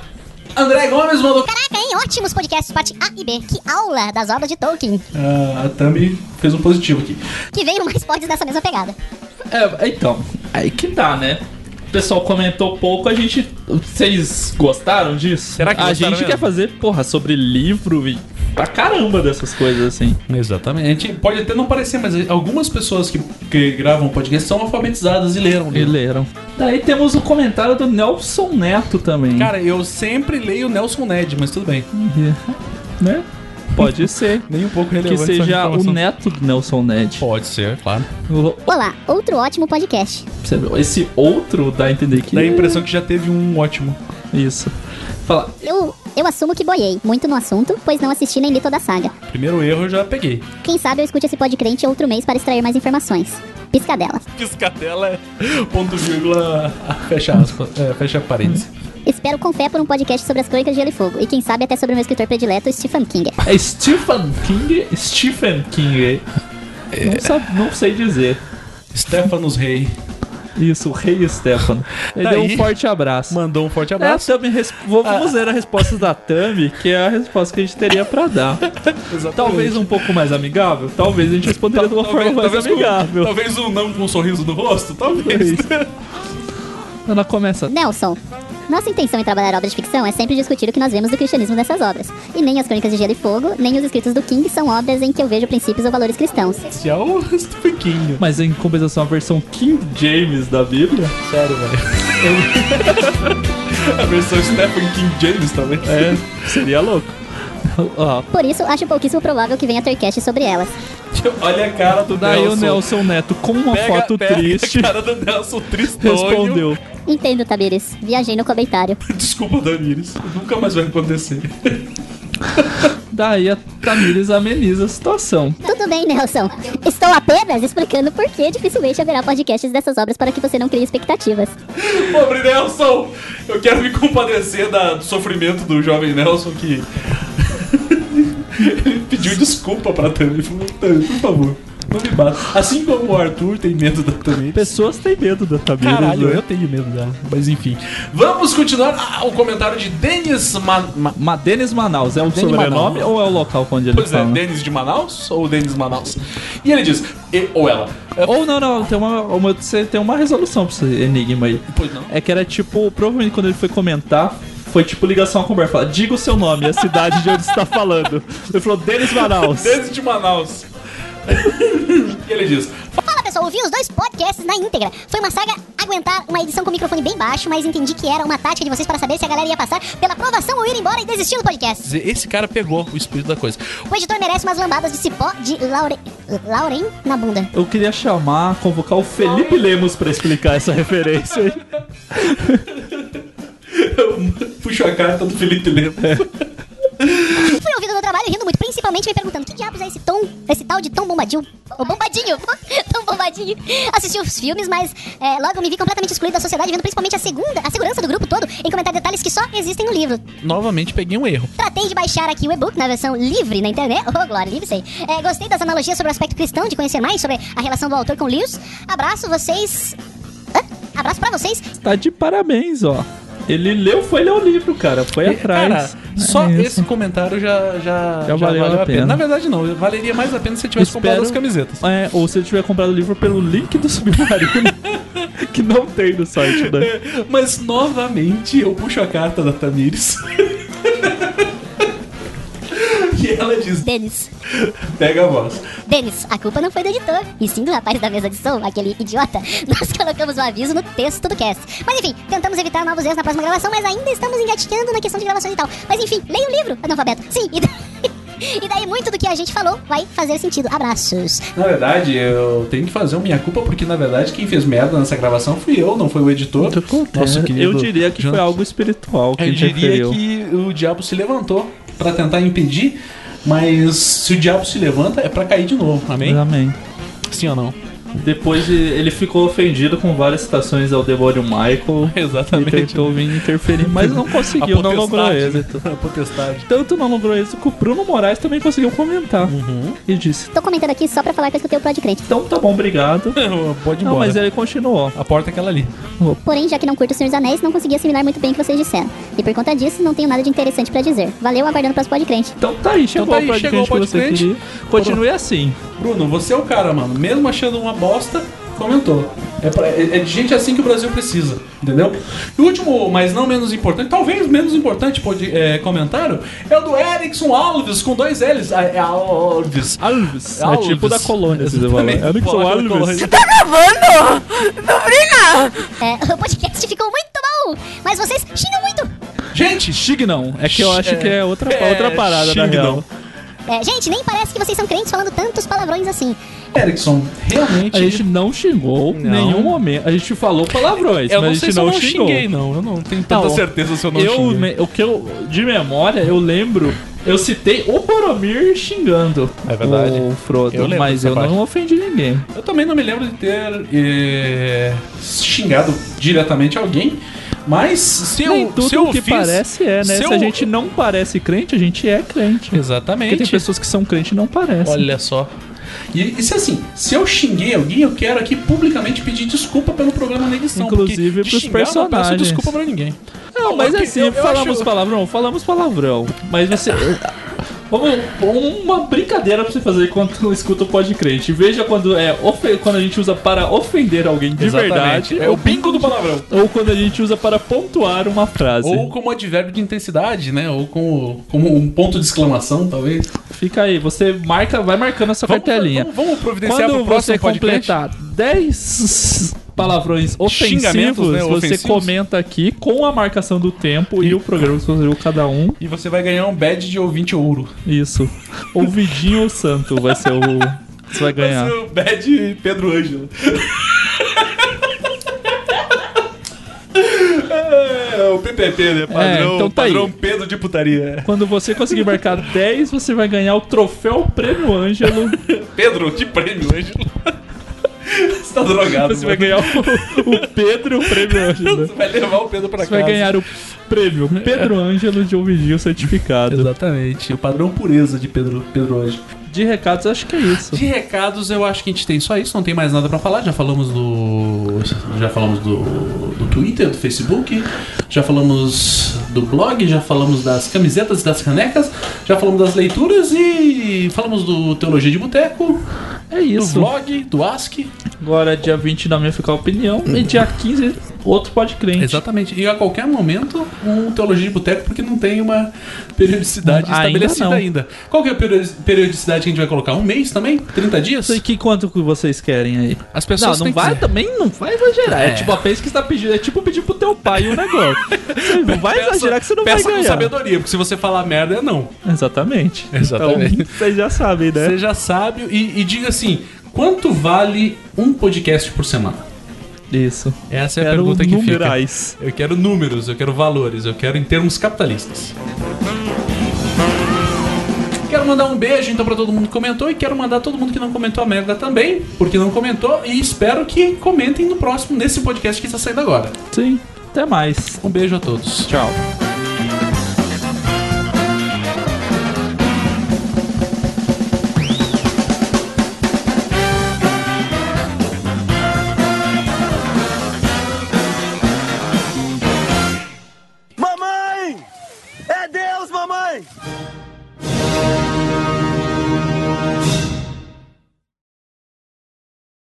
André Gomes mandou. Caraca, hein? Ótimos podcasts, parte A e B. Que aula das obras de Tolkien. Ah, a Thumb fez um positivo aqui. Que veio mais pods nessa mesma pegada. É, então, aí que tá, né? O pessoal comentou pouco, a gente. Vocês gostaram disso? Será que A gente mesmo? quer fazer, porra, sobre livro e pra caramba dessas coisas assim. Exatamente. Pode até não parecer, mas algumas pessoas que, que gravam podcast são alfabetizadas e leram. E leram. Daí temos o comentário do Nelson Neto também. Cara, eu sempre leio Nelson Ned, mas tudo bem. né? Pode ser. Nem um pouco Que relevante. essa seja o neto do Nelson Ned. Pode ser, claro. Olá, outro ótimo podcast. Esse outro dá a entender que. Dá a impressão que já teve um ótimo. Isso. Fala. Eu, eu assumo que boiei muito no assunto, pois não assisti nem li toda a saga. Primeiro erro eu já peguei. Quem sabe eu escute esse podcrente outro mês para extrair mais informações. Piscadela. Piscatela é ponto vírgula, fecha aspas, é, fecha parênteses. Espero com fé por um podcast sobre as crônicas de Gelo e Fogo. E quem sabe até sobre o meu escritor predileto, Stephen King. É Stephen King? Stephen King. Não, sabe, não sei dizer. Stefanos Rei. Isso, o rei Stefano. Ele deu Daí, um forte abraço. Mandou um forte É, a abraço. Tami vou- Vamos ver a resposta da Tami, que é a resposta que a gente teria pra dar. Talvez um pouco mais amigável? Talvez a gente responderia de uma forma mais talvez, com- amigável. talvez um não com um sorriso no rosto, talvez. Ela começa. Nelson. Nossa intenção em trabalhar obras de ficção é sempre discutir o que nós vemos do cristianismo dessas obras. E nem as Crônicas de Gelo e Fogo, nem os escritos do King são obras em que eu vejo princípios ou valores cristãos. Já o Stephen King. Mas em compensação, a versão King James da Bíblia. Sério, velho. a versão Stephen King James também. É, seria louco. Ó, Por isso, acho pouquíssimo provável que venha ter cast sobre elas. Olha a cara do daí Nelson. o Nelson Neto, com uma Pega- foto pega triste, A cara do Nelson tristonho. respondeu. Entendo, Tabires. Viajei no comentário. Desculpa, Damires. Nunca mais vai acontecer. Daí a Tamires ameniza a situação. Tudo bem, Nelson. Estou apenas explicando por que dificilmente haverá podcasts dessas obras para que você não crie expectativas. Pobre Nelson! Eu quero me compadecer da- do sofrimento do jovem Nelson que. Ele pediu desculpa pra Tami. Ele falou: Tami, por favor, não me bata. Assim como o Arthur tem medo da Tami. Pessoas têm medo da Tamires. Caralho, né? eu tenho medo dela. Mas enfim. Vamos continuar. Ah, o comentário de Denis Ma... Ma- Ma Denis Manaus é o Denis sobrenome Manaus. ou é o local onde ele Pois é, fala? Denis de Manaus ou Denis Manaus? E ele diz, e- ou ela. Ou não, não, tem uma, uma- você tem uma resolução pra esse enigma aí. Pois não. É que era tipo, provavelmente quando ele foi comentar, foi tipo ligação com o Humberto. Fala, diga o seu nome, a cidade de onde você está falando. Ele falou, Denis Manaus. Denis de Manaus. e ele diz, Fala pessoal, ouvi os dois podcasts na íntegra. Foi uma saga aguentar uma edição com o microfone bem baixo, mas entendi que era uma tática de vocês para saber se a galera ia passar pela aprovação ou ir embora e desistir do podcast. esse cara pegou o espírito da coisa. O editor merece umas lambadas de cipó de Laure... Lauren na bunda. Eu queria chamar, convocar o Felipe Lemos pra explicar essa referência aí. Puxo a carta do Felipe Lemos. Fui ouvido no trabalho rindo muito, principalmente me perguntando que diabos é esse tom, esse tal de Tom Bombadil. Ou Bombadinho, Tom Bombadinho. Assisti os filmes, mas é, logo me vi completamente excluído da sociedade, vendo principalmente a segunda, a segurança do grupo todo em comentar detalhes que só existem no livro. Novamente peguei um erro. Tratei de baixar aqui o e-book na versão livre na internet. Oh, glória, livre sei. É, gostei das analogias sobre o aspecto cristão, de conhecer mais sobre a relação do autor com Lewis. Abraço vocês. Hã? Abraço pra vocês. Tá de parabéns, ó. Ele leu, foi ler o livro, cara. Foi atrás. Cara, só É esse comentário já, já, Já valeu a pena. Na verdade, não. Valeria mais a pena se você tivesse comprado as camisetas. É, ou se eu tiver comprado o livro pelo link do Submarino. que não tem no site, né? Mas, novamente, eu puxo a carta da Tamires. e ela diz: Denis, pega a voz. Denis, a culpa não foi do editor, e sim do rapaz da mesa de som, aquele idiota. Nós colocamos o aviso no texto do cast. Mas enfim, tentamos evitar novos erros na próxima gravação, mas ainda estamos engatinhando na questão de gravações e tal. Mas enfim, leia o livro, analfabeto. Sim, e daí, e daí muito do que a gente falou vai fazer sentido. Abraços. Na verdade, eu tenho que fazer uma minha culpa, porque na verdade quem fez merda nessa gravação fui eu, não foi o editor. Querido eu diria que foi algo espiritual que Eu diria interferiu. que o diabo se levantou pra tentar impedir, mas se o diabo se levanta é pra cair de novo, amém? Amém. Sim ou não? Depois de- ele ficou ofendido com várias citações ao demônio Michael. Exatamente. E tentou vir interferir, mas não conseguiu, não logrou êxito. A potestade. Tanto não logrou êxito que o Bruno Moraes também conseguiu comentar. Uhum. E disse: Tô comentando aqui só pra falar que eu escutei o Prod Crente. Então tá bom, obrigado. Pode ir Não, embora. mas ele continuou. A porta é aquela ali. Porém, já que não curto o Senhor dos Anéis, não consegui assimilar muito bem o que vocês disseram. E por conta disso, não tenho nada de interessante pra dizer. Valeu, aguardando para Prod Crente. Então tá aí, chegou Então tá aí, o podcast chegou o que você queria. Continue assim. Bruno, você é o cara, mano. Mesmo achando uma bosta, comentou. É, pra- é- é de gente assim que o Brasil precisa, entendeu? E o último, mas não menos importante, talvez menos importante pode, é, comentário, é o do Erickson Alves, com dois L's. Ah, É Alves. Alves. É Alves. tipo da colônia, se você falar. Exatamente. Erickson Alves. colônia. Tá gravando? Não, É, o podcast ficou muito bom, mas vocês xingam muito. Gente! Xing não. É que eu acho É, que é outra, é, outra parada, na real. É, gente, nem parece que vocês são crentes falando tantos palavrões assim. Erickson, realmente. A gente não xingou em nenhum momento. A gente falou palavrões, Eu mas não a gente se eu não não xingou. xinguei, não. Eu não tenho tanta Não, certeza se eu não eu, xinguei. me- O que eu, de memória, eu lembro, eu citei o Boromir xingando É verdade. o Frodo, Eu mas eu parte. não ofendi ninguém. Eu também não me lembro de ter eh, xingado diretamente alguém, mas se eu, Nem tudo se eu que fiz, parece é, né? se Se, a gente não parece crente, a gente é crente. Exatamente. Porque tem pessoas que são crentes e não parecem. Olha só. E, e se assim, se eu xinguei alguém, eu quero aqui publicamente pedir desculpa pelo programa na edição. Inclusive pros xingar, Eu não peço personagens. desculpa pra ninguém. Não, mas assim, eu- eu falamos acho- palavrão, falamos palavrão. Mas você. Vamos, uma brincadeira pra você fazer quando escuta o Pod Crente. Veja quando é quando a gente usa para ofender alguém de Exatamente. verdade. É o bingo do palavrão. Ou quando a gente usa para pontuar uma frase. Ou como advérbio de intensidade, né? Ou como, como um ponto de exclamação, talvez. Fica aí, você marca, vai marcando a sua Vamos- cartelinha. vamos- vamos providenciar Quando pro próximo você podcast? completar 10 palavrões ofensivos, né, você ofensivos. comenta aqui com a marcação do tempo e o programa que você escolheu cada um. E você vai ganhar um badge de ouvinte ouro. Isso. Ouvidinho ou santo vai ser o. Você vai ganhar. Vai ser o badge Pedro Ângelo. É, o PPP, né? Padrão, É, então tá aí. padrão Pedro de putaria. Quando você conseguir marcar 10, você vai ganhar o troféu Prêmio Ângelo. Pedro de prêmio Ângelo. Você tá drogado. Você vai mano. ganhar o, o Pedro e o Prêmio Ângelo. Você vai levar o Pedro pra Você casa. vai ganhar o prêmio Pedro Ângelo de ouvidinho certificado. Exatamente. O padrão pureza de Pedro, Pedro Ângelo. De recados, acho que é isso. De recados, eu acho que a gente tem só isso, não tem mais nada pra falar. Já falamos do. Já falamos do, do Twitter, do Facebook, já falamos do blog, já falamos das camisetas e das canecas, já falamos das leituras e falamos do Teologia de Boteco, É isso. do vlog, do ASC. Agora, dia 20 da minha ficar a opinião. E dia 15, outro pode crente. Exatamente. E a qualquer momento, um Teologia de Boteco, porque não tem uma periodicidade Ainda estabelecida não. ainda. Qual que é a periodi- periodicidade que a gente vai colocar? Um mês também? 30 dias? E que quanto que vocês querem aí? As pessoas não, não vai também, não vai exagerar. É, É. tipo a que você tá pedindo, é tipo pedir pro teu pai um negócio. Você não vai Peça- exagerar que você não peça vai com ganhar. sabedoria, porque se você falar merda, é não. Exatamente. Exatamente. Então, vocês já sabem, né? Você já sabe e, e diga assim: quanto vale um podcast por semana? Isso. Essa é a Quero pergunta que numerais. fica. Eu quero números, eu quero valores, eu quero em termos capitalistas. Quero mandar um beijo então pra todo mundo que comentou e quero mandar todo mundo que não comentou a merda também, porque não comentou e espero que comentem no próximo nesse podcast que está saindo agora. Sim. Até mais. Um beijo a todos. Tchau.